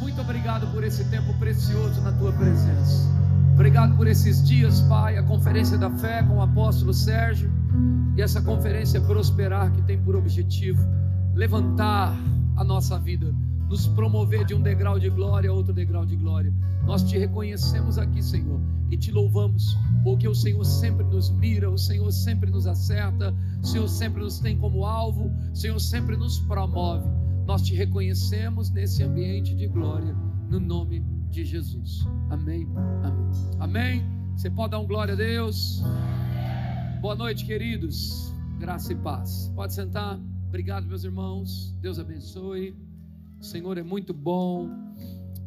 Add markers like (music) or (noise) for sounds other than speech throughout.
Muito obrigado por esse tempo precioso na tua presença. Obrigado por esses dias, Pai, a conferência da fé com o apóstolo Sérgio e essa conferência Prosperar que tem por objetivo levantar a nossa vida, nos promover de um degrau de glória a outro degrau de glória. Nós te reconhecemos aqui, Senhor, e te louvamos, porque o Senhor sempre nos mira, o Senhor sempre nos acerta, o Senhor sempre nos tem como alvo, o Senhor sempre nos promove. Nós te reconhecemos nesse ambiente de glória, no nome de Jesus. Amém. Amém. Amém. Você pode dar um glória a Deus? Boa noite, queridos. Graça e paz. Pode sentar. Obrigado, meus irmãos. Deus abençoe. O Senhor é muito bom.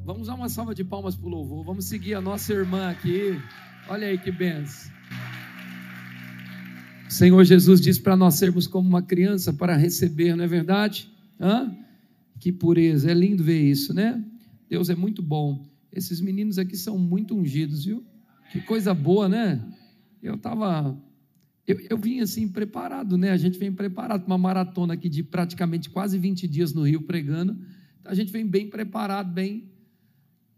Vamos dar uma salva de palmas para o louvor. Vamos seguir a nossa irmã aqui. Olha aí que benção. O Senhor Jesus diz para nós sermos como uma criança para receber, não é verdade? Hã? Que pureza. É lindo ver isso, né? Deus é muito bom. Esses meninos aqui são muito ungidos, viu? Que coisa boa, né? Eu estava eu, eu vim assim preparado, né? A gente vem preparado para uma maratona aqui de praticamente quase 20 dias no Rio pregando. A gente vem bem preparado, bem.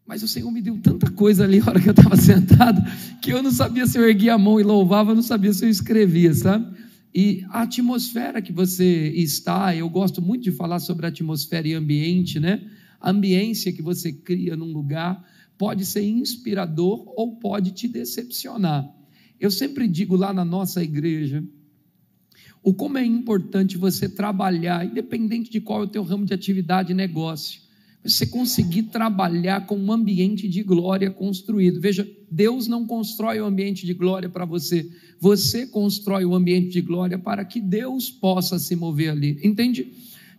Mas o Senhor me deu tanta coisa ali (laughs) na hora que eu estava sentado, que eu não sabia se eu erguia a mão e louvava, eu não sabia se eu escrevia, sabe? E a atmosfera que você está, eu gosto muito de falar sobre atmosfera e ambiente, né? A ambiência que você cria num lugar pode ser inspirador ou pode te decepcionar. Eu sempre digo lá na nossa igreja, o como é importante você trabalhar, independente de qual é o teu ramo de atividade e negócio, você conseguir trabalhar com um ambiente de glória construído. Veja, Deus não constrói o um ambiente de glória para você, você constrói o um ambiente de glória para que Deus possa se mover ali. Entende?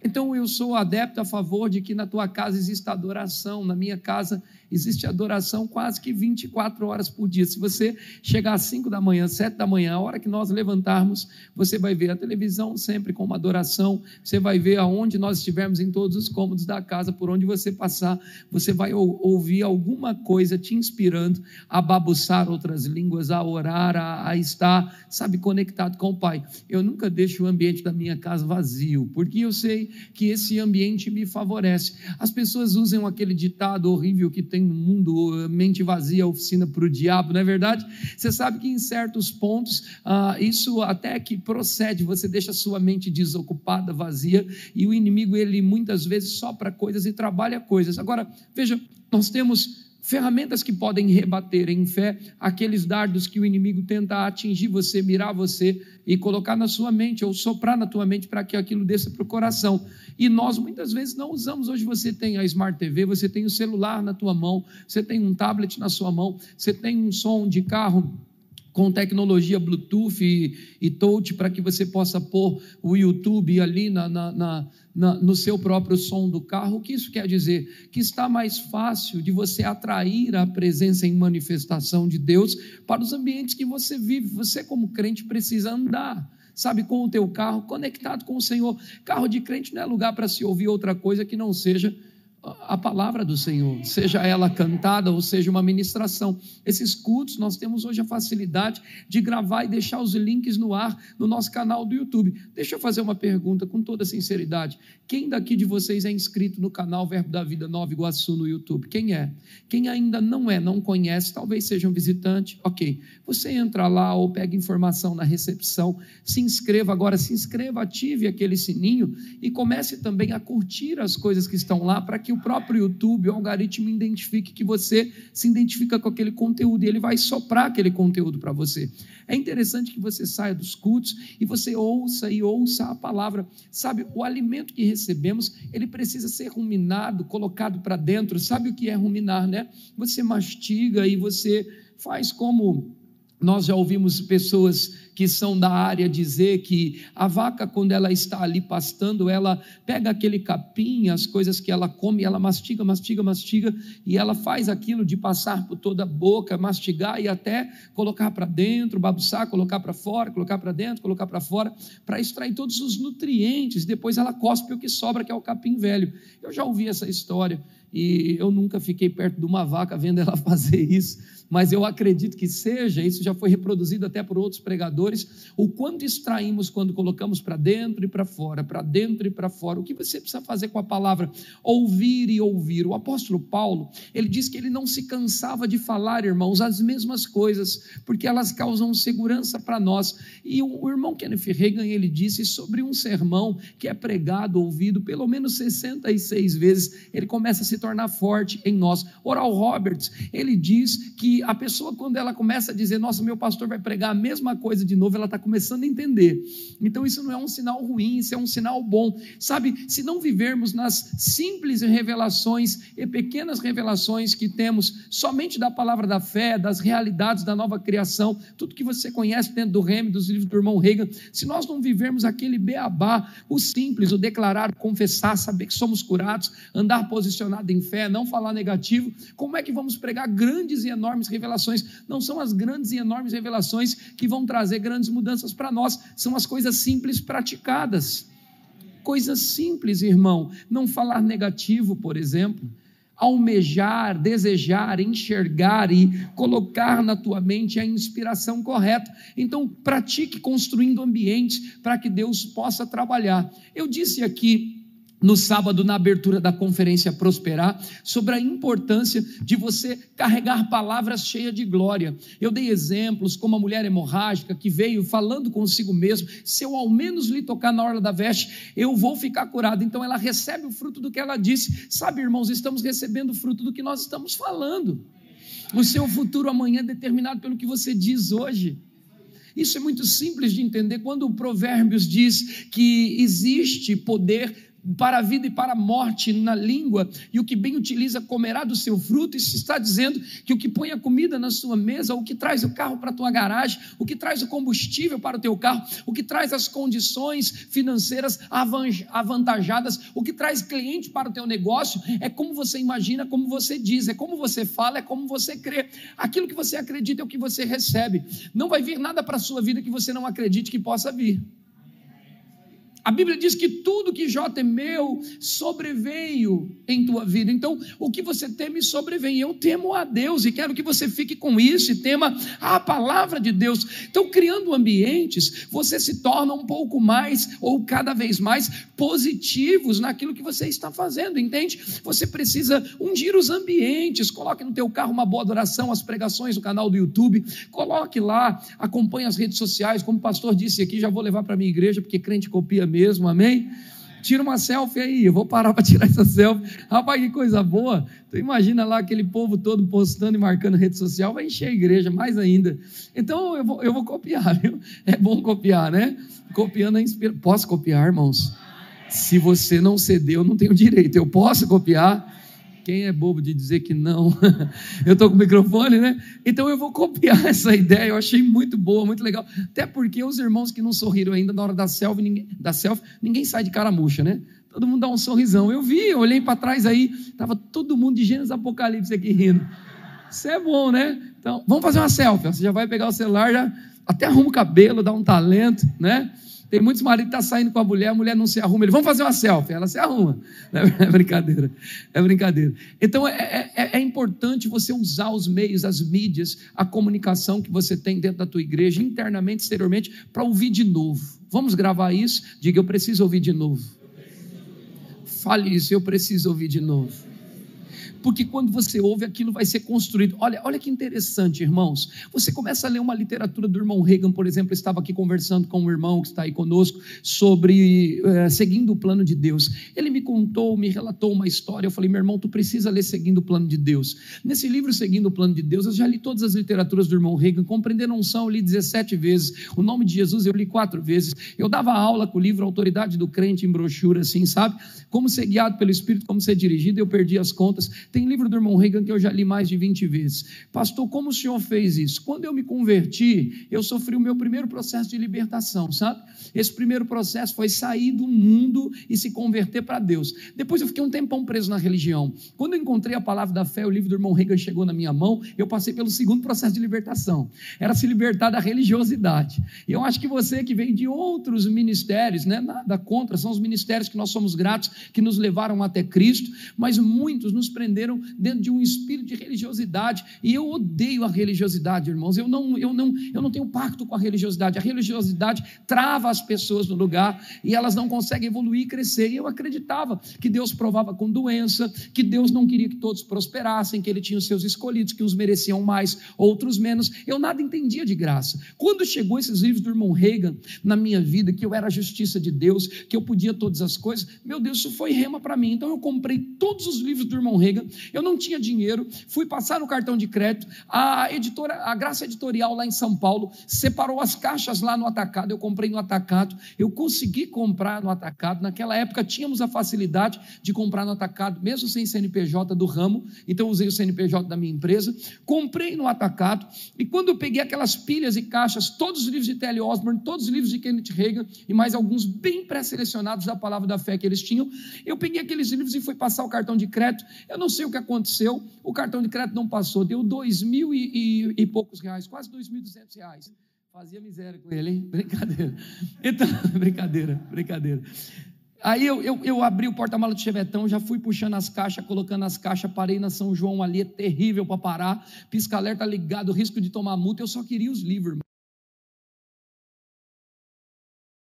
Então eu sou adepto a favor de que na tua casa exista adoração, na minha casa existe adoração quase que 24 horas por dia. Se você chegar às 5 da manhã, 7 da manhã, a hora que nós levantarmos, você vai ver a televisão sempre com uma adoração, você vai ver aonde nós estivermos em todos os cômodos da casa, por onde você passar, você vai ouvir alguma coisa te inspirando a babuçar outras línguas, a orar, a, a estar, sabe, conectado com o Pai. Eu nunca deixo o ambiente da minha casa vazio, porque eu sei que esse ambiente me favorece. As pessoas usam aquele ditado horrível que tem no mundo, mente vazia, oficina para o diabo, não é verdade? Você sabe que em certos pontos, ah, isso até que procede, você deixa a sua mente desocupada, vazia, e o inimigo, ele muitas vezes sopra coisas e trabalha coisas. Agora, veja, nós temos ferramentas que podem rebater em fé aqueles dardos que o inimigo tenta atingir você, mirar você e colocar na sua mente ou soprar na tua mente para que aquilo desça para o coração. E nós muitas vezes não usamos. Hoje você tem a Smart TV, você tem o celular na tua mão, você tem um tablet na sua mão, você tem um som de carro com tecnologia Bluetooth e, e touch para que você possa pôr o YouTube ali na, na, na, na, no seu próprio som do carro. O que isso quer dizer? Que está mais fácil de você atrair a presença em manifestação de Deus para os ambientes que você vive. Você, como crente, precisa andar sabe, com o teu carro, conectado com o Senhor. Carro de crente não é lugar para se ouvir outra coisa que não seja a palavra do Senhor, seja ela cantada ou seja uma ministração. Esses cultos nós temos hoje a facilidade de gravar e deixar os links no ar no nosso canal do YouTube. Deixa eu fazer uma pergunta com toda sinceridade. Quem daqui de vocês é inscrito no canal Verbo da Vida Nova Iguaçu no YouTube? Quem é? Quem ainda não é, não conhece, talvez seja um visitante, ok. Você entra lá ou pega informação na recepção, se inscreva agora, se inscreva, ative aquele sininho e comece também a curtir as coisas que estão lá para que que o próprio YouTube, o algoritmo, identifique que você se identifica com aquele conteúdo e ele vai soprar aquele conteúdo para você. É interessante que você saia dos cultos e você ouça e ouça a palavra. Sabe, o alimento que recebemos, ele precisa ser ruminado, colocado para dentro. Sabe o que é ruminar, né? Você mastiga e você faz como nós já ouvimos pessoas que são da área dizer que a vaca, quando ela está ali pastando, ela pega aquele capim, as coisas que ela come, ela mastiga, mastiga, mastiga, e ela faz aquilo de passar por toda a boca, mastigar e até colocar para dentro, babuçar, colocar para fora, colocar para dentro, colocar para fora, para extrair todos os nutrientes. Depois ela cospe o que sobra, que é o capim velho. Eu já ouvi essa história. e eu nunca fiquei perto de uma vaca vendo ela (laughs) fazer isso, mas eu acredito que seja, isso já foi reproduzido até por outros pregadores, o quanto extraímos quando colocamos para dentro e para fora, para dentro e para fora. O que você precisa fazer com a palavra? Ouvir e ouvir. O apóstolo Paulo, ele diz que ele não se cansava de falar, irmãos, as mesmas coisas, porque elas causam segurança para nós. E o, irmão Kenneth Reagan, ele disse sobre um sermão que é pregado, ouvido pelo menos 66 vezes, ele começa a se tornar forte em nós. Oral Roberts, ele diz que a pessoa, quando ela começa a dizer, nossa, meu pastor vai pregar a mesma coisa de novo, ela está começando a entender. Então, isso não é um sinal ruim, isso é um sinal bom. Sabe, se não vivermos nas simples revelações e pequenas revelações que temos somente da palavra da fé, das realidades da nova criação, tudo que você conhece dentro do Reme, dos livros do irmão Reagan, se nós não vivermos aquele beabá, o simples, o declarar, confessar, saber que somos curados, andar posicionado em fé, não falar negativo, como é que vamos pregar grandes e enormes revelações. Não são as grandes e enormes revelações que vão trazer grandes mudanças para nós, são as coisas simples praticadas. Coisas simples, irmão. Não falar negativo, por exemplo almejar, desejar, enxergar e colocar na tua mente a inspiração correta. Então, pratique construindo ambientes para que Deus possa trabalhar. Eu disse aqui no sábado, na abertura da conferência Prosperar, sobre a importância de você carregar palavras cheias de glória. Eu dei exemplos como a mulher hemorrágica que veio falando consigo mesmo: se eu ao menos lhe tocar na orla da veste, eu vou ficar curado. Então ela recebe o fruto do que ela disse. Sabe, irmãos, estamos recebendo o fruto do que nós estamos falando. O seu futuro amanhã é determinado pelo que você diz hoje. Isso é muito simples de entender. Quando o Provérbios diz que existe poder para a vida e para a morte na língua, e o que bem utiliza comerá do seu fruto. Isso está dizendo que o que põe a comida na sua mesa, o que traz o carro para a tua garagem, o que traz o combustível para o teu carro, o que traz as condições financeiras avantajadas, o que traz cliente para o teu negócio, é como você imagina, como você diz, é como você fala, é como você crê. Aquilo que você acredita é o que você recebe. Não vai vir nada para a sua vida que você não acredite que possa vir. A Bíblia diz que tudo que Jó temeu sobreveio em tua vida. Então, o que você teme sobrevém. Eu temo a Deus e quero que você fique com isso e tema a palavra de Deus. Então, criando ambientes, você se torna um pouco mais ou cada vez mais positivos naquilo que você está fazendo, entende? Você precisa ungir os ambientes. Coloque no teu carro uma boa adoração, as pregações do canal do YouTube. Coloque lá, acompanhe as redes sociais, como o pastor disse aqui, já vou levar para minha igreja porque crente copia mesmo amém? Tira uma selfie aí, eu vou parar para tirar essa selfie. Rapaz, que coisa boa. Tu imagina lá aquele povo todo postando e marcando rede social, vai encher a igreja mais ainda. Então eu vou, eu vou copiar, viu? É bom copiar, né? Copiando a inspiração. Posso copiar, irmãos? Se você não cedeu, não tenho direito. Eu posso copiar. Quem é bobo de dizer que não? (laughs) eu estou com o microfone, né? Então eu vou copiar (laughs) essa ideia. Eu achei muito boa, muito legal. Até porque os irmãos que não sorriram ainda na hora da selfie, ninguém, da selfie, ninguém sai de caramuxa, né? Todo mundo dá um sorrisão. Eu vi, eu olhei para trás aí, estava todo mundo de Gênesis Apocalipse aqui rindo. Isso é bom, né? Então, vamos fazer uma selfie. Você já vai pegar o celular, já até arruma o cabelo, dá um talento, né? Tem muitos maridos que estão tá saindo com a mulher, a mulher não se arruma. Ele, vamos fazer uma selfie. Ela se arruma. (laughs) É brincadeira. É brincadeira. Então é, é, é, é, importante você usar os meios, as mídias, a comunicação que você tem dentro da tua igreja, internamente, exteriormente, para ouvir de novo. Vamos gravar isso? Diga, eu preciso ouvir de novo. Fale isso, eu preciso ouvir de novo porque quando você ouve aquilo vai ser construído. Olha, olha que interessante, irmãos. Você começa a ler uma literatura do irmão Reagan, por exemplo, estava aqui conversando com um irmão que está aí conosco sobre é, seguindo o plano de Deus. Ele me contou, me relatou uma história. Eu falei, meu irmão, tu precisa ler seguindo o plano de Deus. Nesse livro Seguindo o Plano de Deus, eu já li todas as literaturas do irmão Reagan. Compreender não são, eu li 17 vezes. O nome de Jesus eu li quatro vezes. Eu dava aula com o livro Autoridade do Crente em brochura, assim, sabe? Como ser guiado pelo Espírito, como ser dirigido. Eu perdi as contas Tem livro do irmão Reagan que eu já li mais de 20 vezes. Pastor, como o senhor fez isso? Quando eu me converti, eu sofri o meu primeiro processo de libertação, sabe? Esse primeiro processo foi sair do mundo e se converter para Deus. Depois eu fiquei um tempão preso na religião. Quando eu encontrei a palavra da fé, o livro do irmão Reagan chegou na minha mão, eu passei pelo segundo processo de libertação. Era se libertar da religiosidade. E eu acho que você que veio de outros ministérios, né? Nada contra, são os ministérios que nós somos gratos, que nos levaram até Cristo, mas muitos nos prenderam dentro de um espírito de religiosidade. E eu odeio a religiosidade, irmãos. Eu não, eu não, eu não tenho pacto com a religiosidade. A religiosidade trava as pessoas no lugar e elas não conseguem evoluir e crescer. E eu acreditava que Deus provava com doença, que Deus não queria que todos prosperassem, que Ele tinha os seus escolhidos, que uns mereciam mais, outros menos. Eu nada entendia de graça. Quando chegou esses livros do irmão Reagan na minha vida, que eu era a justiça de Deus, que eu podia todas as coisas, meu Deus, isso foi rema para mim. Então eu comprei todos os livros do irmão Reagan. Eu não tinha dinheiro, fui passar no cartão de crédito. A editora, a Graça Editorial lá em São Paulo, separou as caixas lá no atacado. Eu comprei no atacado. Eu consegui comprar no atacado. Naquela época tínhamos a facilidade de comprar no atacado, mesmo sem CNPJ do ramo. Então usei o CNPJ da minha empresa. Comprei no atacado. E quando eu peguei aquelas pilhas e caixas, todos os livros de T.L. Osborne, todos os livros de Kenneth Reagan e mais alguns bem pré-selecionados da palavra da fé que eles tinham, eu peguei aqueles livros e fui passar o cartão de crédito. Eu não sei o que aconteceu, o cartão de crédito não passou, deu dois mil e, e, e poucos reais, quase dois mil e duzentos reais. Fazia miséria com ele, hein? (laughs) Brincadeira. Então, (laughs) brincadeira, brincadeira. Aí eu, eu, eu abri o porta-malas do Chevetão, já fui puxando as caixas, colocando as caixas, parei na São João ali, é terrível para parar, pisca-alerta ligado, risco de tomar multa, eu só queria os livros, irmão.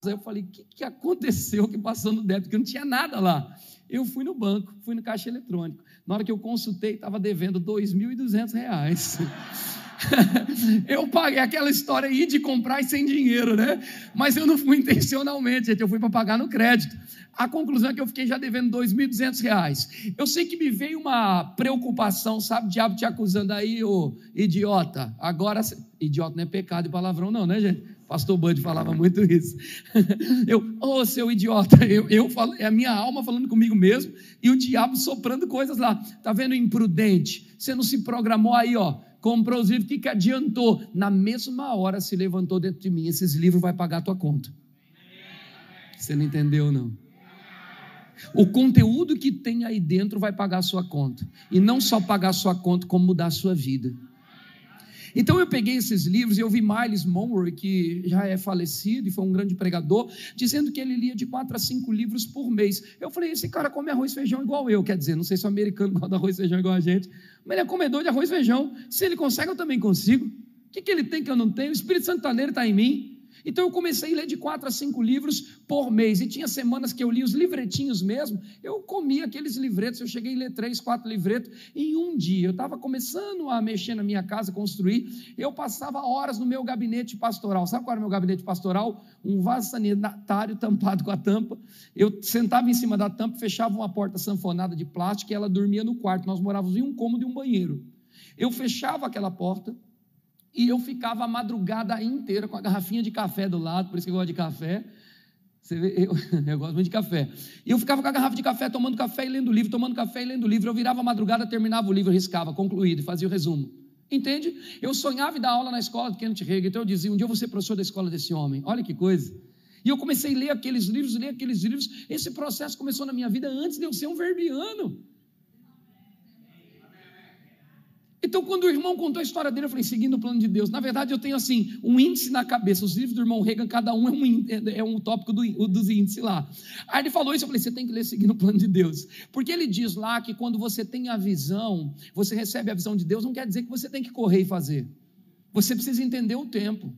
Aí eu falei, o que, que aconteceu que passou no débito? Porque não tinha nada lá. Eu fui no banco, fui no caixa eletrônico. Na hora que eu consultei, estava devendo R$ 2.200. (laughs) eu paguei aquela história aí de comprar e sem dinheiro, né? Mas eu não fui intencionalmente, gente, eu fui para pagar no crédito. A conclusão é que eu fiquei já devendo R$ 2.200. Eu sei que me veio uma preocupação, sabe? Diabo te acusando aí, ô idiota. Agora, idiota não é pecado e palavrão, não, né, gente? Pastor Bud falava muito isso. (laughs) Eu, ô oh, seu idiota, eu, eu falo, é a minha alma falando comigo mesmo e o diabo soprando coisas lá. Tá vendo, imprudente? Você não se programou aí, ó. Comprou os livros, o que, que adiantou? Na mesma hora se levantou dentro de mim. Esses livros vai pagar a tua conta. Você não entendeu, não? O conteúdo que tem aí dentro vai pagar a sua conta. E não só pagar a sua conta, como mudar a sua vida. Então eu peguei esses livros e eu vi Miles Monroe, que já é falecido e foi um grande pregador, dizendo que ele lia de quatro a cinco livros por mês. Eu falei, esse cara come arroz e feijão igual eu, quer dizer, não sei se o americano (laughs) gosta de arroz e feijão igual a gente, mas ele é comedor de arroz e feijão. Se ele consegue, eu também consigo. O que, que ele tem que eu não tenho? O Espírito Santo está nele, está em mim. Então eu comecei a ler de quatro a cinco livros por mês. E tinha semanas que eu li os livretinhos mesmo. Eu comia aqueles livretos. Eu cheguei a ler três, quatro livretos em um dia. Eu estava começando a mexer na minha casa, construir. Eu passava horas no meu gabinete pastoral. Sabe qual era o meu gabinete pastoral? Um vaso sanitário tampado com a tampa. Eu sentava em cima da tampa, fechava uma porta sanfonada de plástico e ela dormia no quarto. Nós morávamos em um cômodo e um banheiro. Eu fechava aquela porta e eu ficava a madrugada inteira com a garrafinha de café do lado, por isso que eu gosto de café. Você vê, eu, (laughs) eu, gosto muito de café. E eu ficava com a garrafa de café, tomando café e lendo livro, tomando café e lendo livro. Eu virava a madrugada, terminava o livro, riscava, concluído, fazia o resumo. Entende? Eu sonhava em dar aula na escola de Kenneth Reagan, então eu dizia, um dia eu vou ser professor da escola desse homem. Olha que coisa. E eu comecei a ler aqueles livros, ler aqueles livros. Esse processo começou na minha vida antes de eu ser um verbiano. Então, quando o irmão contou a história dele, eu falei, seguindo o plano de Deus. Na verdade, eu tenho assim, um índice na cabeça. Os livros do irmão Reagan, cada um é um, é um tópico do, dos índices lá. Aí ele falou isso, eu falei, você tem que ler seguindo o plano de Deus. Porque ele diz lá que quando você tem a visão, você recebe a visão de Deus, não quer dizer que você tem que correr e fazer. Você precisa entender o tempo.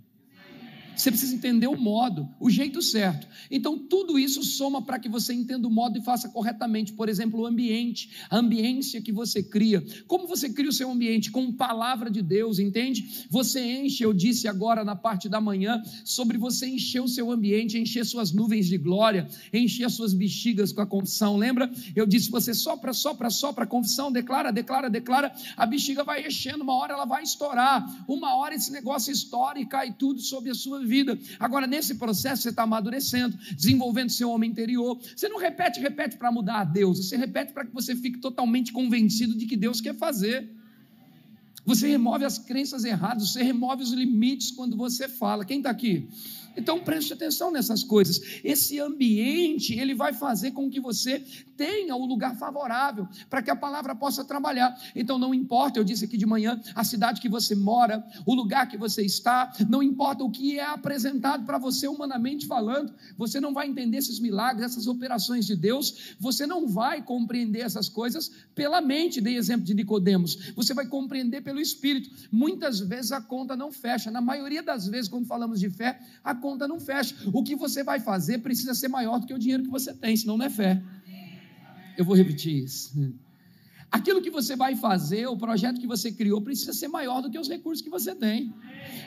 Você precisa entender o modo, o jeito certo. Então, tudo isso soma para que você entenda o modo e faça corretamente. Por exemplo, o ambiente, a ambiência que você cria. Como você cria o seu ambiente? Com palavra de Deus, entende? Você enche, eu disse agora na parte da manhã, sobre você encher o seu ambiente, encher suas nuvens de glória, encher as suas bexigas com a confissão. Lembra? Eu disse: você sopra, sopra, sopra a confissão, declara, declara, declara. A bexiga vai enchendo, uma hora ela vai estourar. Uma hora esse negócio estoura e cai tudo sobre a sua vida. Agora, nesse processo, você está amadurecendo, desenvolvendo seu homem interior. Você não repete, repete para mudar a Deus, você repete para que você fique totalmente convencido de que Deus quer fazer. Você remove as crenças erradas, você remove os limites quando você fala. Quem está aqui? Então preste atenção nessas coisas. Esse ambiente, ele vai fazer com que você tenha o um lugar favorável para que a palavra possa trabalhar. Então não importa, eu disse aqui de manhã, a cidade que você mora, o lugar que você está, não importa o que é apresentado para você humanamente falando, você não vai entender esses milagres, essas operações de Deus, você não vai compreender essas coisas pela mente, dei exemplo de Nicodemos. Você vai compreender pelo espírito. Muitas vezes a conta não fecha. Na maioria das vezes quando falamos de fé, a conta não fecha. O que você vai fazer precisa ser maior do que o dinheiro que você tem, senão não é fé. Eu vou repetir isso. Aquilo que você vai fazer, o projeto que você criou, precisa ser maior do que os recursos que você tem.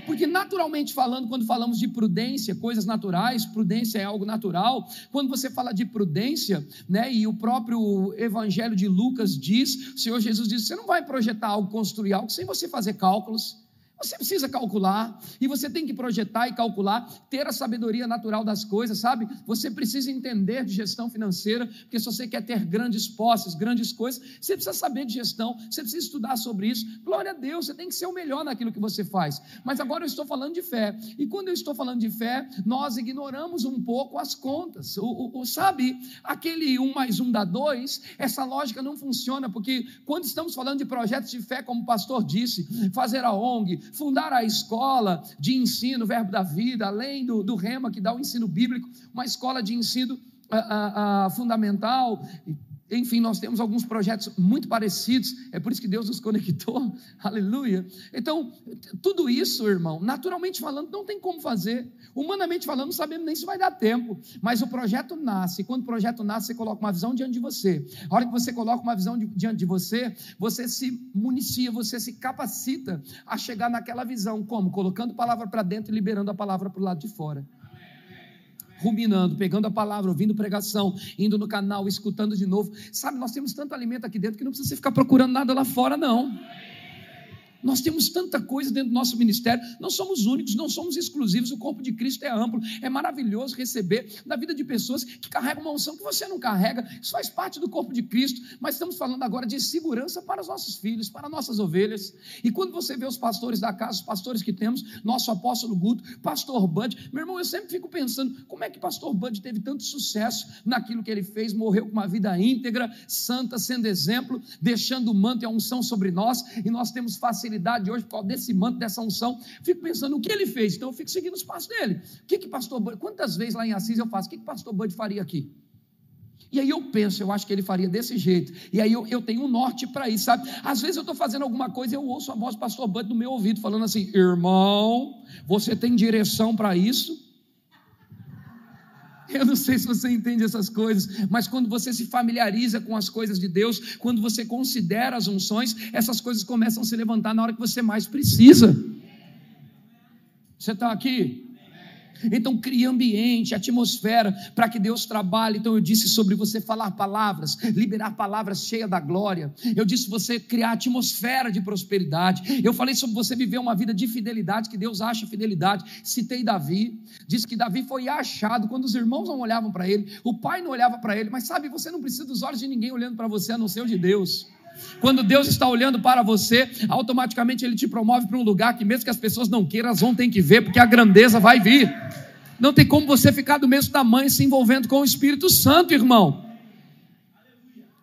Porque, naturalmente falando, quando falamos de prudência, coisas naturais, prudência é algo natural. Quando você fala de prudência, né, e o próprio Evangelho de Lucas diz, o Senhor Jesus diz: você não vai projetar algo, construir algo, sem você fazer cálculos. Você precisa calcular, e você tem que projetar e calcular, ter a sabedoria natural das coisas, sabe? Você precisa entender de gestão financeira, porque se você quer ter grandes posses, grandes coisas, você precisa saber de gestão, você precisa estudar sobre isso. Glória a Deus, você tem que ser o melhor naquilo que você faz. Mas agora eu estou falando de fé, e quando eu estou falando de fé, nós ignoramos um pouco as contas. O, o, o sabe, aquele um mais um dá dois, essa lógica não funciona, porque quando estamos falando de projetos de fé, como o pastor disse, fazer a ONG, fundar a escola de ensino, verbo da vida, além do, do Rema, que dá o ensino bíblico, uma escola de ensino a, a, a fundamental, enfim, nós temos alguns projetos muito parecidos, é por isso que Deus nos conectou, (laughs) aleluia. Então, tudo isso, irmão, naturalmente falando, não tem como fazer, humanamente falando, não sabemos nem se vai dar tempo, mas o projeto nasce, quando o projeto nasce, você coloca uma visão diante de você. A hora que você coloca uma visão diante de você, você se municia, você se capacita a chegar naquela visão, como? Colocando palavra para dentro e liberando a palavra para o lado de fora ruminando, pegando a palavra, ouvindo pregação, indo no canal, escutando de novo. Sabe, nós temos tanto alimento aqui dentro que não precisa ficar procurando nada lá fora, não. Nós temos tanta coisa dentro do nosso ministério, não somos únicos, não somos exclusivos, o corpo de Cristo é amplo, é maravilhoso receber da vida de pessoas que carregam uma unção que você não carrega, isso faz parte do corpo de Cristo, mas estamos falando agora de segurança para os nossos filhos, para nossas ovelhas. E quando você vê os pastores da casa, os pastores que temos, nosso apóstolo Guto, pastor Bud, meu irmão, eu sempre fico pensando, como é que pastor Bud teve tanto sucesso naquilo que ele fez, morreu com uma vida íntegra, santa, sendo exemplo, deixando o manto e a unção sobre nós, e nós temos facilidade de hoje por causa desse manto, dessa unção. Fico pensando o que ele fez, então eu fico seguindo os passos dele. O que que pastor Bud, quantas vezes lá em Assis eu faço, o que que pastor Bud faria aqui? E aí eu penso, eu acho que ele faria desse jeito. E aí eu, eu tenho um norte para isso, sabe? Às vezes eu estou fazendo alguma coisa e eu ouço a voz do pastor Bud no meu ouvido, falando assim: irmão, você tem direção para isso? Eu não sei se você entende essas coisas, mas quando você se familiariza com as coisas de Deus, quando você considera as unções, essas coisas começam a se levantar na hora que você mais precisa. Você está aqui? Então crie ambiente, atmosfera para que Deus trabalhe. Então eu disse sobre você falar palavras, liberar palavras cheias da glória. Eu disse você criar atmosfera de prosperidade. Eu falei sobre você viver uma vida de fidelidade, que Deus acha fidelidade. Citei Davi, disse que Davi foi achado quando os irmãos não olhavam para ele, o pai não olhava para ele, mas sabe, você não precisa dos olhos de ninguém olhando para você a não ser o de Deus. Quando Deus está olhando para você, automaticamente Ele te promove para um lugar que, mesmo que as pessoas não queiram, elas vão ter que ver, porque a grandeza vai vir. Não tem como você ficar do mesmo tamanho se envolvendo com o Espírito Santo, irmão.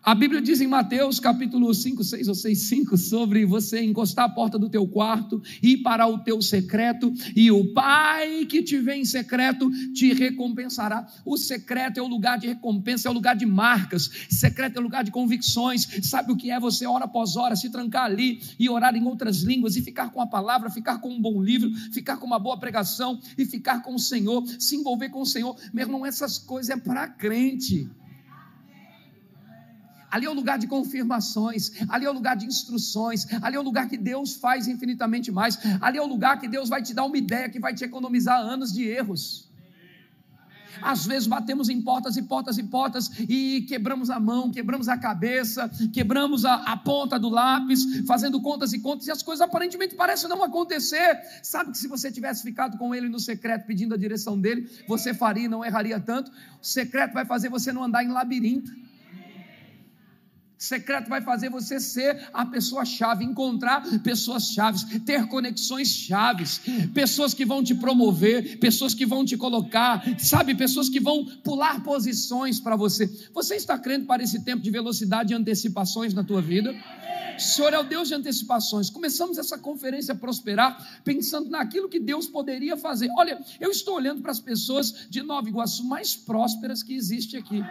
A Bíblia diz em Mateus capítulo 5, 6 ou 6, 5 sobre você encostar a porta do teu quarto, ir para o teu secreto e o Pai que te vê em secreto te recompensará. O secreto é o lugar de recompensa, é o lugar de marcas. Secreto é o lugar de convicções. Sabe o que é você hora após hora se trancar ali e orar em outras línguas e ficar com a palavra, ficar com um bom livro, ficar com uma boa pregação e ficar com o Senhor, se envolver com o Senhor. Meu irmão, essas coisas é para crente ali é o lugar de confirmações, ali é o lugar de instruções, ali é o lugar que Deus faz infinitamente mais, ali é o lugar que Deus vai te dar uma ideia que vai te economizar anos de erros. Às vezes batemos em portas e portas e portas e quebramos a mão, quebramos a cabeça, quebramos a, a, ponta do lápis, fazendo contas e contas, e as coisas aparentemente parecem não acontecer. Sabe que se você tivesse ficado com ele no secreto pedindo a direção dele, você faria não erraria tanto. O secreto vai fazer você não andar em labirinto. Secreto vai fazer você ser a pessoa chave, encontrar pessoas chaves, ter conexões chaves, pessoas que vão te promover, pessoas que vão te colocar, sabe, pessoas que vão pular posições para você. Você está crendo para esse tempo de velocidade e antecipações na tua vida? O Senhor é o Deus de antecipações. Começamos essa conferência prosperar, pensando naquilo que Deus poderia fazer. Olha, eu estou olhando para as pessoas de Nova Iguaçu mais prósperas que existe aqui.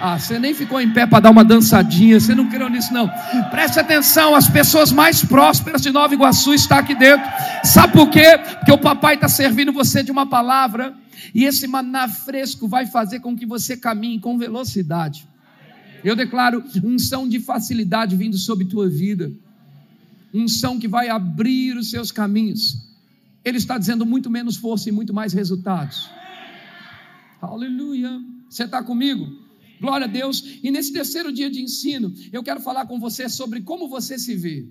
Ah, você nem ficou em pé para dar uma dançadinha, você não creu nisso, não. Preste atenção, as pessoas mais prósperas de Nova Iguaçu estão aqui dentro. Sabe por quê? Porque o papai está servindo você de uma palavra, e esse maná fresco vai fazer com que você caminhe com velocidade. Eu declaro unção de facilidade vindo sobre tua vida. Unção que vai abrir os seus caminhos. Ele está dizendo muito menos força e muito mais resultados. Aleluia. Você está comigo? Glória a Deus. E nesse terceiro dia de ensino, eu quero falar com você sobre como você se vê.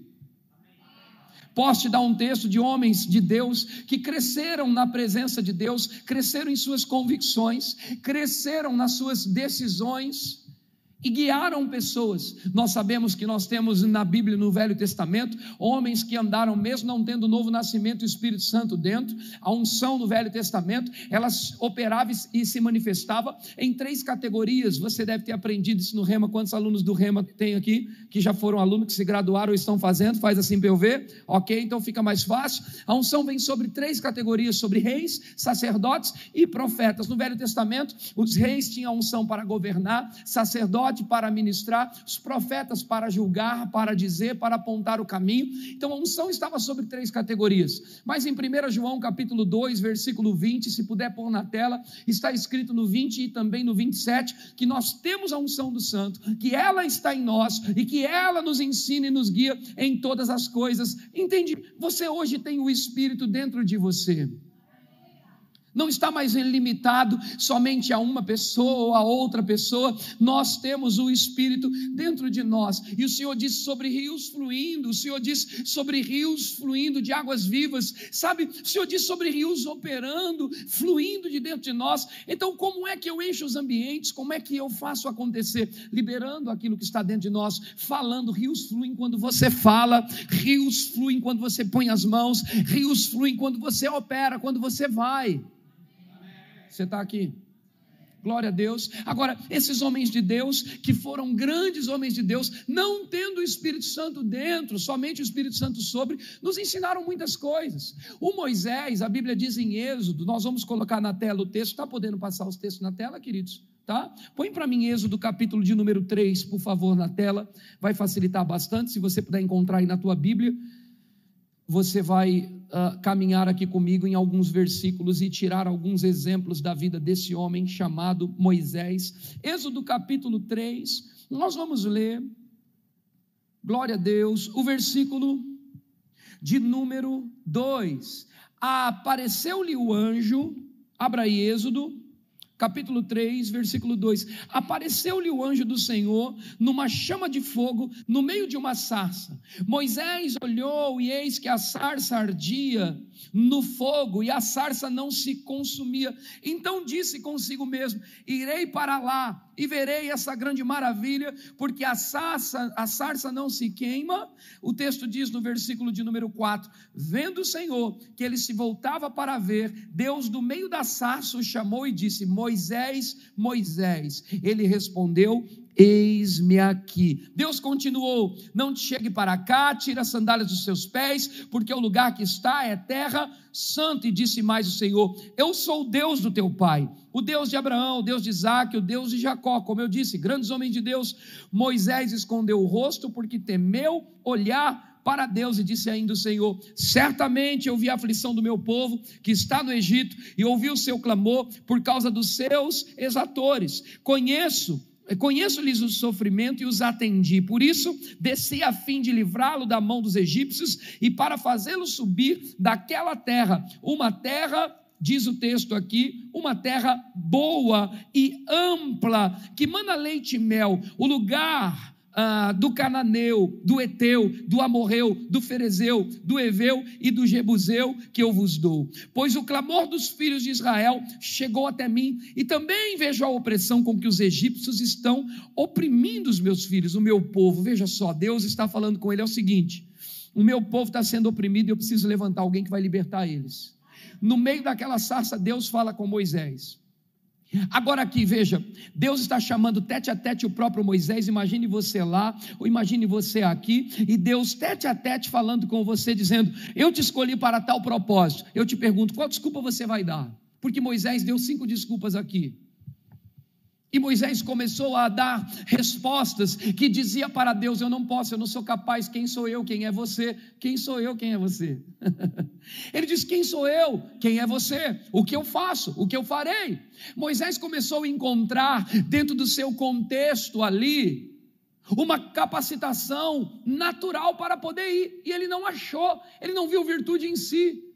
Posso te dar um texto de homens de Deus que cresceram na presença de Deus, cresceram em suas convicções, cresceram nas suas decisões e guiaram pessoas. Nós sabemos que nós temos na Bíblia, no Velho Testamento, homens que andaram, mesmo não tendo novo nascimento, o Espírito Santo dentro, a unção no Velho Testamento, elas operava e se manifestava em três categorias. Você deve ter aprendido isso no Rema. Quantos alunos do Rema tem aqui que já foram alunos, que se graduaram ou estão fazendo? Faz assim para eu ver. Ok, então fica mais fácil. A unção vem sobre três categorias: sobre reis, sacerdotes e profetas. No Velho Testamento, os reis tinham unção para governar, sacerdotes para ministrar, os profetas para julgar, para dizer, para apontar o caminho. Então a unção estava sobre três categorias. Mas em 1 João capítulo 2, versículo 20, se puder pôr na tela, está escrito no 20 e também no 27 que nós temos a unção do santo, que ela está em nós e que ela nos ensina e nos guia em todas as coisas. Entende? Você hoje tem o espírito dentro de você. Não está mais limitado somente a uma pessoa ou a outra pessoa, nós temos o Espírito dentro de nós. E o Senhor disse sobre rios fluindo, o Senhor disse sobre rios fluindo de águas vivas, sabe? O Senhor disse sobre rios operando, fluindo de dentro de nós. Então, como é que eu encho os ambientes? Como é que eu faço acontecer? Liberando aquilo que está dentro de nós, falando. Rios fluem quando você fala, rios fluem quando você põe as mãos, rios fluem quando você opera, quando você vai. Você está aqui? Glória a Deus. Agora, esses homens de Deus, que foram grandes homens de Deus, não tendo o Espírito Santo dentro, somente o Espírito Santo sobre, nos ensinaram muitas coisas. O Moisés, a Bíblia diz em Êxodo, nós vamos colocar na tela o texto, está podendo passar os textos na tela, queridos? Tá? Põe para mim Êxodo capítulo de número 3, por favor, na tela, vai facilitar bastante, se você puder encontrar aí na tua Bíblia você vai uh, caminhar aqui comigo em alguns versículos e tirar alguns exemplos da vida desse homem chamado Moisés. Êxodo capítulo 3, nós vamos ler, glória a Deus, o versículo de número 2. Apareceu-lhe o anjo, abra aí Êxodo capítulo 3, versículo 2: Apareceu-lhe o anjo do Senhor numa chama de fogo no meio de uma sarça. Moisés olhou e eis que a sarça ardia no fogo e a sarça não se consumia. Então disse consigo mesmo: Irei para lá e verei essa grande maravilha, porque a sarça, a sarça não se queima. O texto diz no versículo de número 4: Vendo o Senhor que ele se voltava para ver, Deus do meio da sarça o chamou e disse: Moisés, Moisés. Ele respondeu: Eis-me aqui. Deus continuou: Não te chegue para cá, tira as sandálias dos seus pés, porque o lugar que está é terra santa. E disse mais o Senhor: Eu sou o Deus do teu pai, o Deus de Abraão, o Deus de Isaac, o Deus de Jacó. Como eu disse, grandes homens de Deus. Moisés escondeu o rosto porque temeu olhar para Deus e disse ainda o Senhor: Certamente eu vi a aflição do meu povo que está no Egito e ouvi o seu clamor por causa dos seus exatores. Conheço Conheço-lhes o sofrimento e os atendi. Por isso, desci a fim de livrá-lo da mão dos egípcios e para fazê-lo subir daquela terra, uma terra diz o texto aqui, uma terra boa e ampla, que mana leite e mel, o lugar ah, do Cananeu, do Eteu, do Amorreu, do Ferezeu, do Eveu e do Jebuseu que eu vos dou. Pois o clamor dos filhos de Israel chegou até mim, e também vejo a opressão com que os egípcios estão oprimindo os meus filhos, o meu povo. Veja só, Deus está falando com ele é o seguinte: o meu povo está sendo oprimido e eu preciso levantar alguém que vai libertar eles. No meio daquela sarça, Deus fala com Moisés. Agora aqui, veja, Deus está chamando tete a tete o próprio Moisés, imagine você lá, ou imagine você aqui, e Deus tete a tete falando com você, dizendo: Eu te escolhi para tal propósito. Eu te pergunto, qual desculpa você vai dar? Porque Moisés deu cinco desculpas aqui. E Moisés começou a dar respostas que dizia para Deus: Eu não posso, eu não sou capaz. Quem sou eu? Quem é você? Quem sou eu? Quem é você? (laughs) Ele diz: Quem sou eu? Quem é você? O que eu faço? O que eu farei? Moisés começou a encontrar dentro do seu contexto ali uma capacitação natural para poder ir, e ele não achou, ele não viu virtude em si.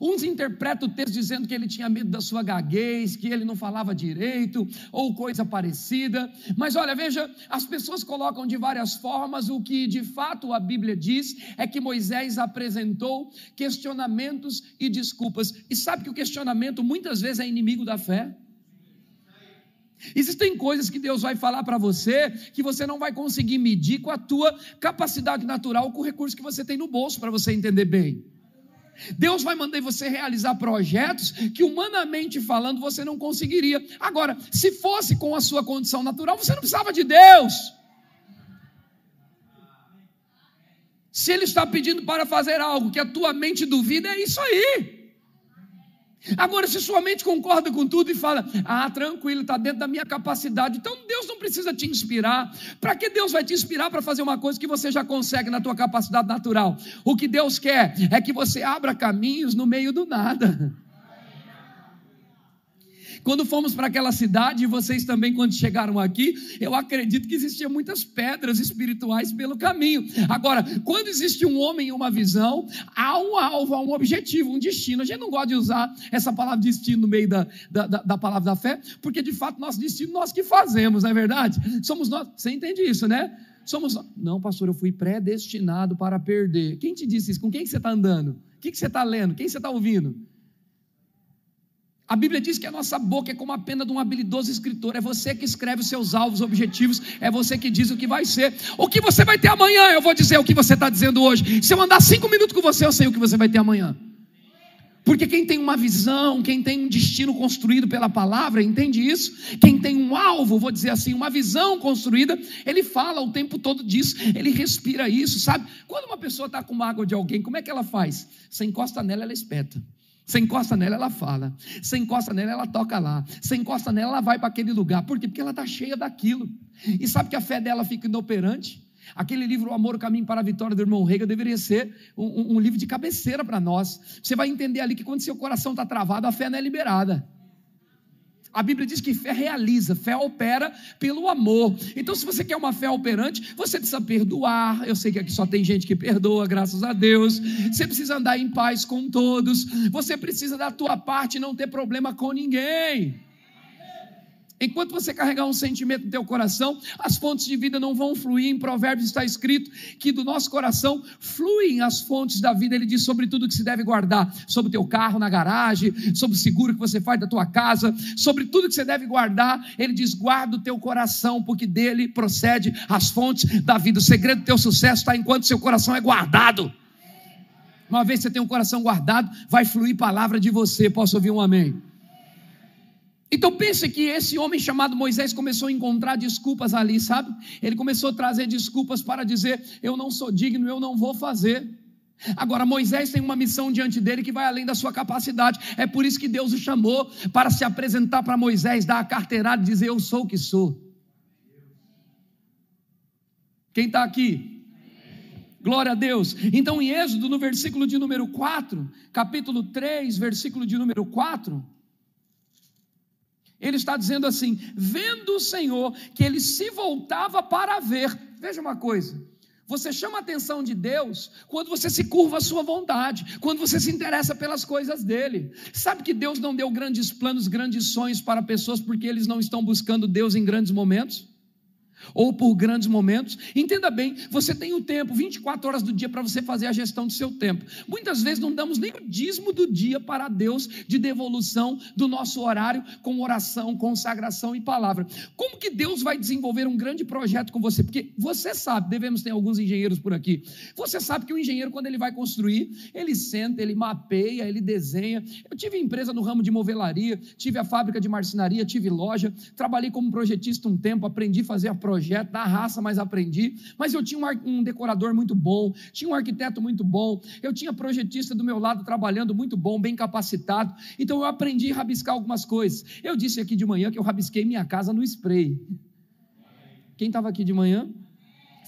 Uns interpretam o texto dizendo que ele tinha medo da sua gaguez, que ele não falava direito, ou coisa parecida. Mas olha, veja, as pessoas colocam de várias formas, o que de fato a Bíblia diz é que Moisés apresentou questionamentos e desculpas. E sabe que o questionamento muitas vezes é inimigo da fé? Existem coisas que Deus vai falar para você que você não vai conseguir medir com a tua capacidade natural, com o recurso que você tem no bolso para você entender bem. Deus vai mandar você realizar projetos que, humanamente falando, você não conseguiria. Agora, se fosse com a sua condição natural, você não precisava de Deus. Se Ele está pedindo para fazer algo que a tua mente duvida, é isso aí. Agora, se sua mente concorda com tudo e fala, ah, tranquilo, está dentro da minha capacidade, então Deus não precisa te inspirar. Para que Deus vai te inspirar para fazer uma coisa que você já consegue na tua capacidade natural? O que Deus quer é que você abra caminhos no meio do nada. Quando fomos para aquela cidade, e vocês também, quando chegaram aqui, eu acredito que existiam muitas pedras espirituais pelo caminho. Agora, quando existe um homem e uma visão, há um alvo, há um objetivo, um destino. A gente não gosta de usar essa palavra destino no meio da, da, da palavra da fé, porque de fato nosso destino nós que fazemos, não é verdade? Somos nós. Você entende isso, né? Somos. Não, pastor, eu fui predestinado para perder. Quem te disse isso? Com quem você está andando? O que você está lendo? Quem você está ouvindo? A Bíblia diz que a nossa boca é como a pena de um habilidoso escritor. É você que escreve os seus alvos, objetivos. É você que diz o que vai ser. O que você vai ter amanhã, eu vou dizer o que você está dizendo hoje. Se eu andar cinco minutos com você, eu sei o que você vai ter amanhã. Porque quem tem uma visão, quem tem um destino construído pela palavra, entende isso? Quem tem um alvo, vou dizer assim, uma visão construída, ele fala o tempo todo disso, ele respira isso, sabe? Quando uma pessoa está com mágoa de alguém, como é que ela faz? Você encosta nela, ela espeta. Você encosta nela, ela fala. Você encosta nela, ela toca lá. Você encosta nela, ela vai para aquele lugar. Por quê? Porque ela está cheia daquilo. E sabe que a fé dela fica inoperante? Aquele livro, O Amor, o Caminho para a Vitória, do irmão Rega, deveria ser um, um, livro de cabeceira para nós. Você vai entender ali que quando seu coração está travado, a fé não é liberada. A Bíblia diz que fé realiza, fé opera pelo amor. Então, se você quer uma fé operante, você precisa perdoar. Eu sei que aqui só tem gente que perdoa, graças a Deus. Você precisa andar em paz com todos. Você precisa da tua parte e não ter problema com ninguém. Enquanto você carregar um sentimento no teu coração, as fontes de vida não vão fluir. Em Provérbios está escrito que do nosso coração fluem as fontes da vida. Ele diz sobre tudo que se deve guardar, sobre o teu carro na garagem, sobre o seguro que você faz da tua casa, sobre tudo que você deve guardar. Ele diz: guarda o teu coração, porque dele procede as fontes da vida. O segredo do teu sucesso está enquanto seu coração é guardado. Uma vez que você tem um coração guardado, vai fluir palavra de você. Posso ouvir um amém? Então pense que esse homem chamado Moisés começou a encontrar desculpas ali, sabe? Ele começou a trazer desculpas para dizer: eu não sou digno, eu não vou fazer. Agora, Moisés tem uma missão diante dele que vai além da sua capacidade. É por isso que Deus o chamou para se apresentar para Moisés, dar a carteirada e dizer: Eu sou o que sou. Quem está aqui? Glória a Deus. Então, em Êxodo, no versículo de número 4, capítulo 3, versículo de número 4. Ele está dizendo assim: vendo o Senhor que ele se voltava para ver. Veja uma coisa: Você chama a atenção de Deus quando você se curva à sua vontade, quando você se interessa pelas coisas dele. Sabe que Deus não deu grandes planos, grandes sonhos para pessoas porque eles não estão buscando Deus em grandes momentos? Ou por grandes momentos. Entenda bem, você tem o tempo, 24 horas do dia para você fazer a gestão do seu tempo. Muitas vezes não damos nem o dízimo do dia para Deus de devolução do nosso horário com oração, consagração e palavra. Como que Deus vai desenvolver um grande projeto com você? Porque você sabe, devemos ter alguns engenheiros por aqui. Você sabe que o engenheiro quando ele vai construir, ele senta, ele mapeia, ele desenha. Eu tive empresa no ramo de movelaria, tive a fábrica de marcenaria, tive loja, trabalhei como projetista um tempo, aprendi a fazer a projeto, da raça, mas aprendi. Mas eu tinha um, um decorador muito bom, tinha um arquiteto muito bom, eu tinha projetista do meu lado trabalhando muito bom, bem capacitado. Então eu aprendi a rabiscar algumas coisas. Eu disse aqui de manhã que eu rabisquei minha casa no spray. Quem estava aqui de manhã?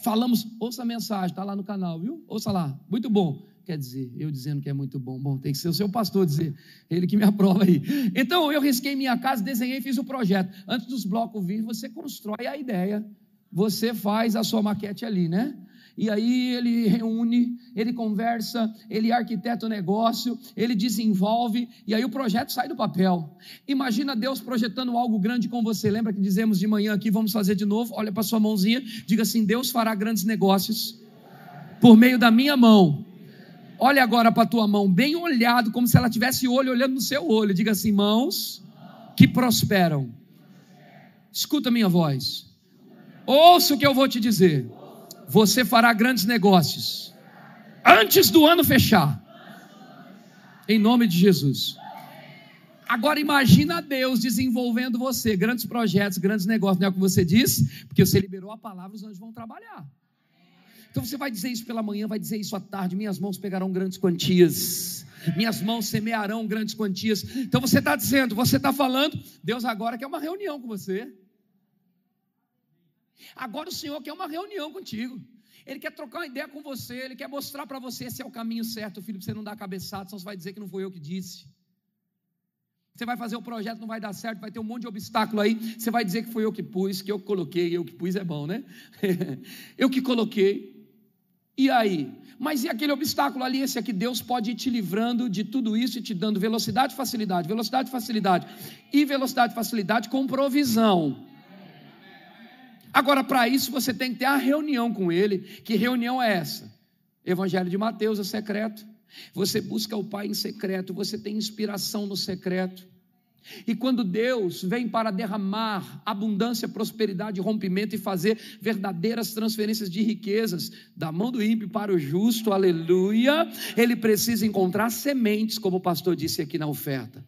Falamos, ouça a mensagem, está lá no canal, viu? Ouça lá, muito bom quer dizer, eu dizendo que é muito bom. Bom, tem que ser o seu pastor dizer, ele que me (laughs) aprova aí. Então eu risquei minha casa, desenhei fiz o projeto. Antes dos blocos vir, você constrói a ideia, você faz a sua maquete ali, né? E aí ele reúne, ele conversa, ele arquiteta o negócio, ele desenvolve, e aí o projeto sai do papel. Imagina Deus projetando algo grande com você. Lembra que dizemos de manhã aqui, vamos fazer de novo? Olha para sua mãozinha, diga assim: Deus fará grandes negócios por meio da minha mão Olhe agora para a tua mão, bem olhado, como se ela tivesse olho olhando no seu olho. Diga assim: mãos que prosperam. Escuta minha voz. Ouça o que eu vou te dizer. Você fará grandes negócios antes do ano fechar. Em nome de Jesus. Agora imagina Deus desenvolvendo você, grandes projetos, grandes negócios, não é o que você disse? Porque você liberou a palavra, os anjos vão trabalhar. Então você vai dizer isso pela manhã, vai dizer isso à tarde. Minhas mãos pegarão grandes quantias. Minhas mãos semearão grandes quantias. Então você está dizendo, você está falando, Deus agora quer uma reunião com você. Agora o Senhor quer uma reunião contigo. Ele quer trocar uma ideia com você, ele quer mostrar para você esse é o caminho certo, filho, você não dar cabeçada, senão você vai dizer que não foi eu que disse. Você vai fazer o projeto, não vai dar certo, vai ter um monte de obstáculo aí. Você vai dizer que foi eu que pus, que eu coloquei, eu que pus é bom, né? (laughs) eu que coloquei. E aí? Mas e aquele obstáculo ali, esse aqui? Deus pode ir te livrando de tudo isso e te dando velocidade facilidade, velocidade facilidade, e velocidade facilidade com provisão. Agora, para isso, você tem que ter a reunião com Ele. Que reunião é essa? Evangelho de Mateus é secreto. Você busca o Pai em secreto, você tem inspiração no secreto. E quando Deus vem para derramar abundância, prosperidade, rompimento e fazer verdadeiras transferências de riquezas da mão do ímpio para o justo, aleluia, ele precisa encontrar sementes, como o pastor disse aqui na oferta.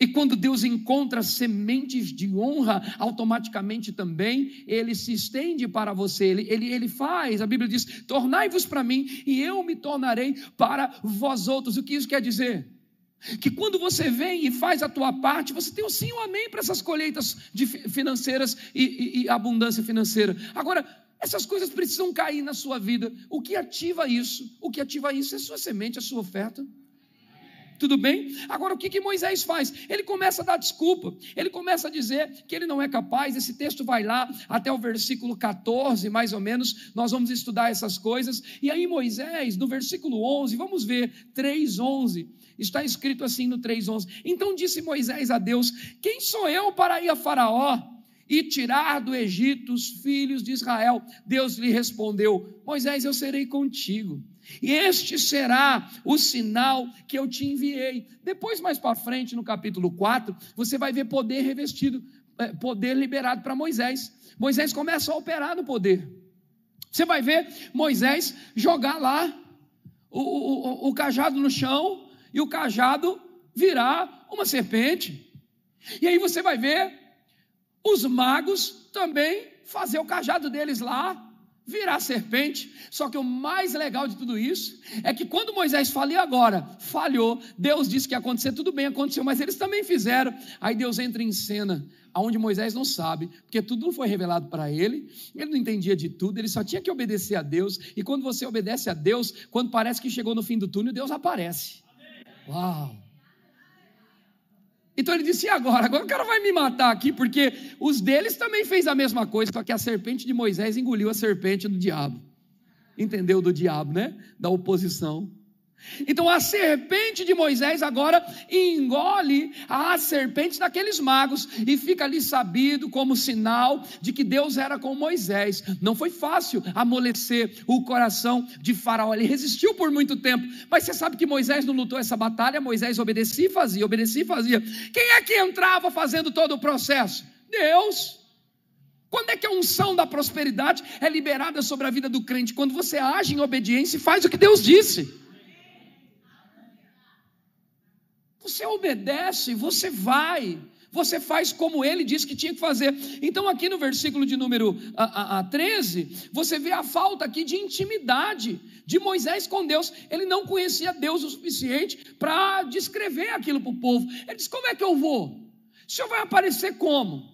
E quando Deus encontra sementes de honra, automaticamente também ele se estende para você, ele, ele, ele faz, a Bíblia diz: tornai-vos para mim e eu me tornarei para vós outros. O que isso quer dizer? Que quando você vem e faz a tua parte, você tem o um sim e um amém para essas colheitas financeiras e, e, e abundância financeira. Agora, essas coisas precisam cair na sua vida. O que ativa isso? O que ativa isso é a sua semente, a sua oferta. Tudo bem? Agora, o que, que Moisés faz? Ele começa a dar desculpa, ele começa a dizer que ele não é capaz. Esse texto vai lá até o versículo 14, mais ou menos. Nós vamos estudar essas coisas. E aí, Moisés, no versículo 11, vamos ver, 3:11 Está escrito assim no 3:11. Então disse Moisés a Deus: Quem sou eu para ir a Faraó e tirar do Egito os filhos de Israel? Deus lhe respondeu: Moisés, eu serei contigo. E este será o sinal que eu te enviei. Depois, mais para frente, no capítulo 4, você vai ver poder revestido, é, poder liberado para Moisés. Moisés começa a operar no poder. Você vai ver Moisés jogar lá o, o, o, cajado no chão, e o cajado virá uma serpente. E aí você vai ver os magos também fazer o cajado deles lá virar serpente. Só que o mais legal de tudo isso é que quando Moisés fala, e agora? Falhou. Deus disse que ia acontecer, tudo bem, aconteceu, mas eles também fizeram. Aí Deus entra em cena, aonde Moisés não sabe, porque tudo não foi revelado para ele, ele não entendia de tudo, ele só tinha que obedecer a Deus. E quando você obedece a Deus, quando parece que chegou no fim do túnel, Deus aparece. Uau! Então ele disse: e agora? Agora o cara vai me matar aqui, porque os deles também fez a mesma coisa, só que a serpente de Moisés engoliu a serpente do diabo. Entendeu do diabo, né? Da oposição. Então a serpente de Moisés agora engole as serpentes daqueles magos e fica ali sabido como sinal de que Deus era com Moisés. Não foi fácil amolecer o coração de Faraó, ele resistiu por muito tempo, mas você sabe que Moisés não lutou essa batalha, Moisés obedecia e fazia, obedecia e fazia. Quem é que entrava fazendo todo o processo? Deus. Quando é que a unção da prosperidade é liberada sobre a vida do crente? Quando você age em obediência e faz o que Deus disse. Você obedece, você vai, você faz como ele disse que tinha que fazer. Então, aqui no versículo de número a, a, a 13, você vê a falta aqui de intimidade de Moisés com Deus. Ele não conhecia Deus o suficiente para descrever aquilo para o povo. Ele disse: Como é que eu vou? O senhor vai aparecer como?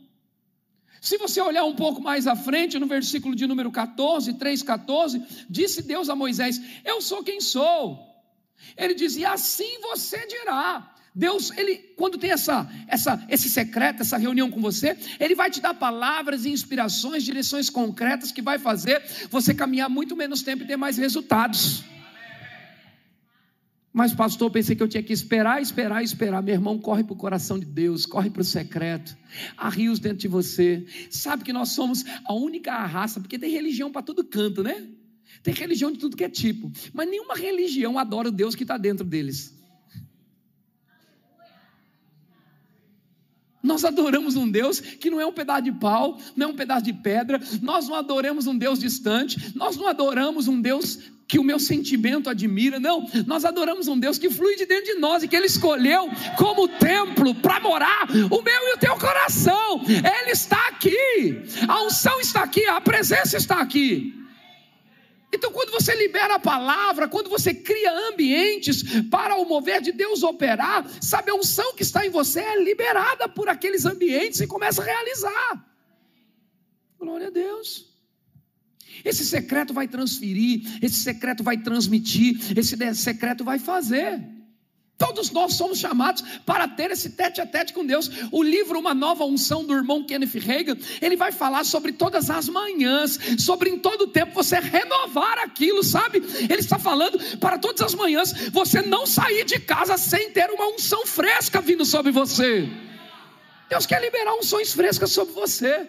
Se você olhar um pouco mais à frente, no versículo de número 14, 3, 14, disse Deus a Moisés: Eu sou quem sou. Ele diz: E assim você dirá. Deus, ele, quando tem essa, essa, esse secreto, essa reunião com você, ele vai te dar palavras e inspirações, direções concretas que vai fazer você caminhar muito menos tempo e ter mais resultados. Mas, pastor, pensei que eu tinha que esperar, esperar, esperar. Meu irmão, corre para o coração de Deus, corre para o secreto. Há rios dentro de você. Sabe que nós somos a única raça, porque tem religião para todo canto, né? Tem religião de tudo que é tipo. Mas nenhuma religião adora o Deus que está dentro deles. Nós adoramos um Deus que não é um pedaço de pau, não é um pedaço de pedra, nós não adoramos um Deus distante, nós não adoramos um Deus que o meu sentimento admira, não, nós adoramos um Deus que flui de dentro de nós e que Ele escolheu como templo para morar o meu e o teu coração, Ele está aqui, a unção está aqui, a presença está aqui. Então, quando você libera a palavra, quando você cria ambientes para o mover de Deus operar, sabe, a unção que está em você é liberada por aqueles ambientes e começa a realizar. Glória a Deus. Esse secreto vai transferir, esse secreto vai transmitir, esse secreto vai fazer. Todos nós somos chamados para ter esse tete a tete com Deus. O livro Uma Nova Unção do irmão Kenneth Reagan, ele vai falar sobre todas as manhãs, sobre em todo tempo você renovar aquilo, sabe? Ele está falando para todas as manhãs você não sair de casa sem ter uma unção fresca vindo sobre você. Deus quer liberar unções frescas sobre você.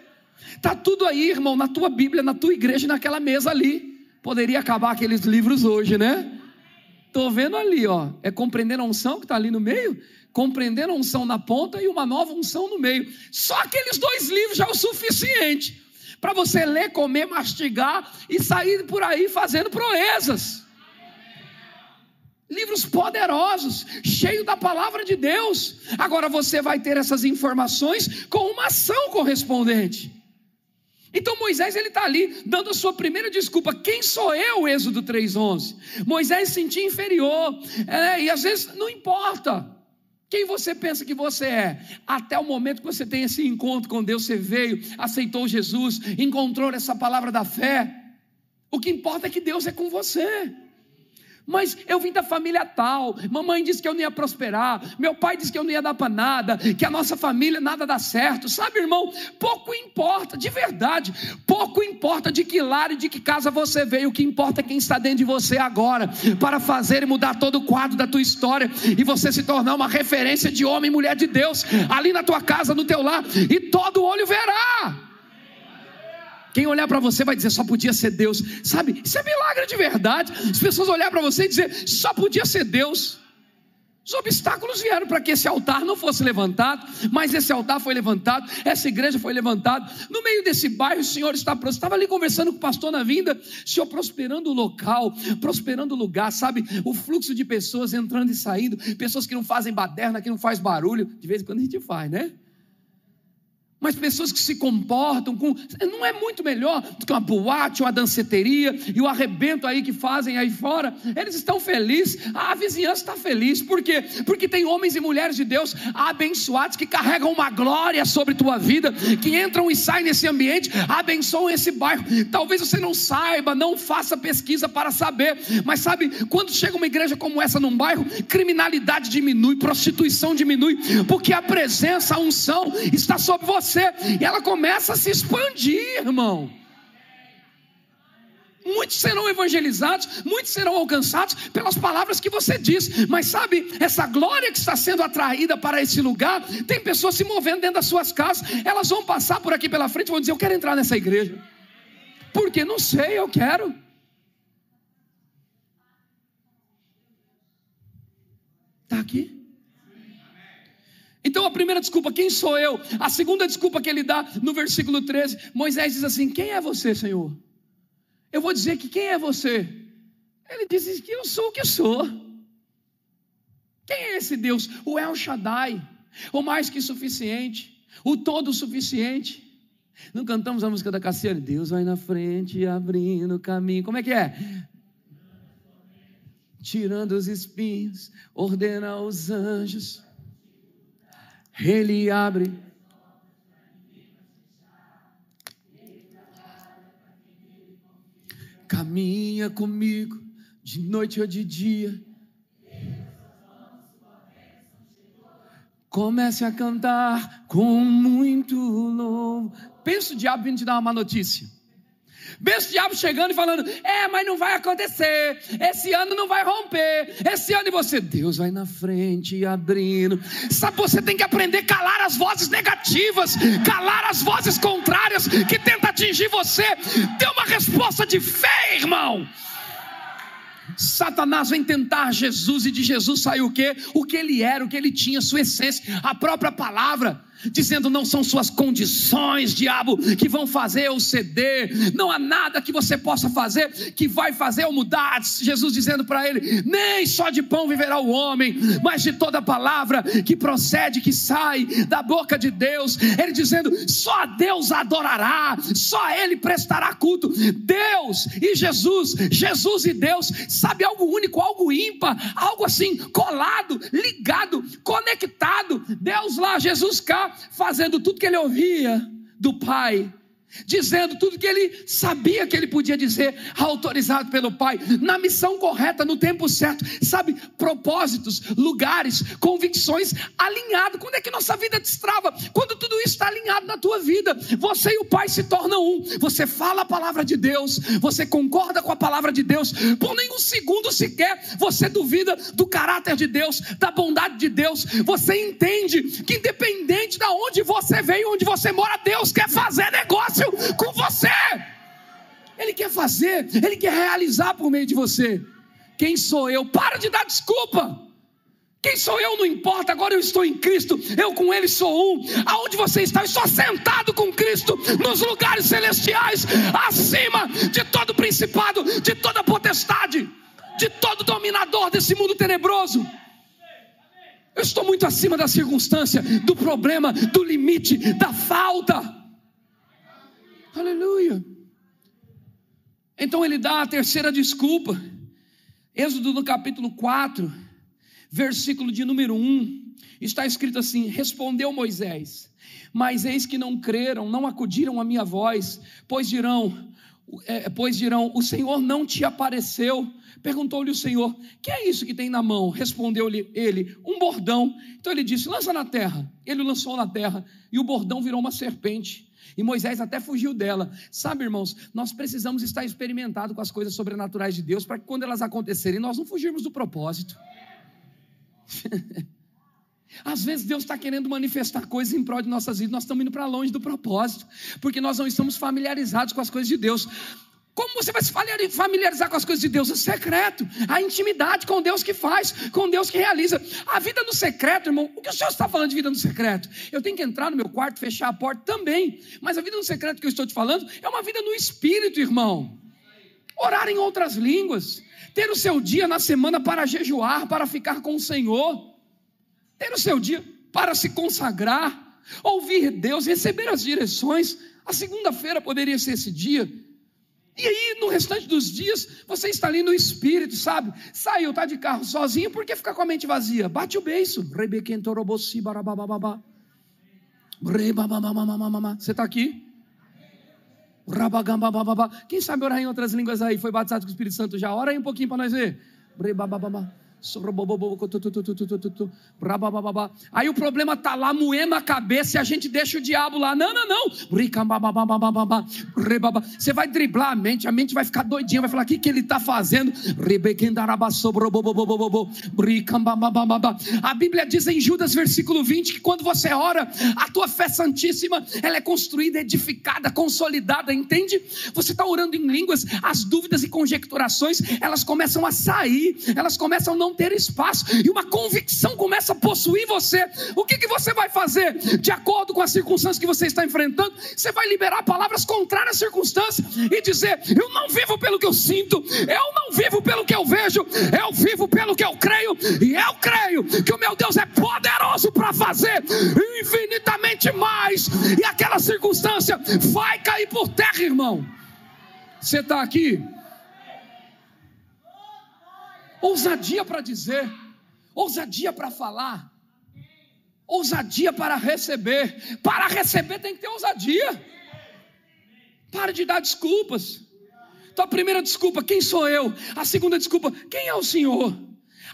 Tá tudo aí, irmão, na tua Bíblia, na tua igreja, naquela mesa ali. Poderia acabar aqueles livros hoje, né? Estou vendo ali, ó. É compreendendo a unção que está ali no meio, compreendendo a unção na ponta e uma nova unção no meio. Só aqueles dois livros já é o suficiente para você ler, comer, mastigar e sair por aí fazendo proezas. Livros poderosos, cheios da palavra de Deus. Agora você vai ter essas informações com uma ação correspondente. Então Moisés ele está ali dando a sua primeira desculpa. Quem sou eu? Êxodo 3:11. Moisés se sentia inferior é, e às vezes não importa. Quem você pensa que você é? Até o momento que você tem esse encontro com Deus, você veio, aceitou Jesus, encontrou essa palavra da fé. O que importa é que Deus é com você. Mas eu vim da família tal. Mamãe disse que eu não ia prosperar. Meu pai disse que eu não ia dar para nada. Que a nossa família nada dá certo. Sabe, irmão? Pouco importa, de verdade. Pouco importa de que lar e de que casa você veio. O que importa é quem está dentro de você agora. Para fazer e mudar todo o quadro da tua história. E você se tornar uma referência de homem e mulher de Deus. Ali na tua casa, no teu lar. E todo olho verá. Quem olhar para você vai dizer só podia ser Deus. Sabe? Isso é milagre de verdade. As pessoas olhar para você e dizer só podia ser Deus. Os obstáculos vieram para que esse altar não fosse levantado, mas esse altar foi levantado, essa igreja foi levantada. No meio desse bairro, o Senhor está estava ali conversando com o pastor na vinda, o Senhor prosperando o local, prosperando o lugar, sabe? O fluxo de pessoas entrando e saindo, pessoas que não fazem baderna, que não faz barulho, de vez em quando a gente faz, né? Mas pessoas que se comportam com. Não é muito melhor do que uma boate, uma danceteria e o arrebento aí que fazem aí fora. Eles estão felizes, a vizinhança está feliz. Por quê? Porque tem homens e mulheres de Deus abençoados que carregam uma glória sobre tua vida, que entram e saem nesse ambiente, abençoam esse bairro. Talvez você não saiba, não faça pesquisa para saber, mas sabe, quando chega uma igreja como essa num bairro, criminalidade diminui, prostituição diminui, porque a presença, a unção está sobre você você, e ela começa a se expandir, irmão. Muitos serão evangelizados, muitos serão alcançados pelas palavras que você diz. Mas sabe, essa glória que está sendo atraída para esse lugar, tem pessoas se movendo dentro das suas casas, elas vão passar por aqui pela frente e vão dizer: Eu quero entrar nessa igreja. Porque não sei, eu quero. Está aqui? Então a primeira desculpa, quem sou eu? A segunda desculpa que ele dá no versículo 13, Moisés diz assim: Quem é você, Senhor? Eu vou dizer que quem é você? Ele diz que eu sou o que sou. Quem é esse Deus? O El Shaddai, o mais que suficiente, o todo suficiente. Não cantamos a música da Cassiane? Deus vai na frente, abrindo o caminho. Como é que é? Tirando os espinhos, ordena os anjos. Ele abre Caminha comigo de noite ou de dia. Comece a cantar com muito louvo. Pensa o diabo vindo te dar uma má notícia. Pensa o diabo chegando e falando: É, mas não vai acontecer. Esse ano não vai romper. Esse ano e você, Deus vai na frente abrindo. Sabe, você tem que aprender a calar as vozes negativas, calar as vozes contrárias que tentam atingir você. Dê uma resposta de fé, irmão. Satanás vem tentar Jesus e de Jesus saiu o que? O que ele era, o que ele tinha, sua essência, a própria palavra dizendo não são suas condições, diabo, que vão fazer eu ceder, não há nada que você possa fazer que vai fazer eu mudar. Jesus dizendo para ele: nem só de pão viverá o homem, mas de toda palavra que procede, que sai da boca de Deus. Ele dizendo: só Deus adorará, só Ele prestará culto. Deus e Jesus, Jesus e Deus, sabe algo único, algo ímpar, algo assim colado, ligado, conectado. Deus lá, Jesus cá fazendo tudo que ele ouvia do Pai dizendo tudo que ele sabia que ele podia dizer, autorizado pelo Pai, na missão correta, no tempo certo, sabe? Propósitos, lugares, convicções alinhado. Quando é que nossa vida destrava? Quando tudo isso está alinhado na tua vida, você e o Pai se tornam um. Você fala a palavra de Deus, você concorda com a palavra de Deus, por nenhum segundo sequer você duvida do caráter de Deus, da bondade de Deus. Você entende que independente de onde você veio, onde você mora, Deus quer fazer negócio com você. Ele quer fazer, ele quer realizar por meio de você. Quem sou eu? Para de dar desculpa. Quem sou eu não importa, agora eu estou em Cristo, eu com Ele sou um. Aonde você está? Eu estou sentado com Cristo nos lugares celestiais, acima de todo principado, de toda potestade, de todo dominador desse mundo tenebroso. Eu estou muito acima da circunstância, do problema, do limite, da falta. Aleluia. Então ele dá a terceira desculpa. Êxodo no capítulo 4, versículo de número 1, está escrito assim: Respondeu Moisés, mas eis que não creram, não acudiram à minha voz, pois dirão, é, pois dirão, o Senhor não te apareceu. Perguntou-lhe o Senhor: Que é isso que tem na mão? Respondeu-lhe ele: Um bordão. Então ele disse: Lança na terra. Ele lançou na terra e o bordão virou uma serpente. E Moisés até fugiu dela. Sabe, irmãos, nós precisamos estar experimentados com as coisas sobrenaturais de Deus para que quando elas acontecerem, nós não fugirmos do propósito. (laughs) Às vezes Deus está querendo manifestar coisas em prol de nossas vidas, nós estamos indo para longe do propósito, porque nós não estamos familiarizados com as coisas de Deus. Como você vai se familiarizar com as coisas de Deus? O secreto, a intimidade com Deus que faz, com Deus que realiza. A vida no secreto, irmão, o que o senhor está falando de vida no secreto? Eu tenho que entrar no meu quarto, fechar a porta também. Mas a vida no secreto que eu estou te falando é uma vida no espírito, irmão. Orar em outras línguas, ter o seu dia na semana para jejuar, para ficar com o Senhor, ter o seu dia para se consagrar, ouvir Deus, receber as direções. A segunda-feira poderia ser esse dia e aí, no restante dos dias, você está ali no espírito, sabe? Saiu, tá de carro sozinho, por que ficar com a mente vazia? Bate o beiço. Você está aqui? Quem sabe orar em outras línguas aí? Foi batizado com o Espírito Santo já? Ora aí um pouquinho para nós ver. Aí o problema está lá, moendo a cabeça e a gente deixa o diabo lá. Não, não, não. Você vai driblar a mente, a mente vai ficar doidinha, vai falar: o que, que ele está fazendo? A Bíblia diz em Judas, versículo 20, que quando você ora, a tua fé santíssima ela é construída, edificada, consolidada, entende? Você está orando em línguas, as dúvidas e conjecturações elas começam a sair, elas começam a não ter espaço, e uma convicção começa a possuir você. O que, que você vai fazer? De acordo com as circunstâncias que você está enfrentando, você vai liberar palavras contrárias às circunstâncias e dizer: Eu não vivo pelo que eu sinto, eu não vivo pelo que eu vejo, eu vivo pelo que eu creio, e eu creio que o meu Deus é poderoso para fazer infinitamente mais, e aquela circunstância vai cair por terra, irmão. Você está aqui? Ousadia para dizer, ousadia para falar, ousadia para receber. Para receber tem que ter ousadia. Pare de dar desculpas. Então a primeira desculpa, quem sou eu? A segunda desculpa, quem é o Senhor?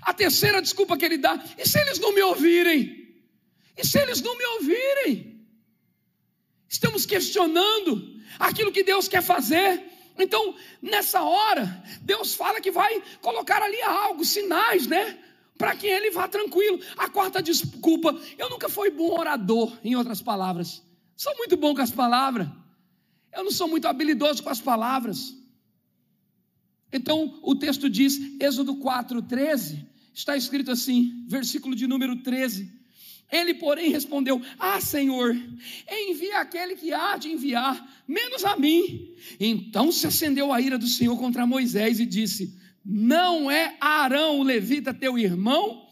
A terceira desculpa que ele dá, e se eles não me ouvirem? E se eles não me ouvirem? Estamos questionando aquilo que Deus quer fazer. Então, nessa hora, Deus fala que vai colocar ali algo, sinais, né? Para que ele vá tranquilo. A quarta desculpa, eu nunca fui bom orador, em outras palavras. Sou muito bom com as palavras. Eu não sou muito habilidoso com as palavras. Então, o texto diz, Êxodo 4, 13, está escrito assim, versículo de número 13. Ele, porém, respondeu: Ah, Senhor, envia aquele que há de enviar, menos a mim. Então se acendeu a ira do Senhor contra Moisés e disse: Não é Arão, o levita, teu irmão?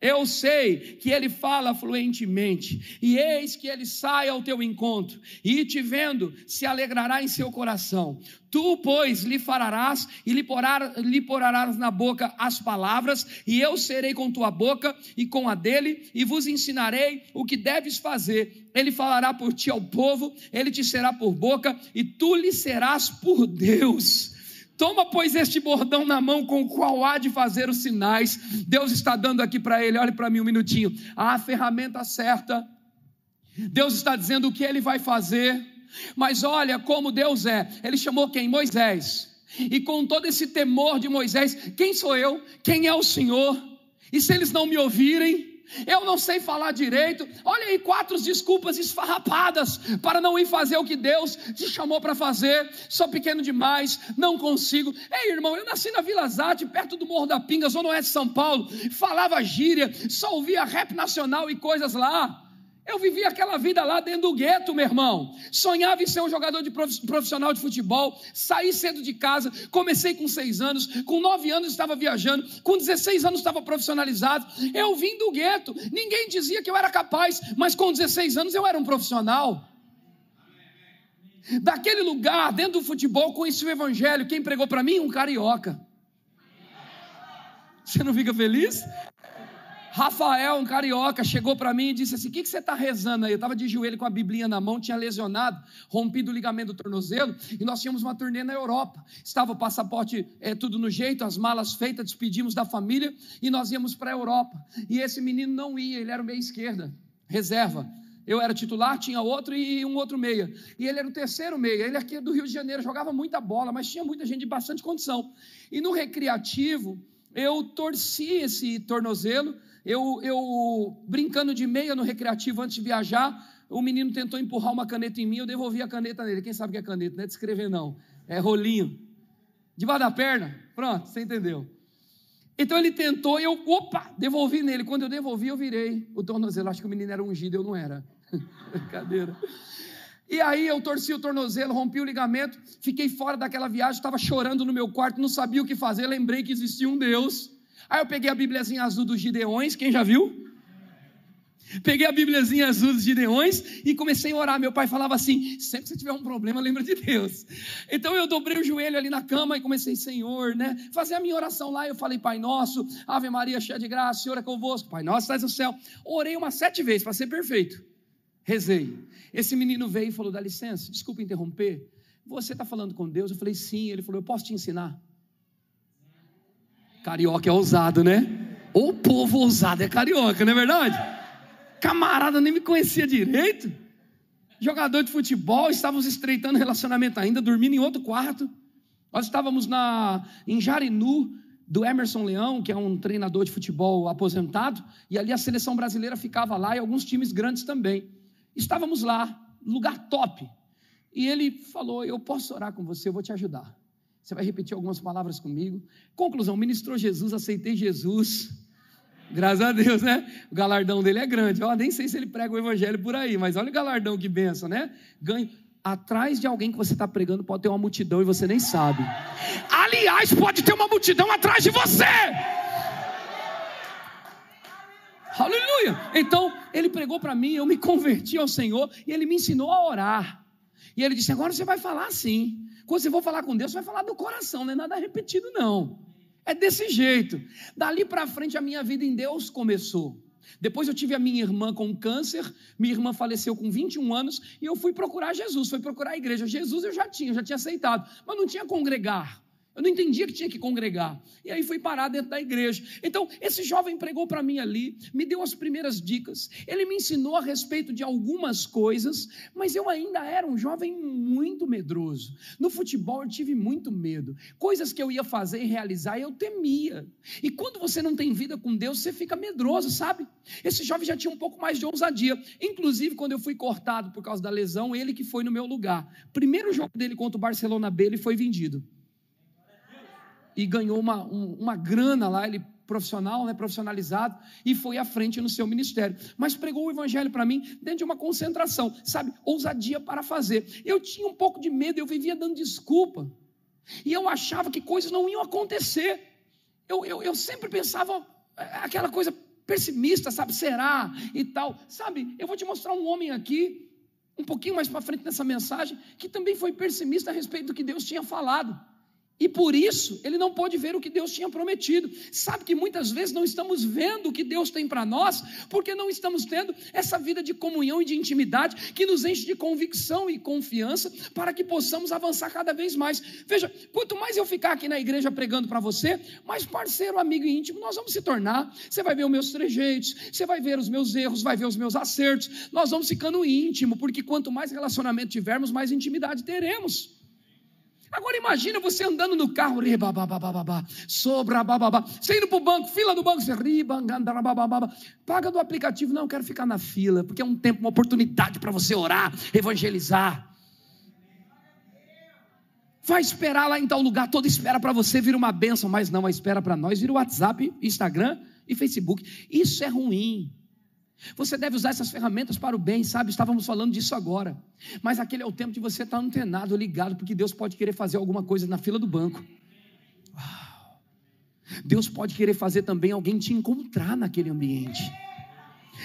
Eu sei que ele fala fluentemente, e eis que ele sai ao teu encontro, e te vendo, se alegrará em seu coração. Tu, pois, lhe farás e lhe, porar, lhe porarás na boca as palavras, e eu serei com tua boca e com a dele, e vos ensinarei o que deves fazer. Ele falará por ti ao povo, ele te será por boca, e tu lhe serás por Deus. Toma, pois, este bordão na mão com o qual há de fazer os sinais. Deus está dando aqui para ele, olhe para mim um minutinho, a ferramenta certa. Deus está dizendo o que ele vai fazer. Mas olha como Deus é. Ele chamou quem? Moisés. E com todo esse temor de Moisés, quem sou eu? Quem é o Senhor? E se eles não me ouvirem? Eu não sei falar direito. Olha aí, quatro desculpas esfarrapadas para não ir fazer o que Deus te chamou para fazer. Sou pequeno demais, não consigo. Ei, irmão, eu nasci na Vila Zate, perto do Morro da Pinga, zona oeste de São Paulo. Falava gíria, só ouvia rap nacional e coisas lá. Eu vivia aquela vida lá dentro do gueto, meu irmão. Sonhava em ser um jogador de profissional de futebol. Saí cedo de casa. Comecei com seis anos. Com nove anos estava viajando. Com 16 anos estava profissionalizado. Eu vim do gueto. Ninguém dizia que eu era capaz. Mas com 16 anos eu era um profissional. Daquele lugar, dentro do futebol, conheci o evangelho. Quem pregou para mim? Um carioca. Você não fica feliz? Rafael, um carioca, chegou para mim e disse assim: O que, que você está rezando aí? Eu estava de joelho com a Biblinha na mão, tinha lesionado, rompido o ligamento do tornozelo, e nós tínhamos uma turnê na Europa. Estava o passaporte é, tudo no jeito, as malas feitas, despedimos da família e nós íamos para a Europa. E esse menino não ia, ele era o meia esquerda, reserva. Eu era titular, tinha outro e um outro meia. E ele era o terceiro meia. Ele aqui do Rio de Janeiro, jogava muita bola, mas tinha muita gente de bastante condição. E no recreativo, eu torci esse tornozelo eu, eu brincando de meia no recreativo antes de viajar, o menino tentou empurrar uma caneta em mim, eu devolvi a caneta nele. Quem sabe o que é caneta? Não é de escrever, não. É rolinho. Debaixo da perna. Pronto, você entendeu. Então ele tentou, eu, opa, devolvi nele. Quando eu devolvi, eu virei o tornozelo. Acho que o menino era ungido, eu não era. (laughs) Brincadeira. E aí eu torci o tornozelo, rompi o ligamento, fiquei fora daquela viagem, estava chorando no meu quarto, não sabia o que fazer, lembrei que existia um Deus. Aí eu peguei a Bíbliazinha azul dos Gideões, quem já viu? Peguei a Bíbliazinha azul dos Gideões e comecei a orar. Meu pai falava assim: sempre que você tiver um problema, lembra de Deus. Então eu dobrei o joelho ali na cama e comecei, Senhor, né? Fazer a minha oração lá. Eu falei, Pai Nosso, Ave Maria, cheia de graça, Senhor é convosco. Pai Nosso, estás no céu. Orei umas sete vezes para ser perfeito. Rezei. Esse menino veio e falou: dá licença, desculpa interromper. Você está falando com Deus? Eu falei, sim. Ele falou: eu posso te ensinar. Carioca é ousado, né? O povo ousado é carioca, não é verdade? Camarada nem me conhecia direito. Jogador de futebol, estávamos estreitando relacionamento ainda, dormindo em outro quarto. Nós estávamos na, em Jarinu, do Emerson Leão, que é um treinador de futebol aposentado, e ali a seleção brasileira ficava lá e alguns times grandes também. Estávamos lá, lugar top. E ele falou: Eu posso orar com você, eu vou te ajudar. Você vai repetir algumas palavras comigo. Conclusão: ministrou Jesus, aceitei Jesus. Graças a Deus, né? O galardão dele é grande. Eu nem sei se ele prega o evangelho por aí, mas olha o galardão que benção, né? Ganho. Atrás de alguém que você está pregando pode ter uma multidão e você nem sabe. Aliás, pode ter uma multidão atrás de você. Aleluia! Então, ele pregou para mim, eu me converti ao Senhor e ele me ensinou a orar. E ele disse: agora você vai falar assim. Quando você for falar com Deus, você vai falar do coração, não é nada repetido, não. É desse jeito. Dali para frente, a minha vida em Deus começou. Depois eu tive a minha irmã com câncer, minha irmã faleceu com 21 anos e eu fui procurar Jesus, fui procurar a igreja. Jesus eu já tinha, eu já tinha aceitado, mas não tinha congregar. Eu não entendia que tinha que congregar. E aí fui parar dentro da igreja. Então, esse jovem pregou para mim ali, me deu as primeiras dicas. Ele me ensinou a respeito de algumas coisas, mas eu ainda era um jovem muito medroso. No futebol eu tive muito medo. Coisas que eu ia fazer e realizar, eu temia. E quando você não tem vida com Deus, você fica medroso, sabe? Esse jovem já tinha um pouco mais de ousadia. Inclusive, quando eu fui cortado por causa da lesão, ele que foi no meu lugar. Primeiro jogo dele contra o Barcelona B, ele foi vendido e ganhou uma, um, uma grana lá, ele profissional, né, profissionalizado, e foi à frente no seu ministério. Mas pregou o evangelho para mim dentro de uma concentração, sabe? Ousadia para fazer. Eu tinha um pouco de medo, eu vivia dando desculpa. E eu achava que coisas não iam acontecer. Eu, eu, eu sempre pensava é, aquela coisa pessimista, sabe? Será e tal. Sabe, eu vou te mostrar um homem aqui, um pouquinho mais para frente nessa mensagem, que também foi pessimista a respeito do que Deus tinha falado. E por isso, ele não pôde ver o que Deus tinha prometido. Sabe que muitas vezes não estamos vendo o que Deus tem para nós, porque não estamos tendo essa vida de comunhão e de intimidade que nos enche de convicção e confiança para que possamos avançar cada vez mais. Veja, quanto mais eu ficar aqui na igreja pregando para você, mais parceiro, amigo e íntimo nós vamos se tornar. Você vai ver os meus trejeitos, você vai ver os meus erros, vai ver os meus acertos. Nós vamos ficando íntimo, porque quanto mais relacionamento tivermos, mais intimidade teremos. Agora imagina você andando no carro, sobra, bababá, você indo para o banco, fila do banco, você riba, paga do aplicativo, não, quero ficar na fila, porque é um tempo, uma oportunidade para você orar, evangelizar. Vai esperar lá em tal lugar, toda espera para você vira uma bênção, mas não, a espera para nós vira WhatsApp, Instagram e Facebook. Isso é ruim. Você deve usar essas ferramentas para o bem, sabe? Estávamos falando disso agora. Mas aquele é o tempo de você estar antenado, ligado, porque Deus pode querer fazer alguma coisa na fila do banco. Uau. Deus pode querer fazer também alguém te encontrar naquele ambiente.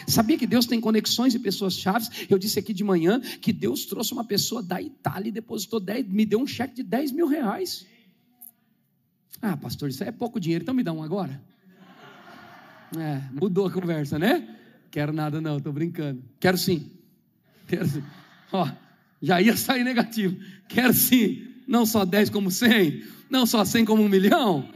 Sabia que Deus tem conexões e pessoas chaves? Eu disse aqui de manhã que Deus trouxe uma pessoa da Itália e depositou 10, me deu um cheque de 10 mil reais. Ah, pastor, isso é pouco dinheiro, então me dá um agora. É, mudou a conversa, né? Quero nada, não, estou brincando. Quero sim. Quero sim. Ó, já ia sair negativo. Quero sim. Não só 10 como 100. Não só 100 como um milhão.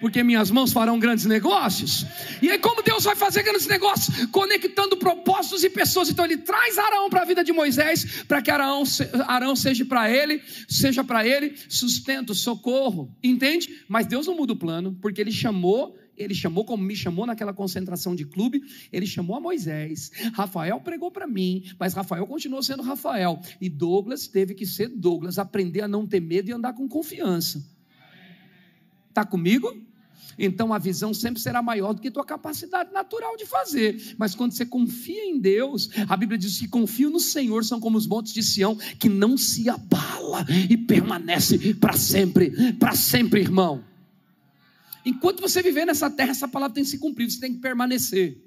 Porque minhas mãos farão grandes negócios. E aí, como Deus vai fazer grandes negócios? Conectando propósitos e pessoas. Então, Ele traz Arão para a vida de Moisés, para que Arão, Arão seja para ele, seja para ele sustento, socorro. Entende? Mas Deus não muda o plano, porque Ele chamou ele chamou como me chamou naquela concentração de clube, ele chamou a Moisés. Rafael pregou para mim, mas Rafael continuou sendo Rafael. E Douglas teve que ser Douglas, aprender a não ter medo e andar com confiança. Está comigo? Então a visão sempre será maior do que tua capacidade natural de fazer. Mas quando você confia em Deus, a Bíblia diz que confio no Senhor são como os montes de Sião que não se abala e permanece para sempre, para sempre, irmão. Enquanto você viver nessa terra, essa palavra tem que se cumprir, você tem que permanecer.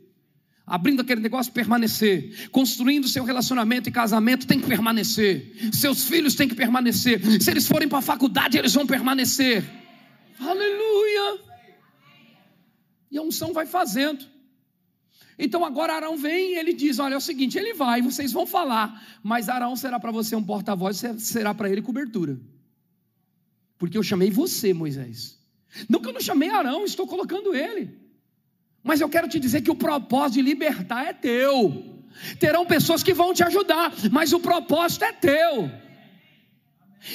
Abrindo aquele negócio, permanecer. Construindo seu relacionamento e casamento, tem que permanecer. Seus filhos têm que permanecer. Se eles forem para a faculdade, eles vão permanecer. Aleluia! E a unção vai fazendo. Então agora Arão vem e ele diz: Olha, é o seguinte, ele vai, vocês vão falar, mas Arão será para você um porta-voz, será para ele cobertura. Porque eu chamei você, Moisés. Não que eu não chamei Arão, estou colocando ele. Mas eu quero te dizer que o propósito de libertar é teu. Terão pessoas que vão te ajudar, mas o propósito é teu.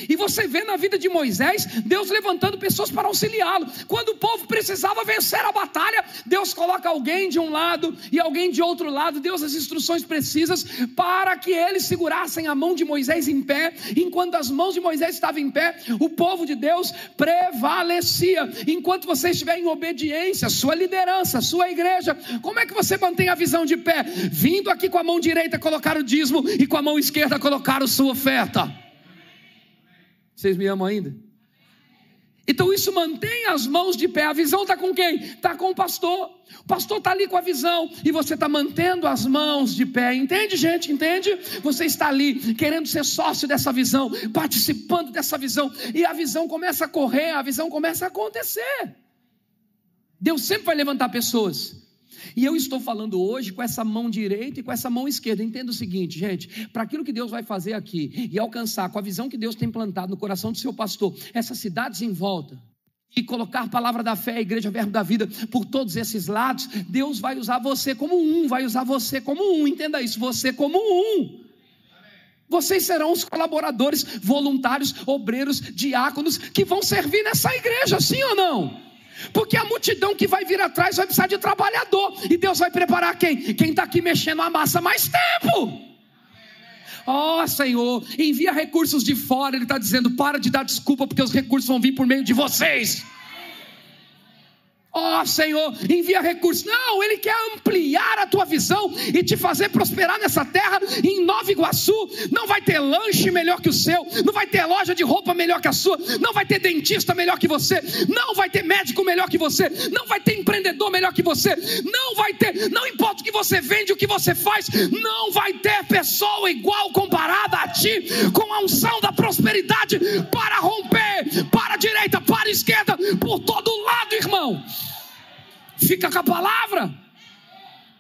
E você vê na vida de Moisés, Deus levantando pessoas para auxiliá-lo. Quando o povo precisava vencer a batalha, Deus coloca alguém de um lado e alguém de outro lado, Deus as instruções precisas para que eles segurassem a mão de Moisés em pé. Enquanto as mãos de Moisés estavam em pé, o povo de Deus prevalecia. Enquanto você estiver em obediência, sua liderança, sua igreja, como é que você mantém a visão de pé? Vindo aqui com a mão direita colocar o dízimo e com a mão esquerda colocar a sua oferta. Vocês me amam ainda? Então isso mantém as mãos de pé. A visão está com quem? Está com o pastor. O pastor está ali com a visão e você está mantendo as mãos de pé. Entende, gente? Entende? Você está ali querendo ser sócio dessa visão, participando dessa visão, e a visão começa a correr, a visão começa a acontecer. Deus sempre vai levantar pessoas e eu estou falando hoje com essa mão direita e com essa mão esquerda. Entenda o seguinte, gente: para aquilo que Deus vai fazer aqui e alcançar com a visão que Deus tem plantado no coração do seu pastor, essas cidades em volta, e colocar a palavra da fé, a igreja verbo da vida, por todos esses lados, Deus vai usar você como um, vai usar você como um, entenda isso, você como um. Vocês serão os colaboradores, voluntários, obreiros, diáconos que vão servir nessa igreja, sim ou não? Porque a multidão que vai vir atrás vai precisar de trabalhador. E Deus vai preparar quem? Quem está aqui mexendo a massa mais tempo. Ó oh, Senhor, envia recursos de fora. Ele está dizendo: para de dar desculpa, porque os recursos vão vir por meio de vocês. Ó oh, Senhor, envia recursos. Não, Ele quer ampliar a tua visão e te fazer prosperar nessa terra. Em Nova Iguaçu, não vai ter lanche melhor que o seu, não vai ter loja de roupa melhor que a sua, não vai ter dentista melhor que você, não vai ter médico melhor que você, não vai ter empreendedor melhor que você, não vai ter, não importa o que você vende, o que você faz, não vai ter pessoa igual comparada a ti, com a unção da prosperidade para romper, para a direita, para a esquerda, por todo lado, irmão. Fica com a palavra.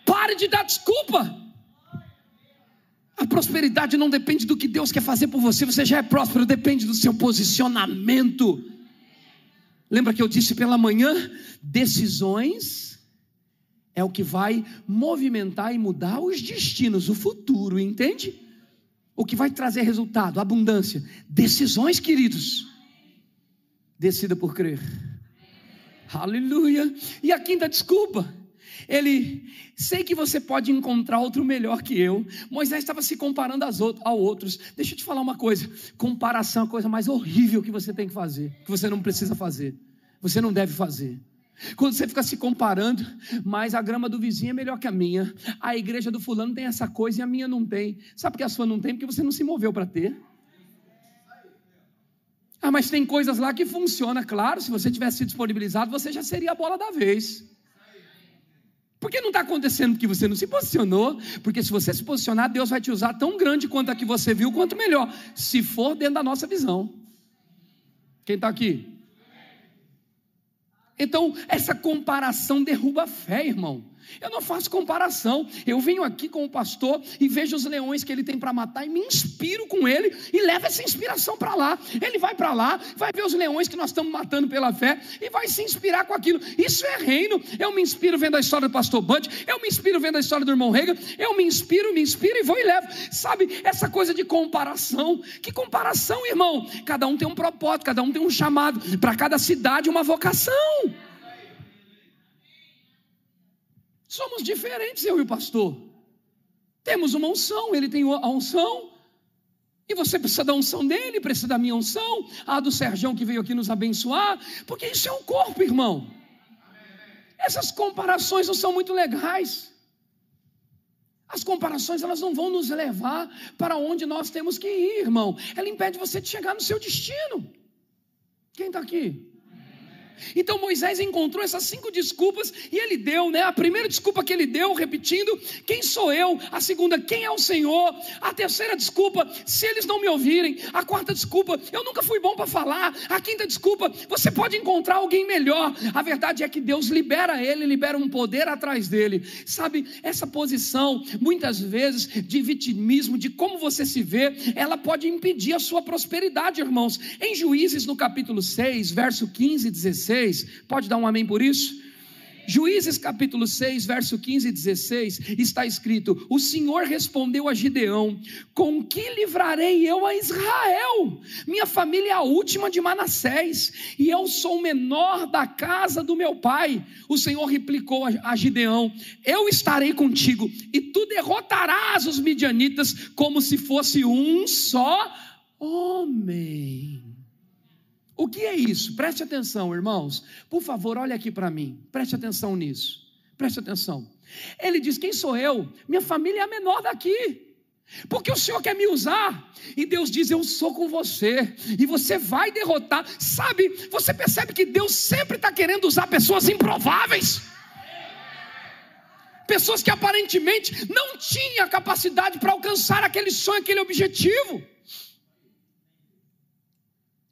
Pare de dar desculpa. A prosperidade não depende do que Deus quer fazer por você, você já é próspero, depende do seu posicionamento. Lembra que eu disse pela manhã? Decisões é o que vai movimentar e mudar os destinos, o futuro, entende? O que vai trazer resultado, abundância. Decisões, queridos. Decida por crer. Aleluia. E a quinta desculpa. Ele, sei que você pode encontrar outro melhor que eu. Moisés estava se comparando aos outros. Deixa eu te falar uma coisa: comparação é a coisa mais horrível que você tem que fazer, que você não precisa fazer, você não deve fazer. Quando você fica se comparando, mas a grama do vizinho é melhor que a minha, a igreja do fulano tem essa coisa e a minha não tem. Sabe por que a sua não tem? Porque você não se moveu para ter. Ah, mas tem coisas lá que funcionam, claro. Se você tivesse disponibilizado, você já seria a bola da vez. Por que não está acontecendo porque você não se posicionou? Porque se você se posicionar, Deus vai te usar tão grande quanto a que você viu, quanto melhor. Se for dentro da nossa visão. Quem está aqui? Então, essa comparação derruba a fé, irmão. Eu não faço comparação. Eu venho aqui com o pastor e vejo os leões que ele tem para matar e me inspiro com ele e levo essa inspiração para lá. Ele vai para lá, vai ver os leões que nós estamos matando pela fé e vai se inspirar com aquilo. Isso é reino. Eu me inspiro vendo a história do pastor Bud, eu me inspiro vendo a história do irmão Rega, eu me inspiro, me inspiro e vou e levo. Sabe, essa coisa de comparação. Que comparação, irmão? Cada um tem um propósito, cada um tem um chamado, para cada cidade uma vocação. Somos diferentes, eu e o pastor. Temos uma unção, ele tem a unção. E você precisa da unção dele, precisa da minha unção, a do Serjão que veio aqui nos abençoar, porque isso é um corpo, irmão. Essas comparações não são muito legais. As comparações elas não vão nos levar para onde nós temos que ir, irmão. Ela impede você de chegar no seu destino. Quem está aqui? Então Moisés encontrou essas cinco desculpas e ele deu, né? A primeira desculpa que ele deu, repetindo, quem sou eu? A segunda, quem é o Senhor? A terceira desculpa, se eles não me ouvirem. A quarta desculpa, eu nunca fui bom para falar. A quinta desculpa, você pode encontrar alguém melhor. A verdade é que Deus libera ele, libera um poder atrás dele. Sabe, essa posição, muitas vezes, de vitimismo, de como você se vê, ela pode impedir a sua prosperidade, irmãos. Em Juízes, no capítulo 6, verso 15 e 16, 16. Pode dar um amém por isso? Juízes capítulo 6, verso 15 e 16, está escrito: O Senhor respondeu a Gideão: Com que livrarei eu a Israel? Minha família é a última de Manassés, e eu sou o menor da casa do meu pai. O Senhor replicou a Gideão: Eu estarei contigo, e tu derrotarás os midianitas como se fosse um só homem. O que é isso? Preste atenção, irmãos. Por favor, olhe aqui para mim. Preste atenção nisso. Preste atenção. Ele diz: Quem sou eu? Minha família é a menor daqui. Porque o Senhor quer me usar. E Deus diz: Eu sou com você. E você vai derrotar. Sabe, você percebe que Deus sempre está querendo usar pessoas improváveis. Pessoas que aparentemente não tinham capacidade para alcançar aquele sonho, aquele objetivo.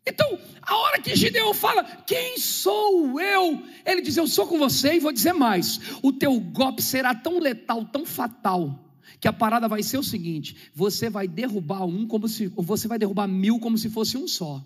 Então, a hora que Gideão fala, quem sou eu? Ele diz, eu sou com você e vou dizer mais: o teu golpe será tão letal, tão fatal, que a parada vai ser o seguinte: você vai derrubar um como se, você vai derrubar mil como se fosse um só.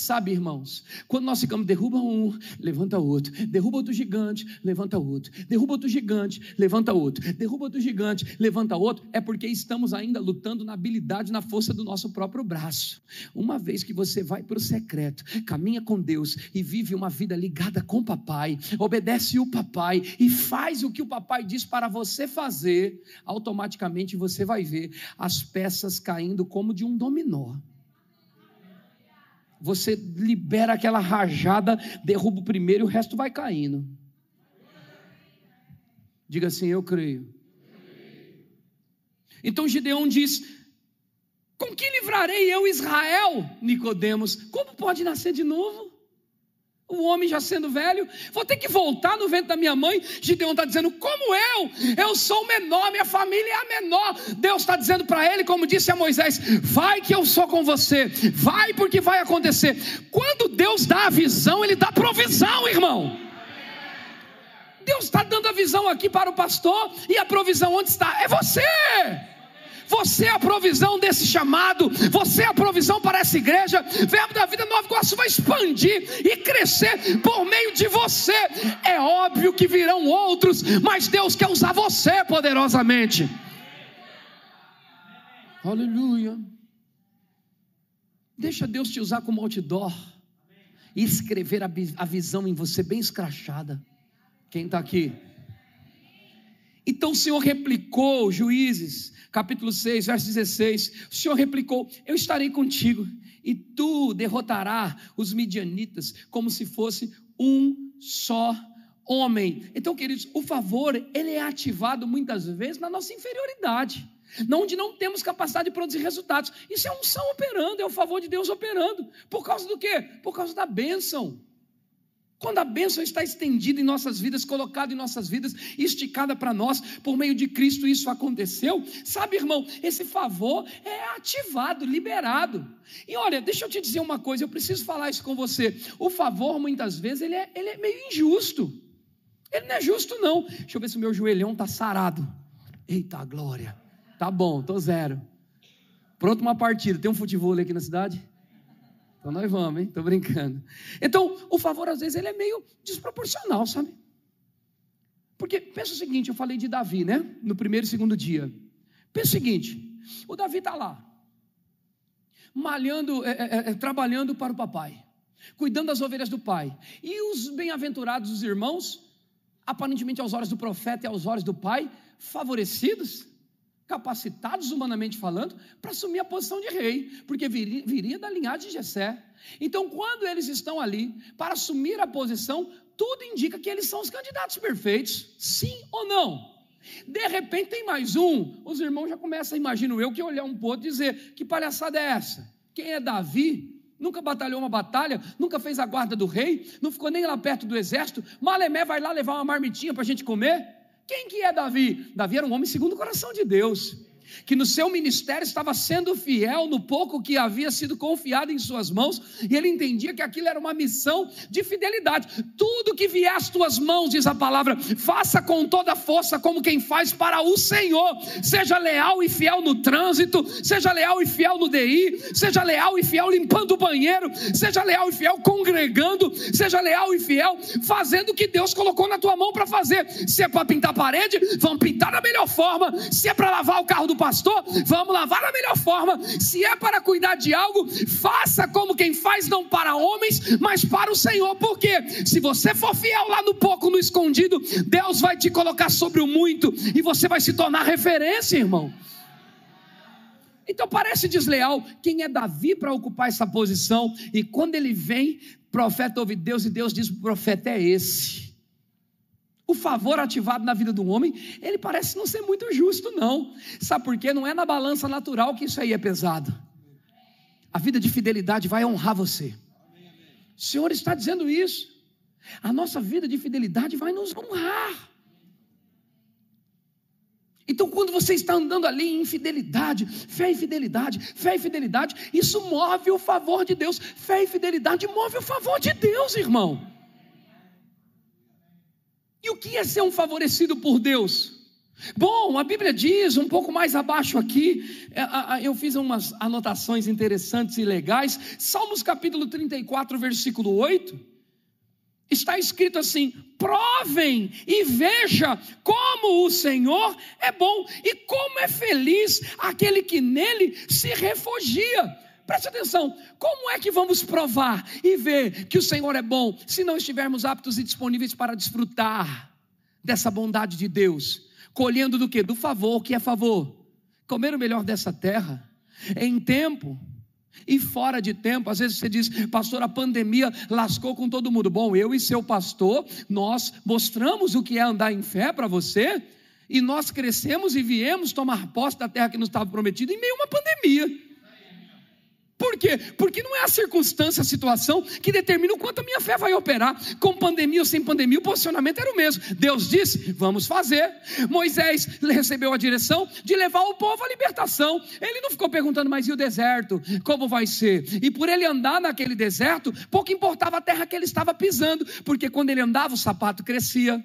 Sabe, irmãos, quando nós ficamos, derruba um, levanta outro, derruba outro gigante, levanta outro, derruba outro gigante, levanta outro, derruba outro gigante, levanta outro, é porque estamos ainda lutando na habilidade, na força do nosso próprio braço. Uma vez que você vai para o secreto, caminha com Deus e vive uma vida ligada com o papai, obedece o papai e faz o que o papai diz para você fazer, automaticamente você vai ver as peças caindo como de um dominó você libera aquela rajada, derruba o primeiro e o resto vai caindo. Diga assim: Eu creio. Então Gideão diz: Com que livrarei eu Israel? Nicodemos, como pode nascer de novo? O homem já sendo velho, vou ter que voltar no ventre da minha mãe. Gideão está dizendo, como eu? Eu sou o menor, minha família é a menor. Deus está dizendo para ele, como disse a Moisés: vai que eu sou com você, vai porque vai acontecer. Quando Deus dá a visão, Ele dá provisão, irmão. Deus está dando a visão aqui para o pastor, e a provisão onde está? É você. Você é a provisão desse chamado, você é a provisão para essa igreja. Verbo da Vida Nova Iguaçu vai expandir e crescer por meio de você. É óbvio que virão outros, mas Deus quer usar você poderosamente. Aleluia. Deixa Deus te usar como outdoor e escrever a, a visão em você bem escrachada. Quem está aqui? Então o Senhor replicou, juízes, capítulo 6, verso 16. O Senhor replicou: Eu estarei contigo, e tu derrotarás os midianitas, como se fosse um só homem. Então, queridos, o favor, ele é ativado muitas vezes na nossa inferioridade. Onde não temos capacidade de produzir resultados. Isso é um são operando, é o favor de Deus operando. Por causa do quê? Por causa da bênção. Quando a bênção está estendida em nossas vidas, colocada em nossas vidas, esticada para nós, por meio de Cristo isso aconteceu. Sabe, irmão, esse favor é ativado, liberado. E olha, deixa eu te dizer uma coisa, eu preciso falar isso com você. O favor, muitas vezes, ele é, ele é meio injusto. Ele não é justo, não. Deixa eu ver se o meu joelhão está sarado. Eita glória. Tá bom, tô zero. Pronto uma partida. Tem um futebol aqui na cidade? Então nós vamos, hein? Estou brincando. Então, o favor, às vezes, ele é meio desproporcional, sabe? Porque, pensa o seguinte, eu falei de Davi, né? No primeiro e segundo dia. Pensa o seguinte, o Davi está lá, malhando, é, é, é, trabalhando para o papai, cuidando das ovelhas do pai. E os bem-aventurados, os irmãos, aparentemente aos olhos do profeta e aos olhos do pai, favorecidos, capacitados humanamente falando, para assumir a posição de rei, porque viria, viria da linhagem de Jessé. Então, quando eles estão ali para assumir a posição, tudo indica que eles são os candidatos perfeitos, sim ou não? De repente tem mais um, os irmãos já começam, imagino eu, que olhar um pouco e dizer: que palhaçada é essa? Quem é Davi? Nunca batalhou uma batalha, nunca fez a guarda do rei, não ficou nem lá perto do exército. Malemé vai lá levar uma marmitinha para a gente comer. Quem que é Davi? Davi era um homem segundo o coração de Deus. Que no seu ministério estava sendo fiel no pouco que havia sido confiado em suas mãos, e ele entendia que aquilo era uma missão de fidelidade. Tudo que vier às tuas mãos, diz a palavra, faça com toda força, como quem faz para o Senhor. Seja leal e fiel no trânsito, seja leal e fiel no DI, seja leal e fiel limpando o banheiro, seja leal e fiel congregando, seja leal e fiel fazendo o que Deus colocou na tua mão para fazer. Se é para pintar a parede, vamos pintar da melhor forma. Se é para lavar o carro do pastor, vamos lavar da melhor forma. Se é para cuidar de algo, faça como quem faz, não para homens, mas para o Senhor. Porque se você for fiel lá no pouco, no escondido, Deus vai te colocar sobre o muito e você vai se tornar referência, irmão. Então parece desleal quem é Davi para ocupar essa posição, e quando ele vem, profeta ouve Deus e Deus diz: o profeta é esse o favor ativado na vida do homem, ele parece não ser muito justo, não. Sabe por quê? Não é na balança natural que isso aí é pesado. A vida de fidelidade vai honrar você. O Senhor está dizendo isso. A nossa vida de fidelidade vai nos honrar. Então, quando você está andando ali em fidelidade, fé e fidelidade, fé e fidelidade, isso move o favor de Deus. Fé e fidelidade move o favor de Deus, irmão. E o que é ser um favorecido por Deus? Bom, a Bíblia diz, um pouco mais abaixo aqui, é, eu fiz umas anotações interessantes e legais. Salmos capítulo 34, versículo 8. Está escrito assim: provem e veja como o Senhor é bom e como é feliz aquele que nele se refugia. Preste atenção, como é que vamos provar e ver que o Senhor é bom se não estivermos aptos e disponíveis para desfrutar dessa bondade de Deus? Colhendo do que? Do favor, que é favor. Comer o melhor dessa terra, em tempo e fora de tempo. Às vezes você diz, pastor, a pandemia lascou com todo mundo. Bom, eu e seu pastor, nós mostramos o que é andar em fé para você. E nós crescemos e viemos tomar posse da terra que nos estava prometida em meio a uma pandemia. Por quê? Porque não é a circunstância, a situação que determina o quanto a minha fé vai operar. Com pandemia ou sem pandemia, o posicionamento era o mesmo. Deus disse: vamos fazer. Moisés recebeu a direção de levar o povo à libertação. Ele não ficou perguntando, mas e o deserto? Como vai ser? E por ele andar naquele deserto, pouco importava a terra que ele estava pisando, porque quando ele andava, o sapato crescia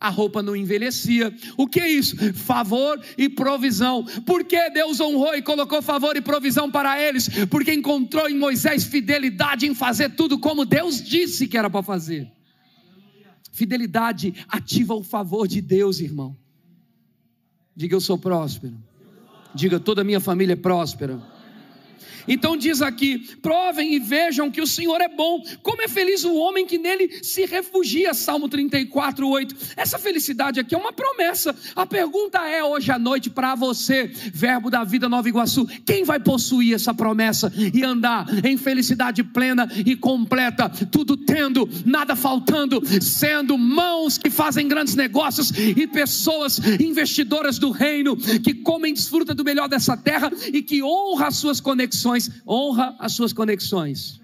a roupa não envelhecia. O que é isso? Favor e provisão. Por que Deus honrou e colocou favor e provisão para eles? Porque encontrou em Moisés fidelidade em fazer tudo como Deus disse que era para fazer. Fidelidade ativa o favor de Deus, irmão. Diga eu sou próspero. Diga toda a minha família é próspera. Então diz aqui: provem e vejam que o Senhor é bom. Como é feliz o homem que nele se refugia. Salmo 34, 8. Essa felicidade aqui é uma promessa. A pergunta é hoje à noite para você, Verbo da Vida Nova Iguaçu: quem vai possuir essa promessa e andar em felicidade plena e completa, tudo tendo, nada faltando, sendo mãos que fazem grandes negócios e pessoas investidoras do reino que comem e desfrutam do melhor dessa terra e que honra as suas conexões conexões, honra as suas conexões.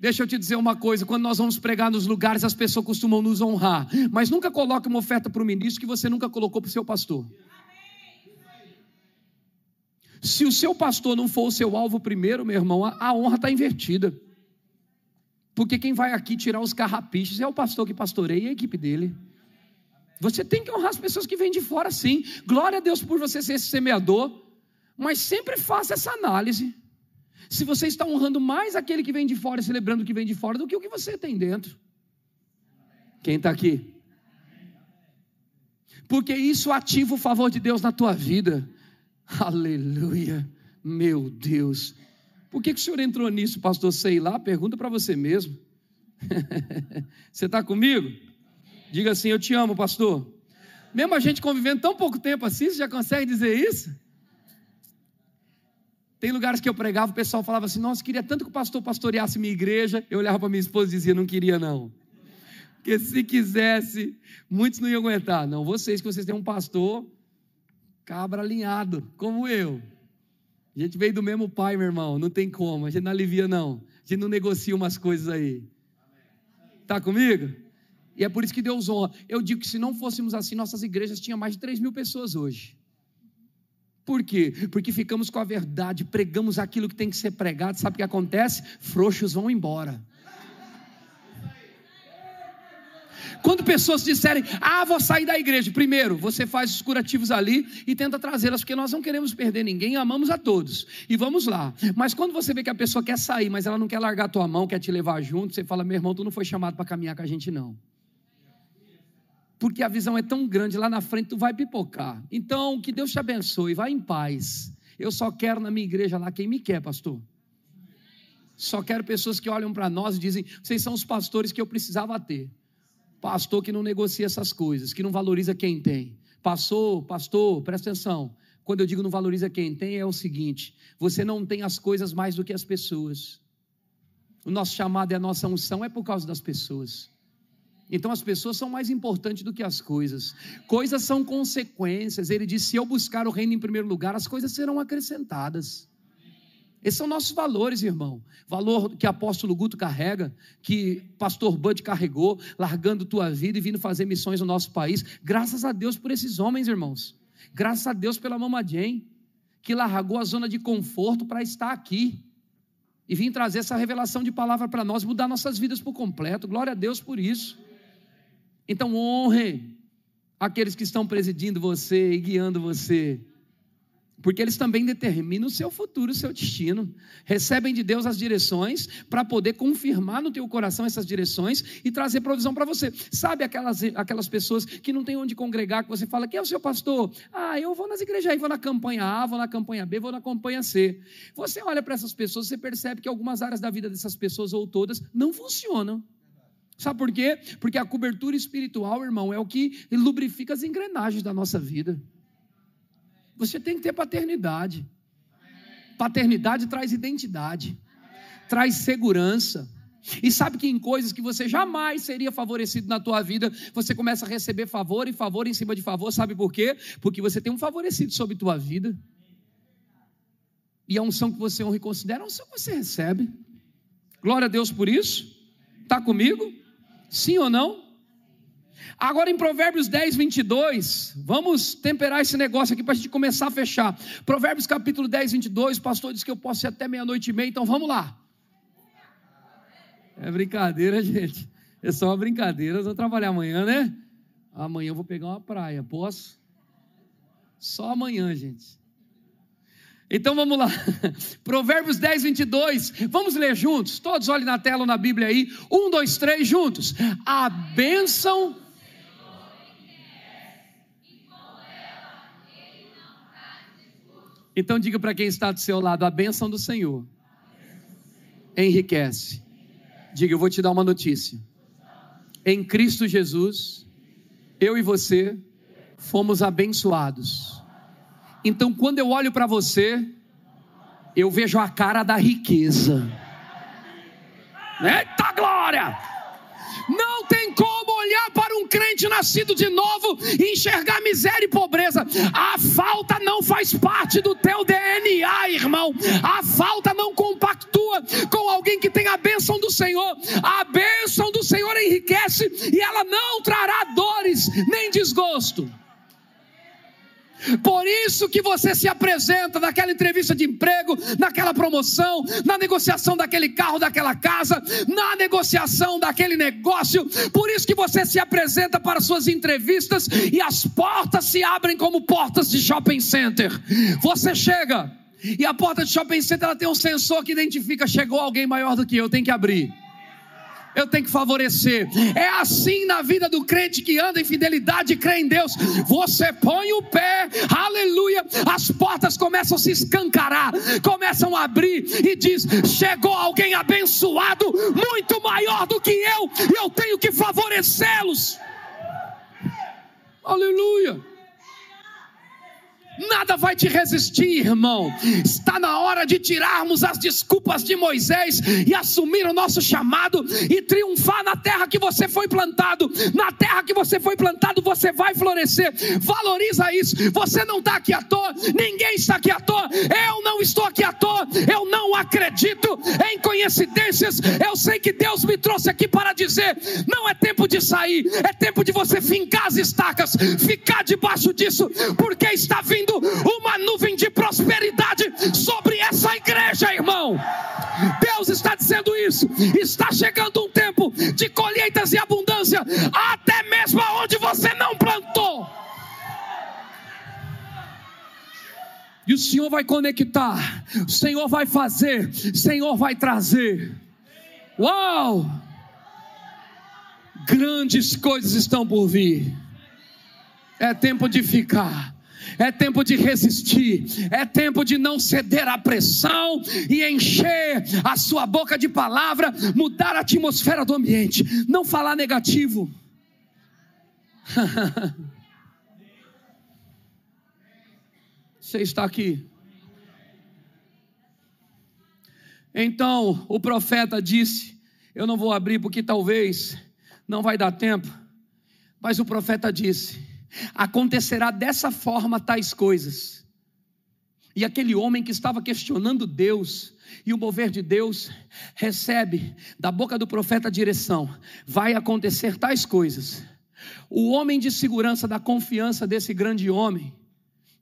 Deixa eu te dizer uma coisa: quando nós vamos pregar nos lugares, as pessoas costumam nos honrar, mas nunca coloque uma oferta para o ministro que você nunca colocou para o seu pastor. Se o seu pastor não for o seu alvo primeiro, meu irmão, a, honra está invertida. Porque quem vai aqui tirar os carrapichos é o pastor que pastoreia e a equipe dele. Você tem que honrar as pessoas que vêm de fora, sim. Glória a Deus por você ser esse semeador. Mas sempre faça essa análise. Se você está honrando mais aquele que vem de fora, celebrando o que vem de fora, do que o que você tem dentro. Quem está aqui? Porque isso ativa o favor de Deus na tua vida. Aleluia. Meu Deus. Por que, que o senhor entrou nisso, pastor? Sei lá, pergunta para você mesmo. (laughs) você está comigo? Diga assim: Eu te amo, pastor. Mesmo a gente convivendo tão pouco tempo assim, você já consegue dizer isso? Tem lugares que eu pregava, o pessoal falava assim: Nossa, queria tanto que o pastor pastoreasse minha igreja. Eu olhava para minha esposa e dizia: Não queria, não. Porque se quisesse, muitos não iam aguentar. Não, vocês, que vocês têm um pastor cabra alinhado, como eu. A gente veio do mesmo pai, meu irmão. Não tem como. A gente não alivia, não. A gente não negocia umas coisas aí. Está comigo? E é por isso que Deus honra. Eu digo que se não fôssemos assim, nossas igrejas tinham mais de 3 mil pessoas hoje. Por quê? Porque ficamos com a verdade, pregamos aquilo que tem que ser pregado. Sabe o que acontece? Frouxos vão embora. Quando pessoas disserem, ah, vou sair da igreja, primeiro, você faz os curativos ali e tenta trazê-las, porque nós não queremos perder ninguém, amamos a todos. E vamos lá. Mas quando você vê que a pessoa quer sair, mas ela não quer largar a tua mão, quer te levar junto, você fala, meu irmão, tu não foi chamado para caminhar com a gente, não. Porque a visão é tão grande, lá na frente tu vai pipocar. Então, que Deus te abençoe, vai em paz. Eu só quero na minha igreja lá quem me quer, pastor. Só quero pessoas que olham para nós e dizem: vocês são os pastores que eu precisava ter. Pastor que não negocia essas coisas, que não valoriza quem tem. Pastor, pastor, presta atenção. Quando eu digo não valoriza quem tem, é o seguinte: você não tem as coisas mais do que as pessoas. O nosso chamado e a nossa unção é por causa das pessoas. Então as pessoas são mais importantes do que as coisas. Coisas são consequências. Ele disse: se eu buscar o reino em primeiro lugar, as coisas serão acrescentadas. Esses são nossos valores, irmão. Valor que apóstolo Guto carrega, que pastor Bud carregou, largando tua vida e vindo fazer missões no nosso país. Graças a Deus por esses homens, irmãos. Graças a Deus pela Mama Jane, que largou a zona de conforto para estar aqui e vir trazer essa revelação de palavra para nós, mudar nossas vidas por completo. Glória a Deus por isso. Então honre aqueles que estão presidindo você e guiando você porque eles também determinam o seu futuro, o seu destino. Recebem de Deus as direções para poder confirmar no teu coração essas direções e trazer provisão para você. Sabe aquelas, aquelas pessoas que não tem onde congregar, que você fala, quem é o seu pastor? Ah, eu vou nas igrejas aí, vou na campanha A, vou na campanha B, vou na campanha C. Você olha para essas pessoas, você percebe que algumas áreas da vida dessas pessoas, ou todas, não funcionam. Sabe por quê? Porque a cobertura espiritual, irmão, é o que lubrifica as engrenagens da nossa vida. Você tem que ter paternidade. Paternidade traz identidade, traz segurança. E sabe que em coisas que você jamais seria favorecido na tua vida, você começa a receber favor e favor em cima de favor, sabe por quê? Porque você tem um favorecido sobre tua vida. E a unção que você honra e considera, a unção que você recebe. Glória a Deus por isso. Está comigo? Sim ou não? Agora em Provérbios 10, 22, vamos temperar esse negócio aqui para a gente começar a fechar. Provérbios capítulo 10, 22, o pastor disse que eu posso ir até meia-noite e meia, então vamos lá. É brincadeira, gente. É só uma brincadeira. Eu vou trabalhar amanhã, né? Amanhã eu vou pegar uma praia, posso? Só amanhã, gente. Então vamos lá, (laughs) Provérbios 10, 22, vamos ler juntos, todos olhem na tela ou na Bíblia aí, um, dois, três, juntos. A bênção Então diga para quem está do seu lado: a bênção do Senhor enriquece. Diga, eu vou te dar uma notícia. Em Cristo Jesus, eu e você fomos abençoados. Então, quando eu olho para você, eu vejo a cara da riqueza. Eita glória! Não tem como olhar para um crente nascido de novo e enxergar miséria e pobreza. A falta não faz parte do teu DNA, irmão. A falta não compactua com alguém que tem a bênção do Senhor. A bênção do Senhor enriquece e ela não trará dores nem desgosto. Por isso que você se apresenta naquela entrevista de emprego, naquela promoção, na negociação daquele carro, daquela casa, na negociação daquele negócio. Por isso que você se apresenta para suas entrevistas e as portas se abrem como portas de shopping center. Você chega e a porta de shopping center ela tem um sensor que identifica chegou alguém maior do que eu, tem que abrir eu tenho que favorecer. É assim na vida do crente que anda em fidelidade e crê em Deus. Você põe o pé, aleluia, as portas começam a se escancarar, começam a abrir e diz: chegou alguém abençoado, muito maior do que eu, e eu tenho que favorecê-los. Aleluia. Nada vai te resistir, irmão. Está na hora de tirarmos as desculpas de Moisés e assumir o nosso chamado e triunfar na terra que você foi plantado. Na terra que você foi plantado, você vai florescer. Valoriza isso. Você não está aqui à toa, ninguém está aqui à toa. Eu não estou aqui à toa. Eu não acredito em coincidências. Eu sei que Deus me trouxe aqui para dizer: não é tempo de sair, é tempo de você fincar as estacas, ficar debaixo disso, porque está vindo descendo uma nuvem de prosperidade sobre essa igreja, irmão. Deus está dizendo isso. Está chegando um tempo de colheitas e abundância, até mesmo aonde você não plantou. E o Senhor vai conectar, o Senhor vai fazer, o Senhor vai trazer. Uau! Grandes coisas estão por vir. É tempo de ficar. É tempo de resistir, é tempo de não ceder à pressão e encher a sua boca de palavra, mudar a atmosfera do ambiente, não falar negativo. (laughs) Você está aqui. Então o profeta disse: Eu não vou abrir porque talvez não vai dar tempo. Mas o profeta disse: Acontecerá dessa forma tais coisas. E aquele homem que estava questionando Deus e o mover de Deus recebe da boca do profeta a direção: vai acontecer tais coisas. O homem de segurança da confiança desse grande homem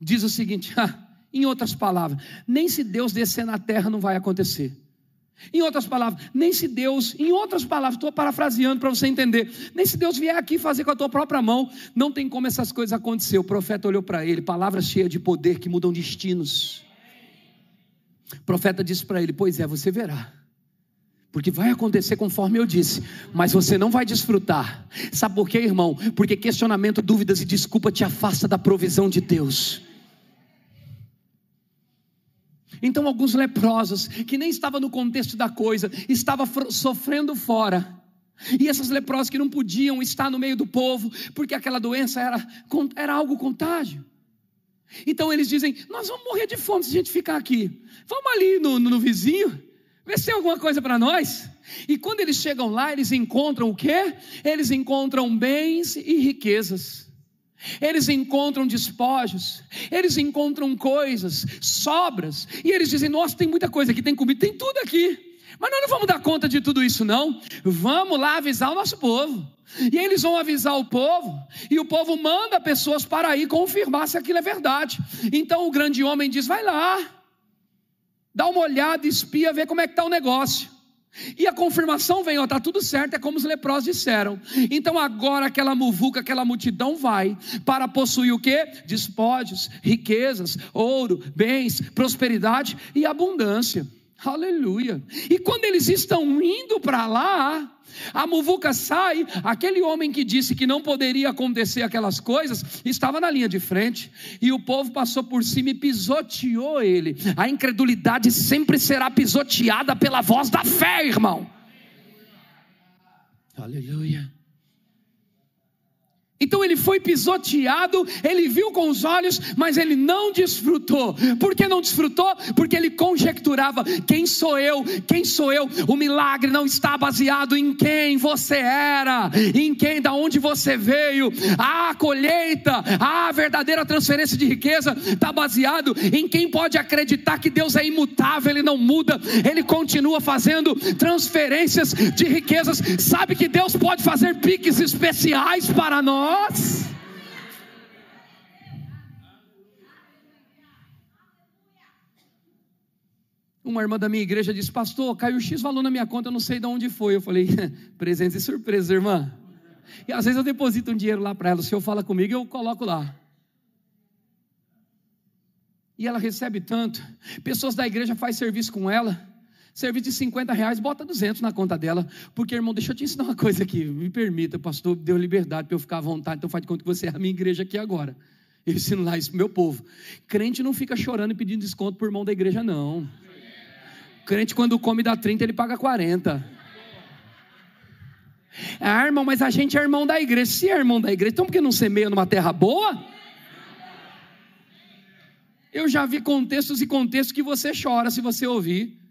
diz o seguinte: (laughs) em outras palavras, nem se Deus descer na terra não vai acontecer. Em outras palavras, nem se Deus, em outras palavras, estou parafraseando para você entender, nem se Deus vier aqui fazer com a tua própria mão, não tem como essas coisas acontecer. O profeta olhou para ele, palavras cheias de poder que mudam destinos. O profeta disse para ele: Pois é, você verá. Porque vai acontecer conforme eu disse, mas você não vai desfrutar. Sabe por quê, irmão? Porque questionamento, dúvidas e desculpa te afasta da provisão de Deus. Então, alguns leprosos, que nem estavam no contexto da coisa, estavam sofrendo fora. E essas leprosas que não podiam estar no meio do povo, porque aquela doença era, era algo contágio. Então eles dizem: Nós vamos morrer de fome se a gente ficar aqui. Vamos ali no, no, no vizinho, ver se tem alguma coisa para nós. E quando eles chegam lá, eles encontram o quê? Eles encontram bens e riquezas. Eles encontram despojos, eles encontram coisas, sobras, e eles dizem: Nossa, tem muita coisa aqui, tem comida, tem tudo aqui. Mas nós não vamos dar conta de tudo isso, não. Vamos lá avisar o nosso povo. E eles vão avisar o povo, e o povo manda pessoas para ir confirmar se aquilo é verdade. Então o grande homem diz: Vai lá, dá uma olhada, espia, vê como é que está o negócio. E a confirmação vem, ó, tá tudo certo, é como os leprosos disseram. Então agora aquela muvuca, aquela multidão vai para possuir o que? Despojos, riquezas, ouro, bens, prosperidade e abundância. Aleluia. E quando eles estão indo para lá, a muvuca sai, aquele homem que disse que não poderia acontecer aquelas coisas, estava na linha de frente, e o povo passou por cima e pisoteou ele. A incredulidade sempre será pisoteada pela voz da fé, irmão. Aleluia. Então ele foi pisoteado, ele viu com os olhos, mas ele não desfrutou. Por que não desfrutou? Porque ele conjecturava: quem sou eu? Quem sou eu? O milagre não está baseado em quem você era, em quem, da onde você veio. A colheita, a verdadeira transferência de riqueza está baseado em quem pode acreditar que Deus é imutável, ele não muda, ele continua fazendo transferências de riquezas. Sabe que Deus pode fazer piques especiais para nós nós. Uma irmã da minha igreja disse: Pastor, caiu X valor na minha conta, eu não sei de onde foi. Eu falei: (laughs) Presente e surpresa, irmã. E às vezes eu deposito um dinheiro lá para ela. O senhor fala comigo, eu coloco lá. E ela recebe tanto. Pessoas da igreja fazem serviço com ela serviço de 50 reais, bota 200 na conta dela. Porque, irmão, deixa eu te ensinar uma coisa aqui. Me permita, pastor, deu liberdade para eu ficar à vontade. Então faz de conta que você é a minha igreja aqui agora. Eu ensino lá isso pro meu povo. Crente não fica chorando e pedindo desconto por irmão da igreja, não. Crente, quando come dá 30, ele paga 40. Ah, irmão, mas a gente é irmão da igreja. Se é irmão da igreja, então por que não semeia numa terra boa? Eu já vi contextos e contextos que você chora se você ouvir.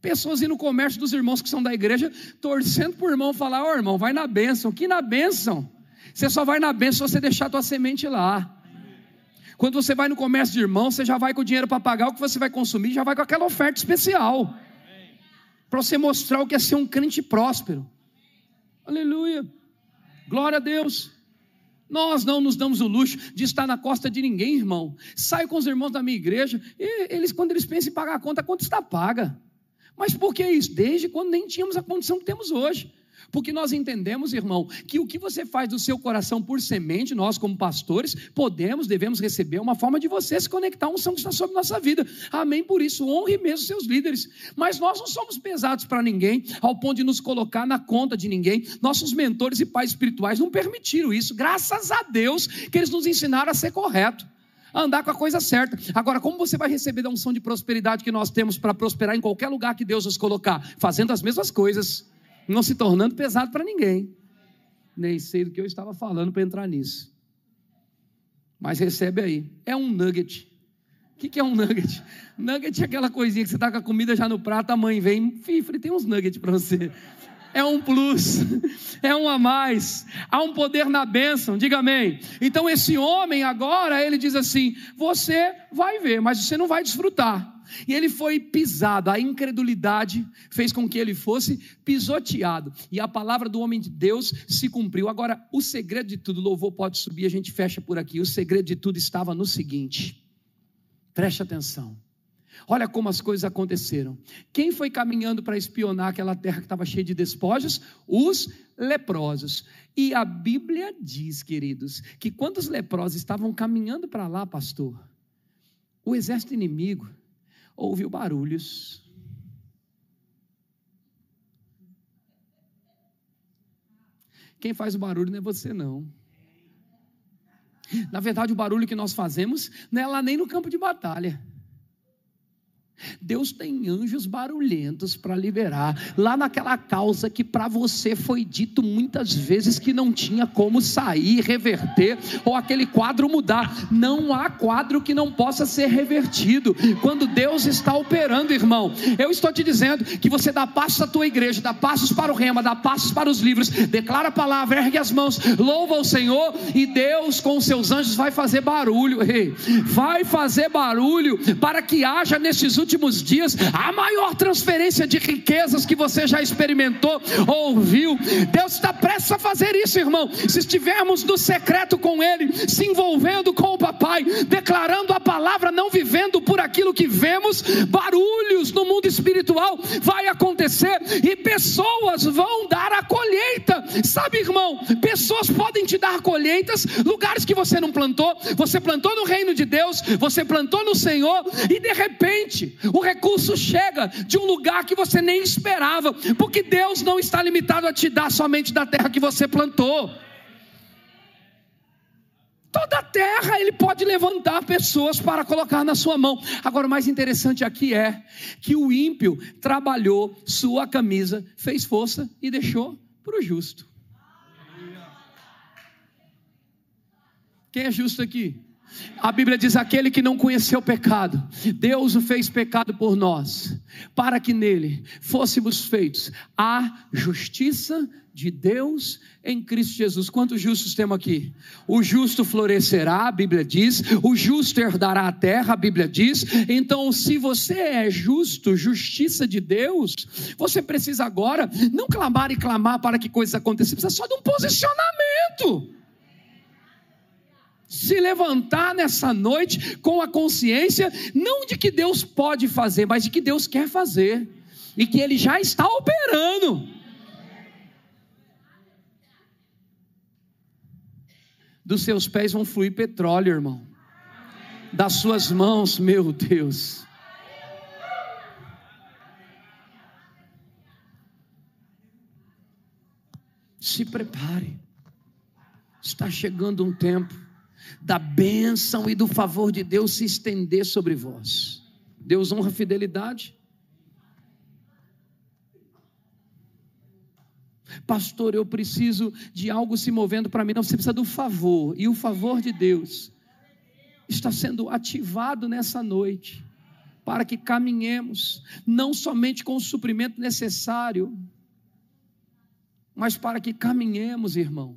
Pessoas indo no comércio dos irmãos que são da igreja, torcendo para o irmão falar: Ó oh, irmão, vai na bênção. Que na bênção? Você só vai na bênção se você deixar a tua semente lá. Quando você vai no comércio de irmão, você já vai com o dinheiro para pagar o que você vai consumir, já vai com aquela oferta especial. Para você mostrar o que é ser um crente próspero. Aleluia. Glória a Deus. Nós não nos damos o luxo de estar na costa de ninguém, irmão. Saio com os irmãos da minha igreja e eles, quando eles pensam em pagar a conta, a conta está paga. Mas por que isso? Desde quando nem tínhamos a condição que temos hoje. Porque nós entendemos, irmão, que o que você faz do seu coração por semente, nós como pastores, podemos, devemos receber uma forma de você se conectar a unção que está sobre nossa vida. Amém. Por isso, honre mesmo seus líderes. Mas nós não somos pesados para ninguém, ao ponto de nos colocar na conta de ninguém. Nossos mentores e pais espirituais não permitiram isso. Graças a Deus que eles nos ensinaram a ser correto andar com a coisa certa. Agora, como você vai receber da unção de prosperidade que nós temos para prosperar em qualquer lugar que Deus nos colocar? Fazendo as mesmas coisas não se tornando pesado para ninguém. Nem sei do que eu estava falando para entrar nisso. Mas recebe aí. É um nugget. O que, que é um nugget? Nugget é aquela coisinha que você está com a comida já no prato, a mãe vem, Fifre, tem uns nuggets para você. É um plus, (laughs) é um a mais, há um poder na bênção, diga amém. Então, esse homem agora, ele diz assim: Você vai ver, mas você não vai desfrutar. E ele foi pisado, a incredulidade fez com que ele fosse pisoteado. E a palavra do homem de Deus se cumpriu. Agora, o segredo de tudo, louvor pode subir, a gente fecha por aqui. O segredo de tudo estava no seguinte: preste atenção. Olha como as coisas aconteceram. Quem foi caminhando para espionar aquela terra que estava cheia de despojos? Os leprosos. E a Bíblia diz, queridos, que quando os leprosos estavam caminhando para lá, pastor, o exército inimigo ouviu barulhos. Quem faz o barulho não é você, não. Na verdade, o barulho que nós fazemos não é lá nem no campo de batalha. Deus tem anjos barulhentos para liberar, lá naquela causa que para você foi dito muitas vezes que não tinha como sair, reverter, ou aquele quadro mudar. Não há quadro que não possa ser revertido. Quando Deus está operando, irmão, eu estou te dizendo que você dá passos à tua igreja, dá passos para o rema, dá passos para os livros, declara a palavra, ergue as mãos, louva o Senhor, e Deus com os seus anjos vai fazer barulho, vai fazer barulho para que haja nesses últimos últimos dias, a maior transferência de riquezas que você já experimentou ou ouviu. Deus está prestes a fazer isso, irmão. Se estivermos no secreto com Ele, se envolvendo com o Papai, declarando a palavra, não vivendo por aquilo que vemos, barulhos no mundo espiritual vai acontecer e pessoas vão dar a colheita. Sabe, irmão, pessoas podem te dar colheitas, lugares que você não plantou, você plantou no reino de Deus, você plantou no Senhor e de repente o recurso chega de um lugar que você nem esperava, porque Deus não está limitado a te dar somente da terra que você plantou. Toda a terra ele pode levantar pessoas para colocar na sua mão. Agora, o mais interessante aqui é que o ímpio trabalhou sua camisa, fez força e deixou para o justo. Quem é justo aqui? A Bíblia diz: aquele que não conheceu pecado, Deus o fez pecado por nós, para que nele fôssemos feitos a justiça de Deus em Cristo Jesus. Quantos justos temos aqui? O justo florescerá, a Bíblia diz, o justo herdará a terra, a Bíblia diz. Então, se você é justo, justiça de Deus, você precisa agora não clamar e clamar para que coisas aconteçam, precisa só de um posicionamento se levantar nessa noite com a consciência, não de que Deus pode fazer, mas de que Deus quer fazer, e que Ele já está operando. Dos seus pés vão fluir petróleo, irmão. Das suas mãos, meu Deus. Se prepare. Está chegando um tempo da bênção e do favor de Deus se estender sobre vós. Deus honra a fidelidade. Pastor, eu preciso de algo se movendo para mim. Não, você precisa do favor. E o favor de Deus está sendo ativado nessa noite para que caminhemos não somente com o suprimento necessário, mas para que caminhemos, irmão,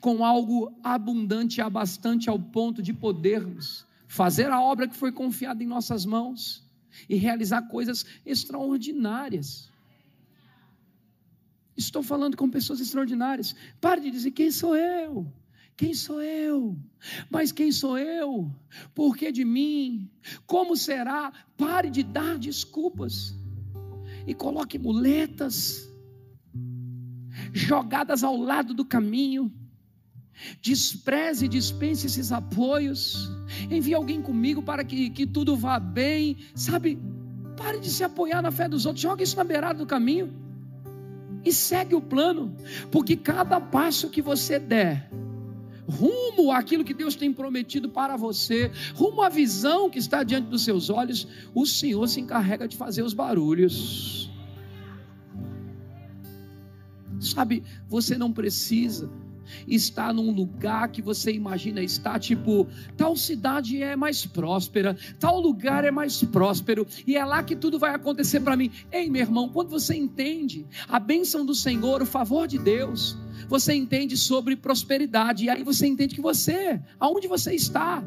com algo abundante e abastante ao ponto de podermos fazer a obra que foi confiada em nossas mãos e realizar coisas extraordinárias. Estou falando com pessoas extraordinárias. Pare de dizer quem sou eu. Quem sou eu? Mas quem sou eu? Por que de mim? Como será? Pare de dar desculpas e coloque muletas jogadas ao lado do caminho. Despreze e dispense esses apoios. Envie alguém comigo para que, que tudo vá bem. Sabe, pare de se apoiar na fé dos outros. Joga isso na beirada do caminho. E segue o plano. Porque cada passo que você der, rumo àquilo que Deus tem prometido para você, rumo à visão que está diante dos seus olhos, o Senhor se encarrega de fazer os barulhos. Sabe, você não precisa estar num lugar que você imagina estar, tipo, tal cidade é mais próspera, tal lugar é mais próspero, e é lá que tudo vai acontecer para mim. Ei, meu irmão, quando você entende a bênção do Senhor, o favor de Deus, você entende sobre prosperidade, e aí você entende que você, aonde você está,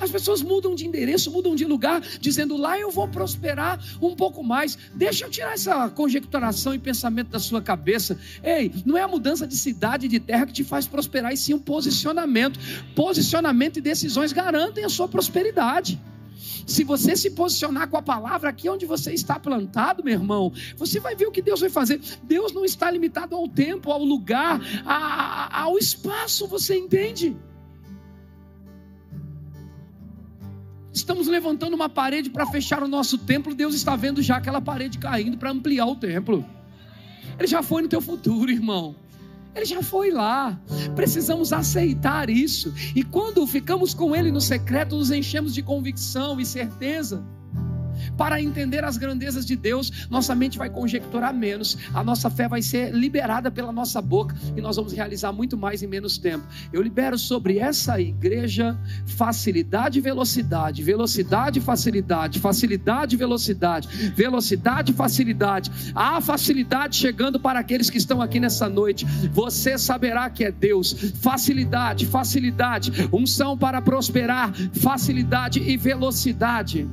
as pessoas mudam de endereço, mudam de lugar, dizendo lá eu vou prosperar um pouco mais. Deixa eu tirar essa conjecturação e pensamento da sua cabeça. Ei, não é a mudança de cidade e de terra que te faz prosperar, e sim um posicionamento. Posicionamento e decisões garantem a sua prosperidade. Se você se posicionar com a palavra aqui onde você está plantado, meu irmão, você vai ver o que Deus vai fazer. Deus não está limitado ao tempo, ao lugar, ao espaço, você entende? Estamos levantando uma parede para fechar o nosso templo. Deus está vendo já aquela parede caindo para ampliar o templo. Ele já foi no teu futuro, irmão. Ele já foi lá. Precisamos aceitar isso. E quando ficamos com Ele no secreto, nos enchemos de convicção e certeza para entender as grandezas de Deus, nossa mente vai conjecturar menos, a nossa fé vai ser liberada pela nossa boca e nós vamos realizar muito mais em menos tempo. Eu libero sobre essa igreja facilidade e velocidade, velocidade e facilidade, facilidade e velocidade, velocidade e facilidade. Há facilidade chegando para aqueles que estão aqui nessa noite. Você saberá que é Deus. Facilidade, facilidade, unção para prosperar, facilidade e velocidade.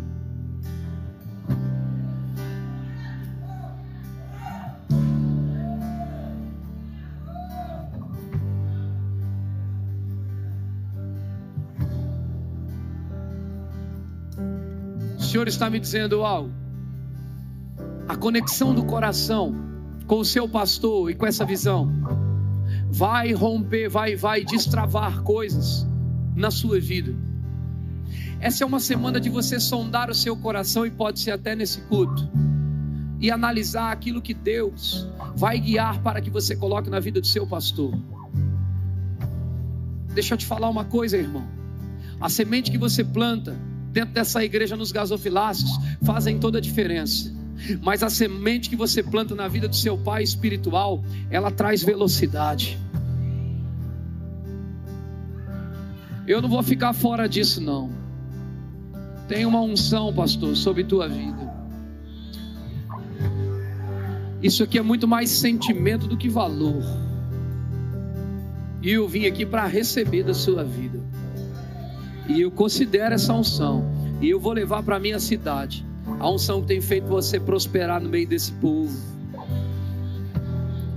Senhor está me dizendo algo. A conexão do coração com o seu pastor e com essa visão vai romper, vai, vai destravar coisas na sua vida. Essa é uma semana de você sondar o seu coração e pode ser até nesse culto e analisar aquilo que Deus vai guiar para que você coloque na vida do seu pastor. Deixa eu te falar uma coisa, irmão. A semente que você planta dentro dessa igreja nos gasofiláceos fazem toda a diferença. Mas a semente que você planta na vida do seu pai espiritual, ela traz velocidade. Eu não vou ficar fora disso, não. Tem uma unção, pastor, sobre tua vida. Isso aqui é muito mais sentimento do que valor. E eu vim aqui para receber da sua vida. E eu considero essa unção. E eu vou levar para minha cidade. A unção que tem feito você prosperar no meio desse povo.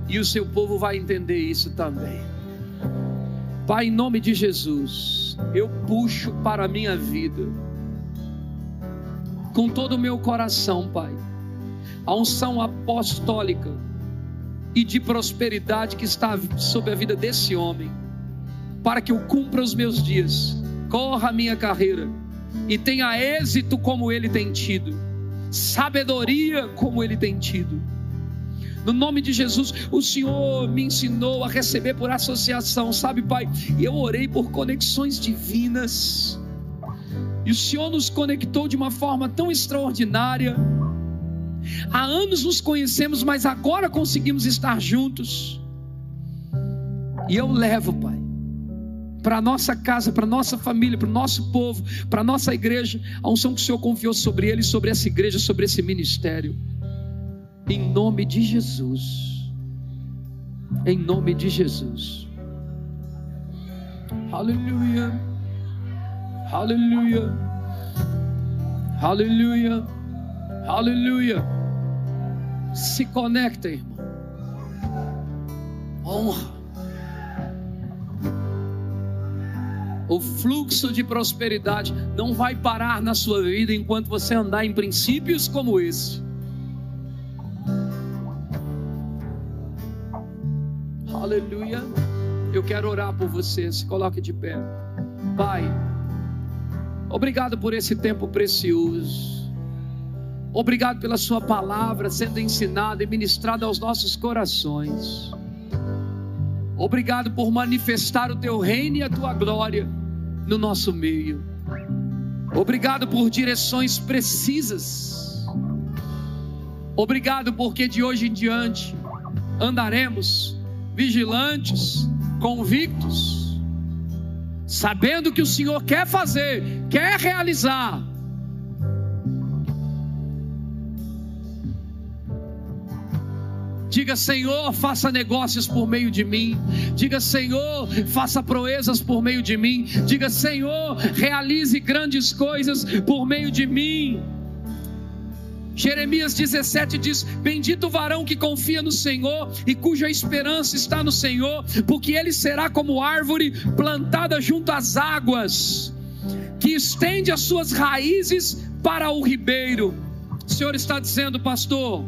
E o seu povo vai entender isso também. Pai, em nome de Jesus, eu puxo para a minha vida, com todo o meu coração, Pai, a unção apostólica e de prosperidade que está sobre a vida desse homem, para que eu cumpra os meus dias corra a minha carreira e tenha êxito como ele tem tido, sabedoria como ele tem tido. No nome de Jesus, o Senhor me ensinou a receber por associação, sabe, Pai? E eu orei por conexões divinas. E o Senhor nos conectou de uma forma tão extraordinária. Há anos nos conhecemos, mas agora conseguimos estar juntos. E eu levo, Pai, para a nossa casa, para a nossa família, para o nosso povo, para a nossa igreja, a unção que o Senhor confiou sobre ele, sobre essa igreja, sobre esse ministério. Em nome de Jesus. Em nome de Jesus. Aleluia. Aleluia. Aleluia. Aleluia. Se conecta, irmão. Honra. O fluxo de prosperidade não vai parar na sua vida enquanto você andar em princípios como esse. Aleluia. Eu quero orar por você. Se coloque de pé. Pai, obrigado por esse tempo precioso. Obrigado pela Sua palavra sendo ensinada e ministrada aos nossos corações. Obrigado por manifestar o Teu reino e a Tua glória no nosso meio. Obrigado por direções precisas. Obrigado porque de hoje em diante andaremos vigilantes, convictos, sabendo que o Senhor quer fazer, quer realizar. Diga, Senhor, faça negócios por meio de mim. Diga, Senhor, faça proezas por meio de mim. Diga, Senhor, realize grandes coisas por meio de mim. Jeremias 17 diz: Bendito o varão que confia no Senhor e cuja esperança está no Senhor, porque ele será como árvore plantada junto às águas, que estende as suas raízes para o ribeiro. O Senhor está dizendo, pastor,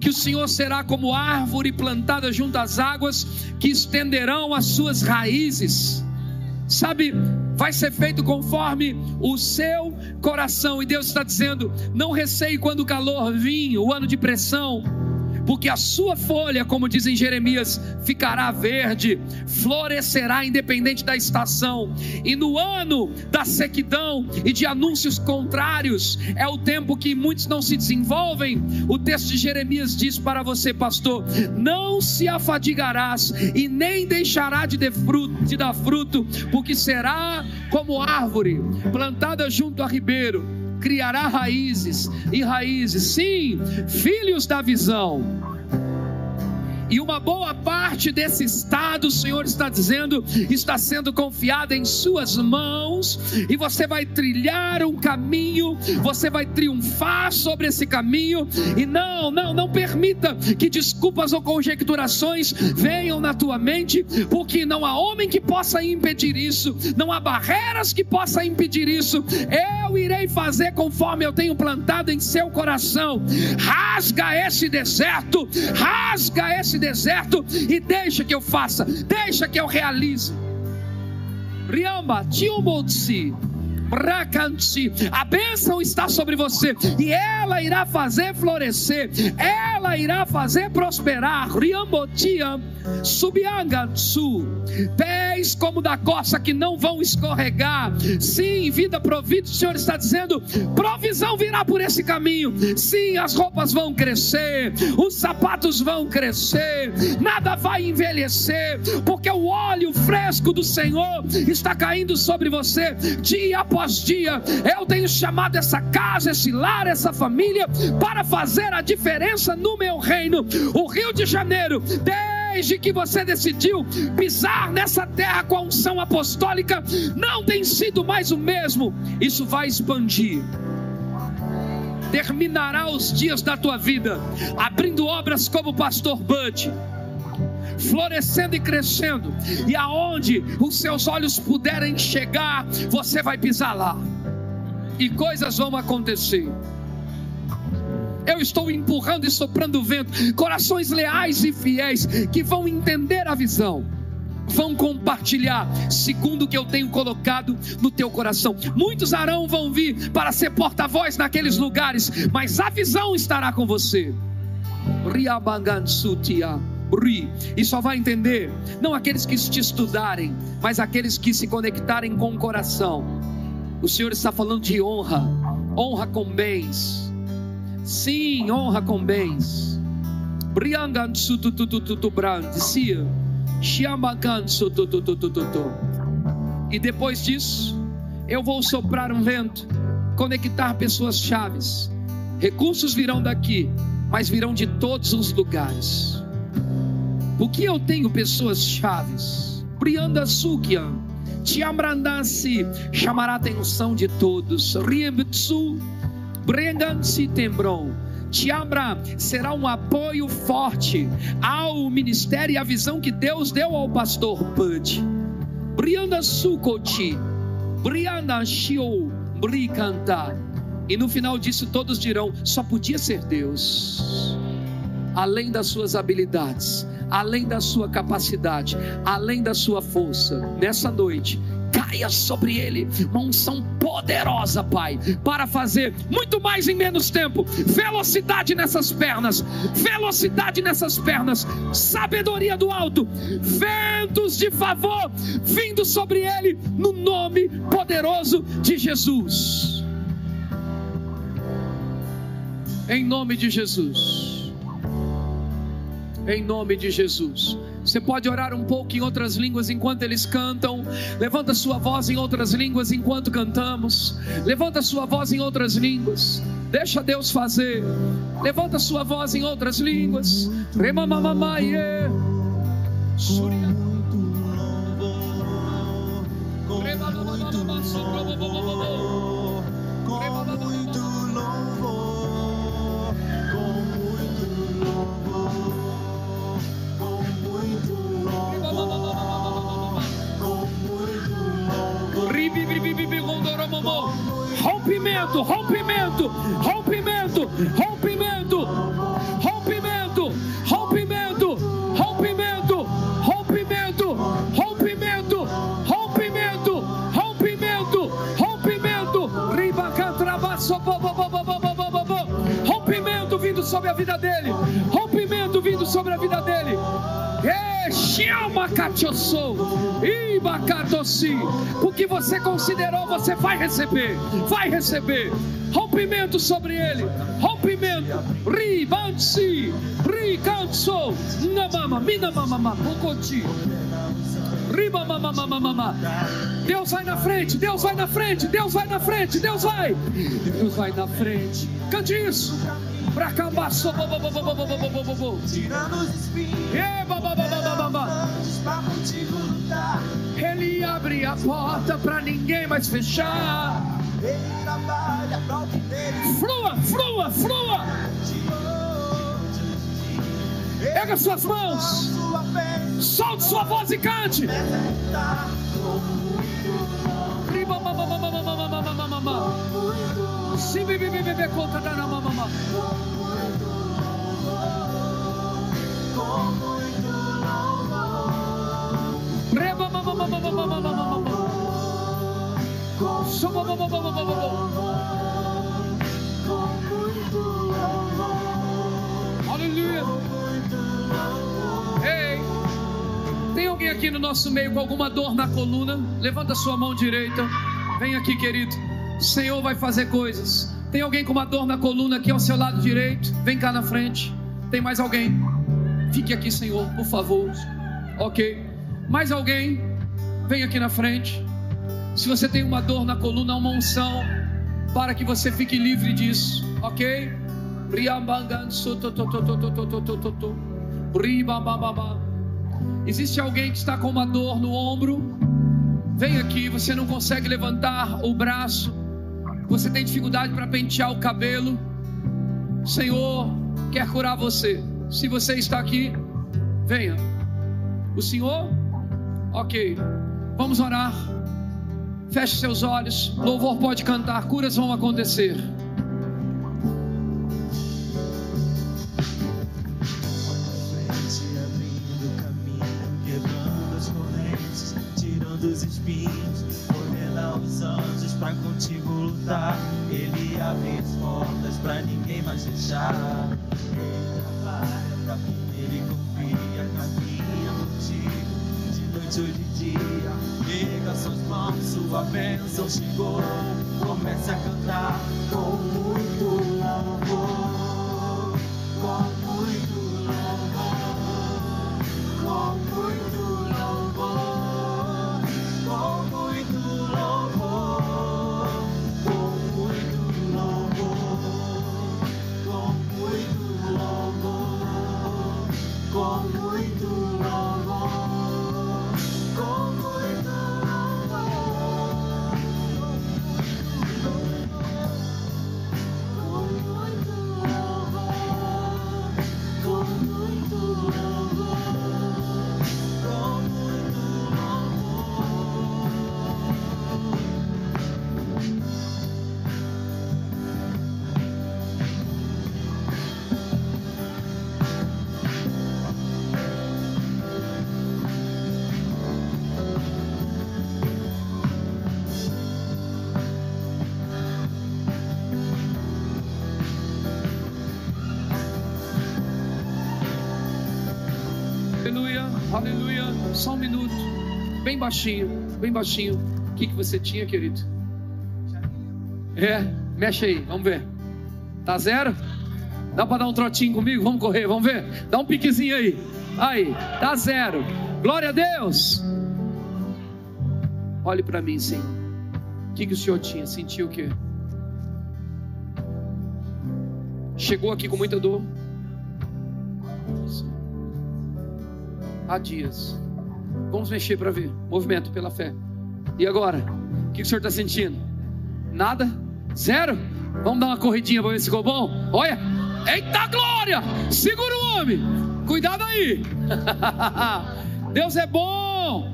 que o Senhor será como árvore plantada junto às águas, que estenderão as suas raízes. Sabe, vai ser feito conforme o seu coração. E Deus está dizendo: não receie quando o calor vir, o ano de pressão porque a sua folha, como diz em Jeremias, ficará verde, florescerá independente da estação, e no ano da sequidão e de anúncios contrários, é o tempo que muitos não se desenvolvem. O texto de Jeremias diz para você, pastor: não se afadigarás e nem deixará de, fruto, de dar fruto, porque será como árvore plantada junto a ribeiro criará raízes e raízes, sim, filhos da visão e uma boa parte desse estado, o Senhor está dizendo, está sendo confiada em Suas mãos, e você vai trilhar um caminho, você vai triunfar sobre esse caminho, e não, não, não permita que desculpas ou conjecturações venham na tua mente, porque não há homem que possa impedir isso, não há barreiras que possa impedir isso. Eu irei fazer conforme eu tenho plantado em seu coração. Rasga esse deserto, rasga esse esse deserto e deixa que eu faça, deixa que eu realize. Riamba, A bênção está sobre você e ela irá fazer florescer, ela irá fazer prosperar. Pés como da coça que não vão escorregar. Sim, vida provida, o Senhor está dizendo: provisão virá por esse caminho. Sim, as roupas vão crescer, os sapatos vão crescer, nada vai envelhecer, porque o óleo fresco do Senhor está caindo sobre você dia após após dia, eu tenho chamado essa casa, esse lar, essa família para fazer a diferença no meu reino. O Rio de Janeiro, desde que você decidiu pisar nessa terra com a unção apostólica, não tem sido mais o mesmo. Isso vai expandir terminará os dias da tua vida abrindo obras como o pastor Bud florescendo e crescendo, e aonde os seus olhos puderem chegar, você vai pisar lá, e coisas vão acontecer. Eu estou empurrando e soprando o vento, corações leais e fiéis que vão entender a visão vão compartilhar segundo o que eu tenho colocado no teu coração. Muitos Arão vão vir para ser porta-voz naqueles lugares, mas a visão estará com você. Riabangansutia e só vai entender não aqueles que te estudarem, mas aqueles que se conectarem com o coração. O Senhor está falando de honra, honra com bens. Sim, honra com bens. E depois disso, eu vou soprar um vento, conectar pessoas chaves. Recursos virão daqui, mas virão de todos os lugares. Porque eu tenho pessoas chaves. Prianda Sukian, Tiamrandasi, chamará a atenção de todos. Riembtsu, Brengansi Tembron, te abra, será um apoio forte ao ministério e à visão que Deus deu ao pastor Bud. Brianda Sukoti, Brianda Shio, Bricanta. E no final disso todos dirão: só podia ser Deus. Além das suas habilidades, além da sua capacidade, além da sua força, nessa noite, caia sobre ele uma unção poderosa, Pai, para fazer muito mais em menos tempo. Velocidade nessas pernas, velocidade nessas pernas, sabedoria do alto, ventos de favor vindo sobre ele, no nome poderoso de Jesus. Em nome de Jesus. Em nome de Jesus. Você pode orar um pouco em outras línguas enquanto eles cantam. Levanta sua voz em outras línguas enquanto cantamos. Levanta sua voz em outras línguas. Deixa Deus fazer. Levanta sua voz em outras línguas. Remamamamaie. Rompimento, rompimento, rompimento, rompimento, rompimento, rompimento, rompimento, rompimento, rompimento, rompimento, rompimento, rompimento, rompimento vindo sobre a vida dele, rompimento vindo sobre a vida dele. Chama Catiosou, o que você considerou, você vai receber, vai receber. Rompimento sobre ele, rompimento. Ribansi, Ricanso, Namama, Minamama, Pocoti. Deus vai na frente, Deus vai na frente, Deus vai na frente, Deus vai. Deus vai na frente. Cante isso. Pra acabar, tirando os espinhos. Ele abre a porta pra ninguém mais fechar. Ele trabalha pra o dele. Flua, flua, flua. Pega suas mãos. Solte sua voz e cante. Se bebe bebe conta da mamama. Aleluia. Ei, tem alguém aqui no nosso meio com alguma dor na coluna? Levanta sua mão direita. Vem aqui, querido. O Senhor vai fazer coisas. Tem alguém com uma dor na coluna aqui ao seu lado direito? Vem cá na frente. Tem mais alguém? Fique aqui, Senhor, por favor. Ok. Mais alguém? Vem aqui na frente. Se você tem uma dor na coluna, uma unção para que você fique livre disso, ok? Existe alguém que está com uma dor no ombro? Vem aqui, você não consegue levantar o braço, você tem dificuldade para pentear o cabelo. O Senhor quer curar você. Se você está aqui, venha. O Senhor? Ok. Vamos orar. Feche seus olhos. Louvor pode cantar, curas vão acontecer. espinhos, os anjos contigo lutar. Ele as portas ninguém mais fechar. Ele trabalha pra quem ele confia, de noite ou de dia. Pega suas mãos, sua bênção chegou. Comece a cantar com muito louvor, Aleluia. Só um minuto. Bem baixinho, bem baixinho. O que, que você tinha, querido? É, mexe aí, vamos ver. Tá zero? Dá para dar um trotinho comigo? Vamos correr, vamos ver. Dá um piquezinho aí. Aí, tá zero. Glória a Deus. Olhe para mim, Senhor. O que, que o Senhor tinha? Sentiu o quê? Chegou aqui com muita dor? Há dias. Vamos mexer para ver. Movimento pela fé. E agora? O que o senhor está sentindo? Nada? Zero? Vamos dar uma corridinha para ver se ficou bom? Olha! Eita glória! Segura o homem! Cuidado aí! (laughs) Deus é bom!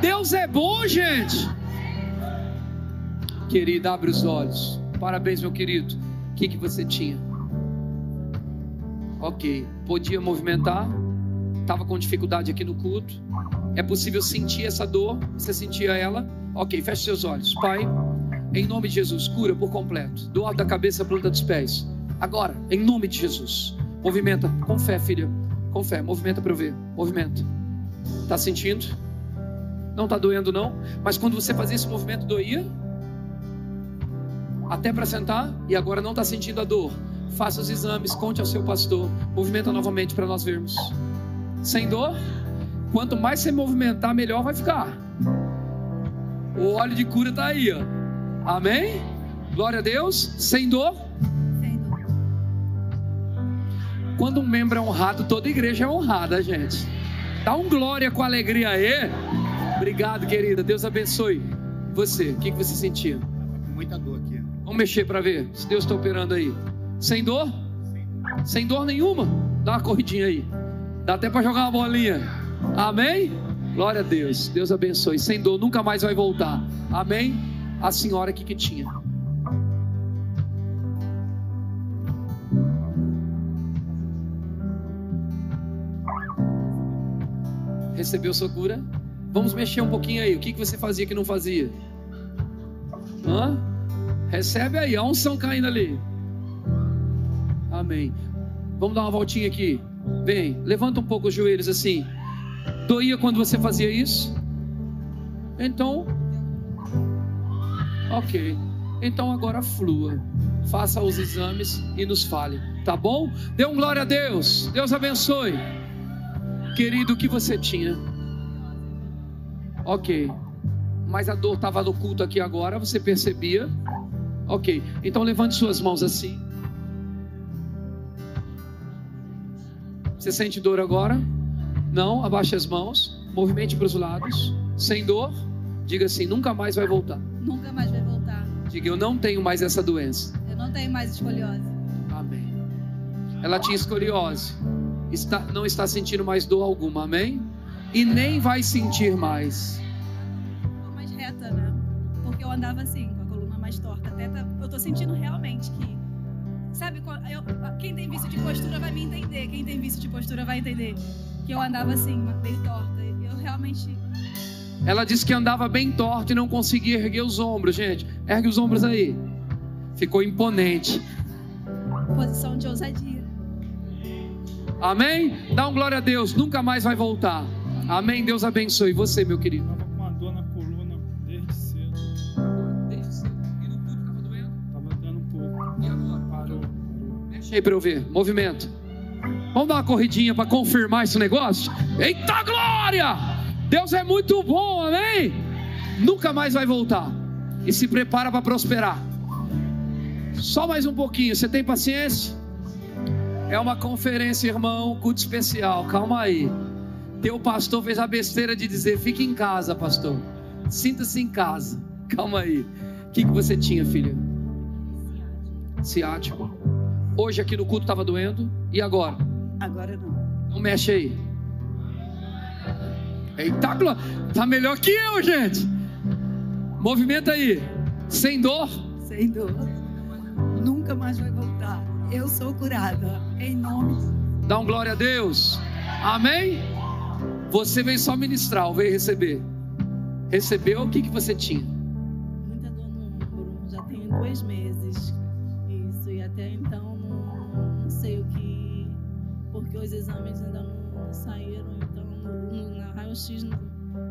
Deus é bom, gente! Querido, abre os olhos. Parabéns, meu querido. O que, que você tinha? Ok, podia movimentar, estava com dificuldade aqui no culto. É possível sentir essa dor? Você sentia ela? Ok, feche seus olhos. Pai, em nome de Jesus, cura por completo, do alto da cabeça à planta dos pés. Agora, em nome de Jesus, movimenta com fé, filha, com fé. Movimenta para eu ver. Movimenta. Tá sentindo? Não tá doendo não? Mas quando você fazia esse movimento doía? Até para sentar e agora não está sentindo a dor faça os exames, conte ao seu pastor, movimenta novamente para nós vermos. Sem dor, quanto mais você movimentar, melhor vai ficar. O óleo de cura está aí, ó. Amém? Glória a Deus. Sem dor. Sem dor. Quando um membro é honrado, toda igreja é honrada, gente. Dá um glória com alegria aí. Obrigado, querida. Deus abençoe. Você, o que, que você sentia? Muita dor aqui. Vamos mexer para ver se Deus está operando aí. Sem dor? Sem dor nenhuma. Dá uma corridinha aí. Dá até para jogar uma bolinha. Amém? Glória a Deus. Deus abençoe. Sem dor, nunca mais vai voltar. Amém? A senhora aqui que tinha. Recebeu sua cura? Vamos mexer um pouquinho aí. O que, que você fazia que não fazia? Hã? Recebe aí, a unção caindo ali. Amém. Vamos dar uma voltinha aqui. Vem, levanta um pouco os joelhos assim. Doía quando você fazia isso? Então, ok. Então agora flua. Faça os exames e nos fale. Tá bom? Dê um glória a Deus. Deus abençoe. Querido, o que você tinha? Ok. Mas a dor estava no culto aqui agora, você percebia? Ok. Então levante suas mãos assim. Você sente dor agora? Não, abaixe as mãos, movimente para os lados, sem dor. Diga assim: nunca mais vai voltar. Nunca mais vai voltar. Diga: eu não tenho mais essa doença. Eu não tenho mais escoliose. Amém. Ela tinha escoliose. Está, não está sentindo mais dor alguma. Amém? E nem vai sentir mais. Estou mais reta, né? Porque eu andava assim, com a coluna mais torta. Até tá, eu estou sentindo realmente que Sabe, eu, quem tem vício de postura vai me entender. Quem tem vício de postura vai entender. Que eu andava assim, bem torta. Eu realmente. Ela disse que andava bem torta e não conseguia erguer os ombros, gente. Ergue os ombros aí. Ficou imponente. Posição de ousadia. Amém? Dá um glória a Deus. Nunca mais vai voltar. Amém? Deus abençoe você, meu querido. Aí para eu ver. Movimento. Vamos dar uma corridinha para confirmar esse negócio? Eita glória! Deus é muito bom, amém? Nunca mais vai voltar. E se prepara para prosperar. Só mais um pouquinho. Você tem paciência? É uma conferência, irmão, culto especial. Calma aí. Teu pastor fez a besteira de dizer: fique em casa, pastor. Sinta-se em casa. (laughs) Calma aí. O que, que você tinha, filha? Ciático. Hoje aqui no culto estava doendo. E agora? Agora não. Não mexe aí. Eita, tá melhor que eu, gente. Movimenta aí. Sem dor? Sem dor. Nunca mais vai voltar. Eu sou curada. Em nome. Dá um glória a Deus. Amém? Você veio só ministrar, ou veio receber? Recebeu o que, que você tinha? Muita dor no ombro. Já tem dois meses. Raio-x não,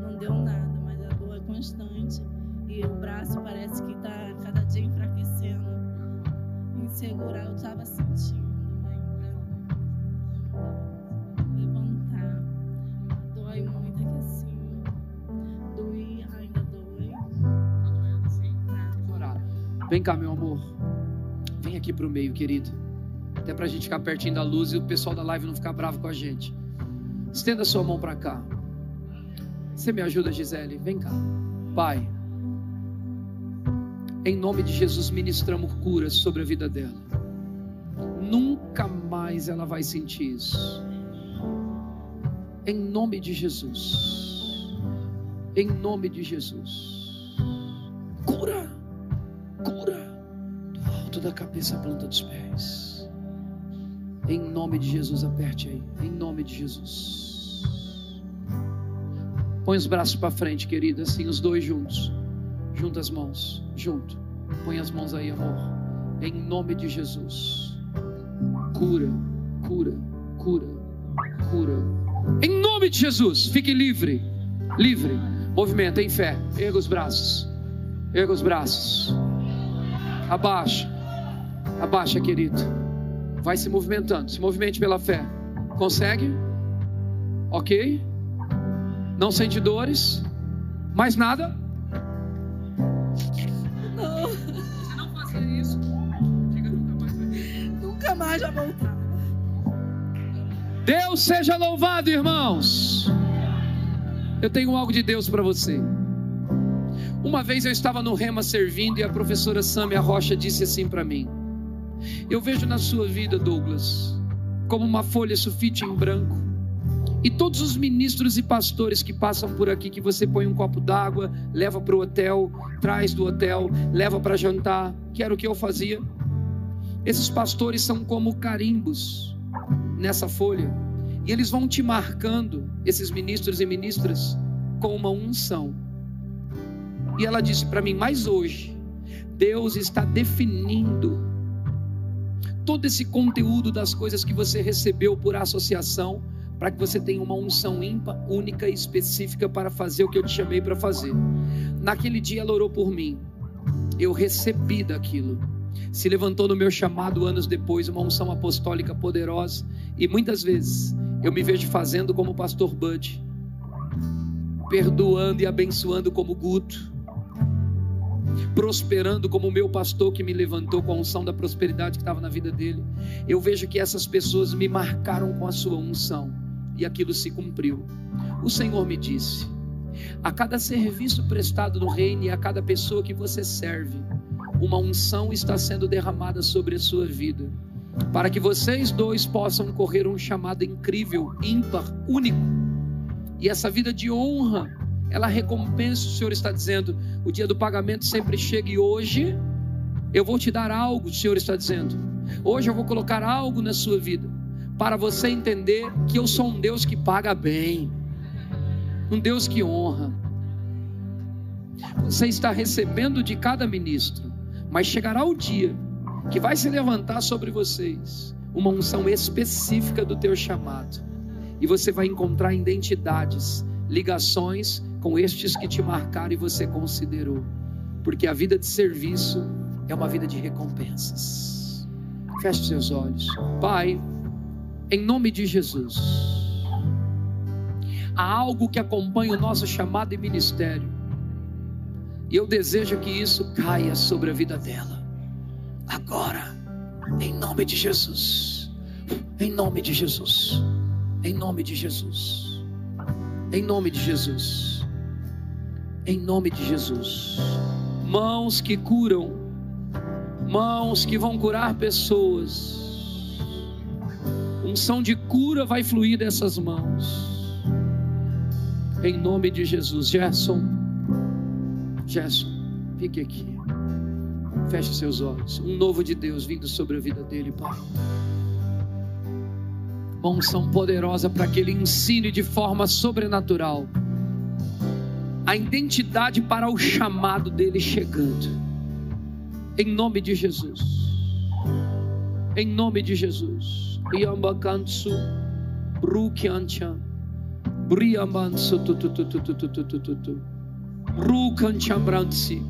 não deu nada, mas a dor é constante e o braço parece que está cada dia enfraquecendo. Insegurar eu estava sentindo, pra levantar. Dói muito aqui assim. Doía, ainda dói. Tá. Orar. Vem cá, meu amor. Vem aqui pro meio, querido. Até pra gente ficar pertinho da luz e o pessoal da live não ficar bravo com a gente. Estenda sua mão pra cá. Você me ajuda, Gisele? Vem cá. Pai, em nome de Jesus, ministramos cura sobre a vida dela. Nunca mais ela vai sentir isso. Em nome de Jesus. Em nome de Jesus. Cura. Cura. Do alto da cabeça à planta dos pés. Em nome de Jesus, aperte aí. Em nome de Jesus. Põe os braços para frente, querida, assim, os dois juntos. Junta as mãos, junto. Põe as mãos aí, amor. Em nome de Jesus. Cura, cura, cura, cura. Em nome de Jesus, fique livre, livre. Movimenta em fé. Erga os braços. Erga os braços. Abaixa. Abaixa, querido. Vai se movimentando. Se movimente pela fé. Consegue? Ok? Não sente dores? Mais nada? Não, Você não fazer isso, diga nunca mais nunca voltar. Deus seja louvado, irmãos. Eu tenho algo de Deus para você. Uma vez eu estava no Rema servindo e a professora Samia Rocha disse assim para mim: Eu vejo na sua vida, Douglas, como uma folha sulfite em branco. E todos os ministros e pastores que passam por aqui, que você põe um copo d'água, leva para o hotel, traz do hotel, leva para jantar, que era o que eu fazia. Esses pastores são como carimbos nessa folha. E eles vão te marcando, esses ministros e ministras, com uma unção. E ela disse para mim: Mas hoje, Deus está definindo todo esse conteúdo das coisas que você recebeu por associação, para que você tenha uma unção ímpar, única e específica para fazer o que eu te chamei para fazer. Naquele dia ela orou por mim. Eu recebi daquilo. Se levantou no meu chamado anos depois uma unção apostólica poderosa e muitas vezes eu me vejo fazendo como o pastor Bud, perdoando e abençoando como Guto, prosperando como o meu pastor que me levantou com a unção da prosperidade que estava na vida dele. Eu vejo que essas pessoas me marcaram com a sua unção e aquilo se cumpriu. O Senhor me disse: a cada serviço prestado no reino e a cada pessoa que você serve, uma unção está sendo derramada sobre a sua vida, para que vocês dois possam correr um chamado incrível, ímpar, único. E essa vida de honra, ela recompensa, o Senhor está dizendo, o dia do pagamento sempre chega e hoje eu vou te dar algo, o Senhor está dizendo. Hoje eu vou colocar algo na sua vida, para você entender que eu sou um Deus que paga bem, um Deus que honra. Você está recebendo de cada ministro, mas chegará o dia que vai se levantar sobre vocês uma unção específica do teu chamado. E você vai encontrar identidades, ligações com estes que te marcaram e você considerou. Porque a vida de serviço é uma vida de recompensas. Feche seus olhos. Pai, em nome de Jesus, há algo que acompanha o nosso chamado e ministério. E eu desejo que isso caia sobre a vida dela. Agora, em nome de Jesus. Em nome de Jesus. Em nome de Jesus. Em nome de Jesus. Em nome de Jesus. Mãos que curam. Mãos que vão curar pessoas. Unção de cura vai fluir dessas mãos. Em nome de Jesus. Gerson. Gerson, fique aqui. Feche seus olhos. Um novo de Deus vindo sobre a vida dele, Pai. Uma unção poderosa para que ele ensine de forma sobrenatural a identidade para o chamado dele chegando. Em nome de Jesus. Em nome de Jesus. Iambakansu, Rukiancha, Briamansu, Rukanchambransi.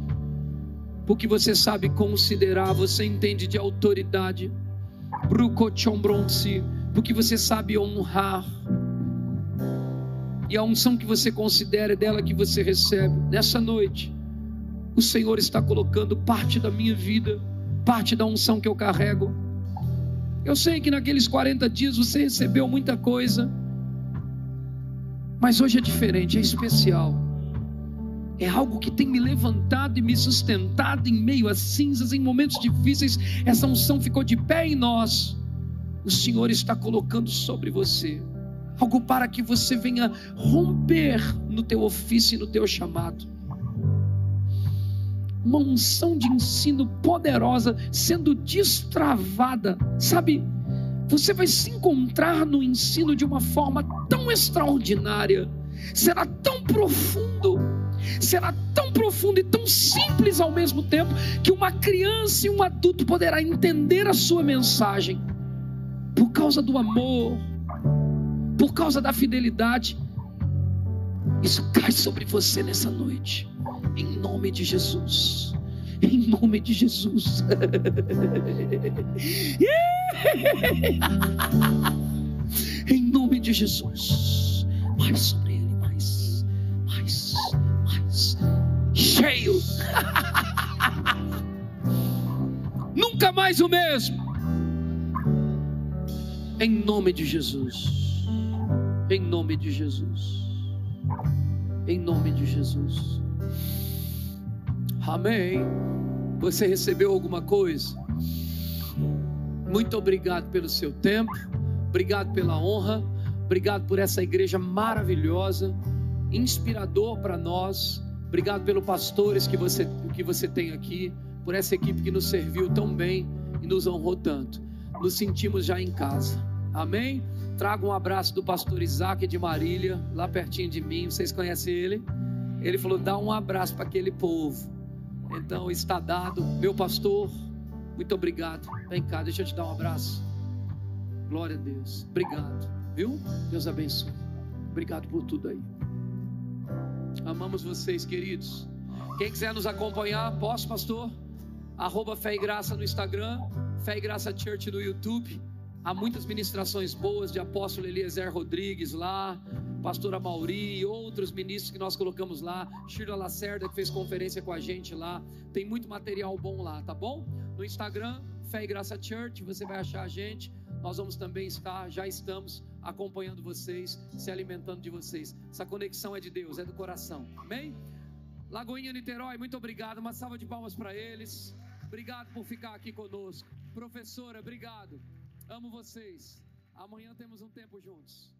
Porque você sabe considerar, você entende de autoridade. Brukochombronsi, porque você sabe honrar. E a unção que você considera é dela que você recebe. Nessa noite, o Senhor está colocando parte da minha vida, parte da unção que eu carrego eu sei que naqueles 40 dias você recebeu muita coisa, mas hoje é diferente, é especial. É algo que tem me levantado e me sustentado em meio a cinzas, em momentos difíceis. Essa unção ficou de pé em nós. O Senhor está colocando sobre você algo para que você venha romper no teu ofício e no teu chamado. Uma unção de ensino poderosa sendo destravada, sabe? Você vai se encontrar no ensino de uma forma tão extraordinária, será tão profundo, será tão profundo e tão simples ao mesmo tempo, que uma criança e um adulto poderá entender a sua mensagem por causa do amor, por causa da fidelidade. Isso cai sobre você nessa noite, em nome de Jesus. Em nome de Jesus. (laughs) em nome de Jesus. Mais sobre ele, mais, mais, mais. Cheio. (laughs) Nunca mais o mesmo. Em nome de Jesus. Em nome de Jesus. Em nome de Jesus. Amém. Você recebeu alguma coisa? Muito obrigado pelo seu tempo. Obrigado pela honra. Obrigado por essa igreja maravilhosa, inspirador para nós. Obrigado pelos pastores que você, que você tem aqui, por essa equipe que nos serviu tão bem e nos honrou tanto. Nos sentimos já em casa. Amém? Trago um abraço do pastor Isaac de Marília, lá pertinho de mim. Vocês conhecem ele? Ele falou: dá um abraço para aquele povo. Então está dado. Meu pastor, muito obrigado. Vem cá, deixa eu te dar um abraço. Glória a Deus. Obrigado. Viu? Deus abençoe. Obrigado por tudo aí. Amamos vocês, queridos. Quem quiser nos acompanhar, posso, pastor? Arroba Fé e Graça no Instagram, Fé e Graça Church no YouTube. Há muitas ministrações boas de apóstolo Eliezer Rodrigues lá, pastora Mauri e outros ministros que nós colocamos lá, Shirla Lacerda que fez conferência com a gente lá. Tem muito material bom lá, tá bom? No Instagram, Fé e Graça Church, você vai achar a gente. Nós vamos também estar, já estamos acompanhando vocês, se alimentando de vocês. Essa conexão é de Deus, é do coração. Amém? Lagoinha Niterói, muito obrigado. Uma salva de palmas para eles. Obrigado por ficar aqui conosco. Professora, obrigado. Amo vocês. Amanhã temos um tempo juntos.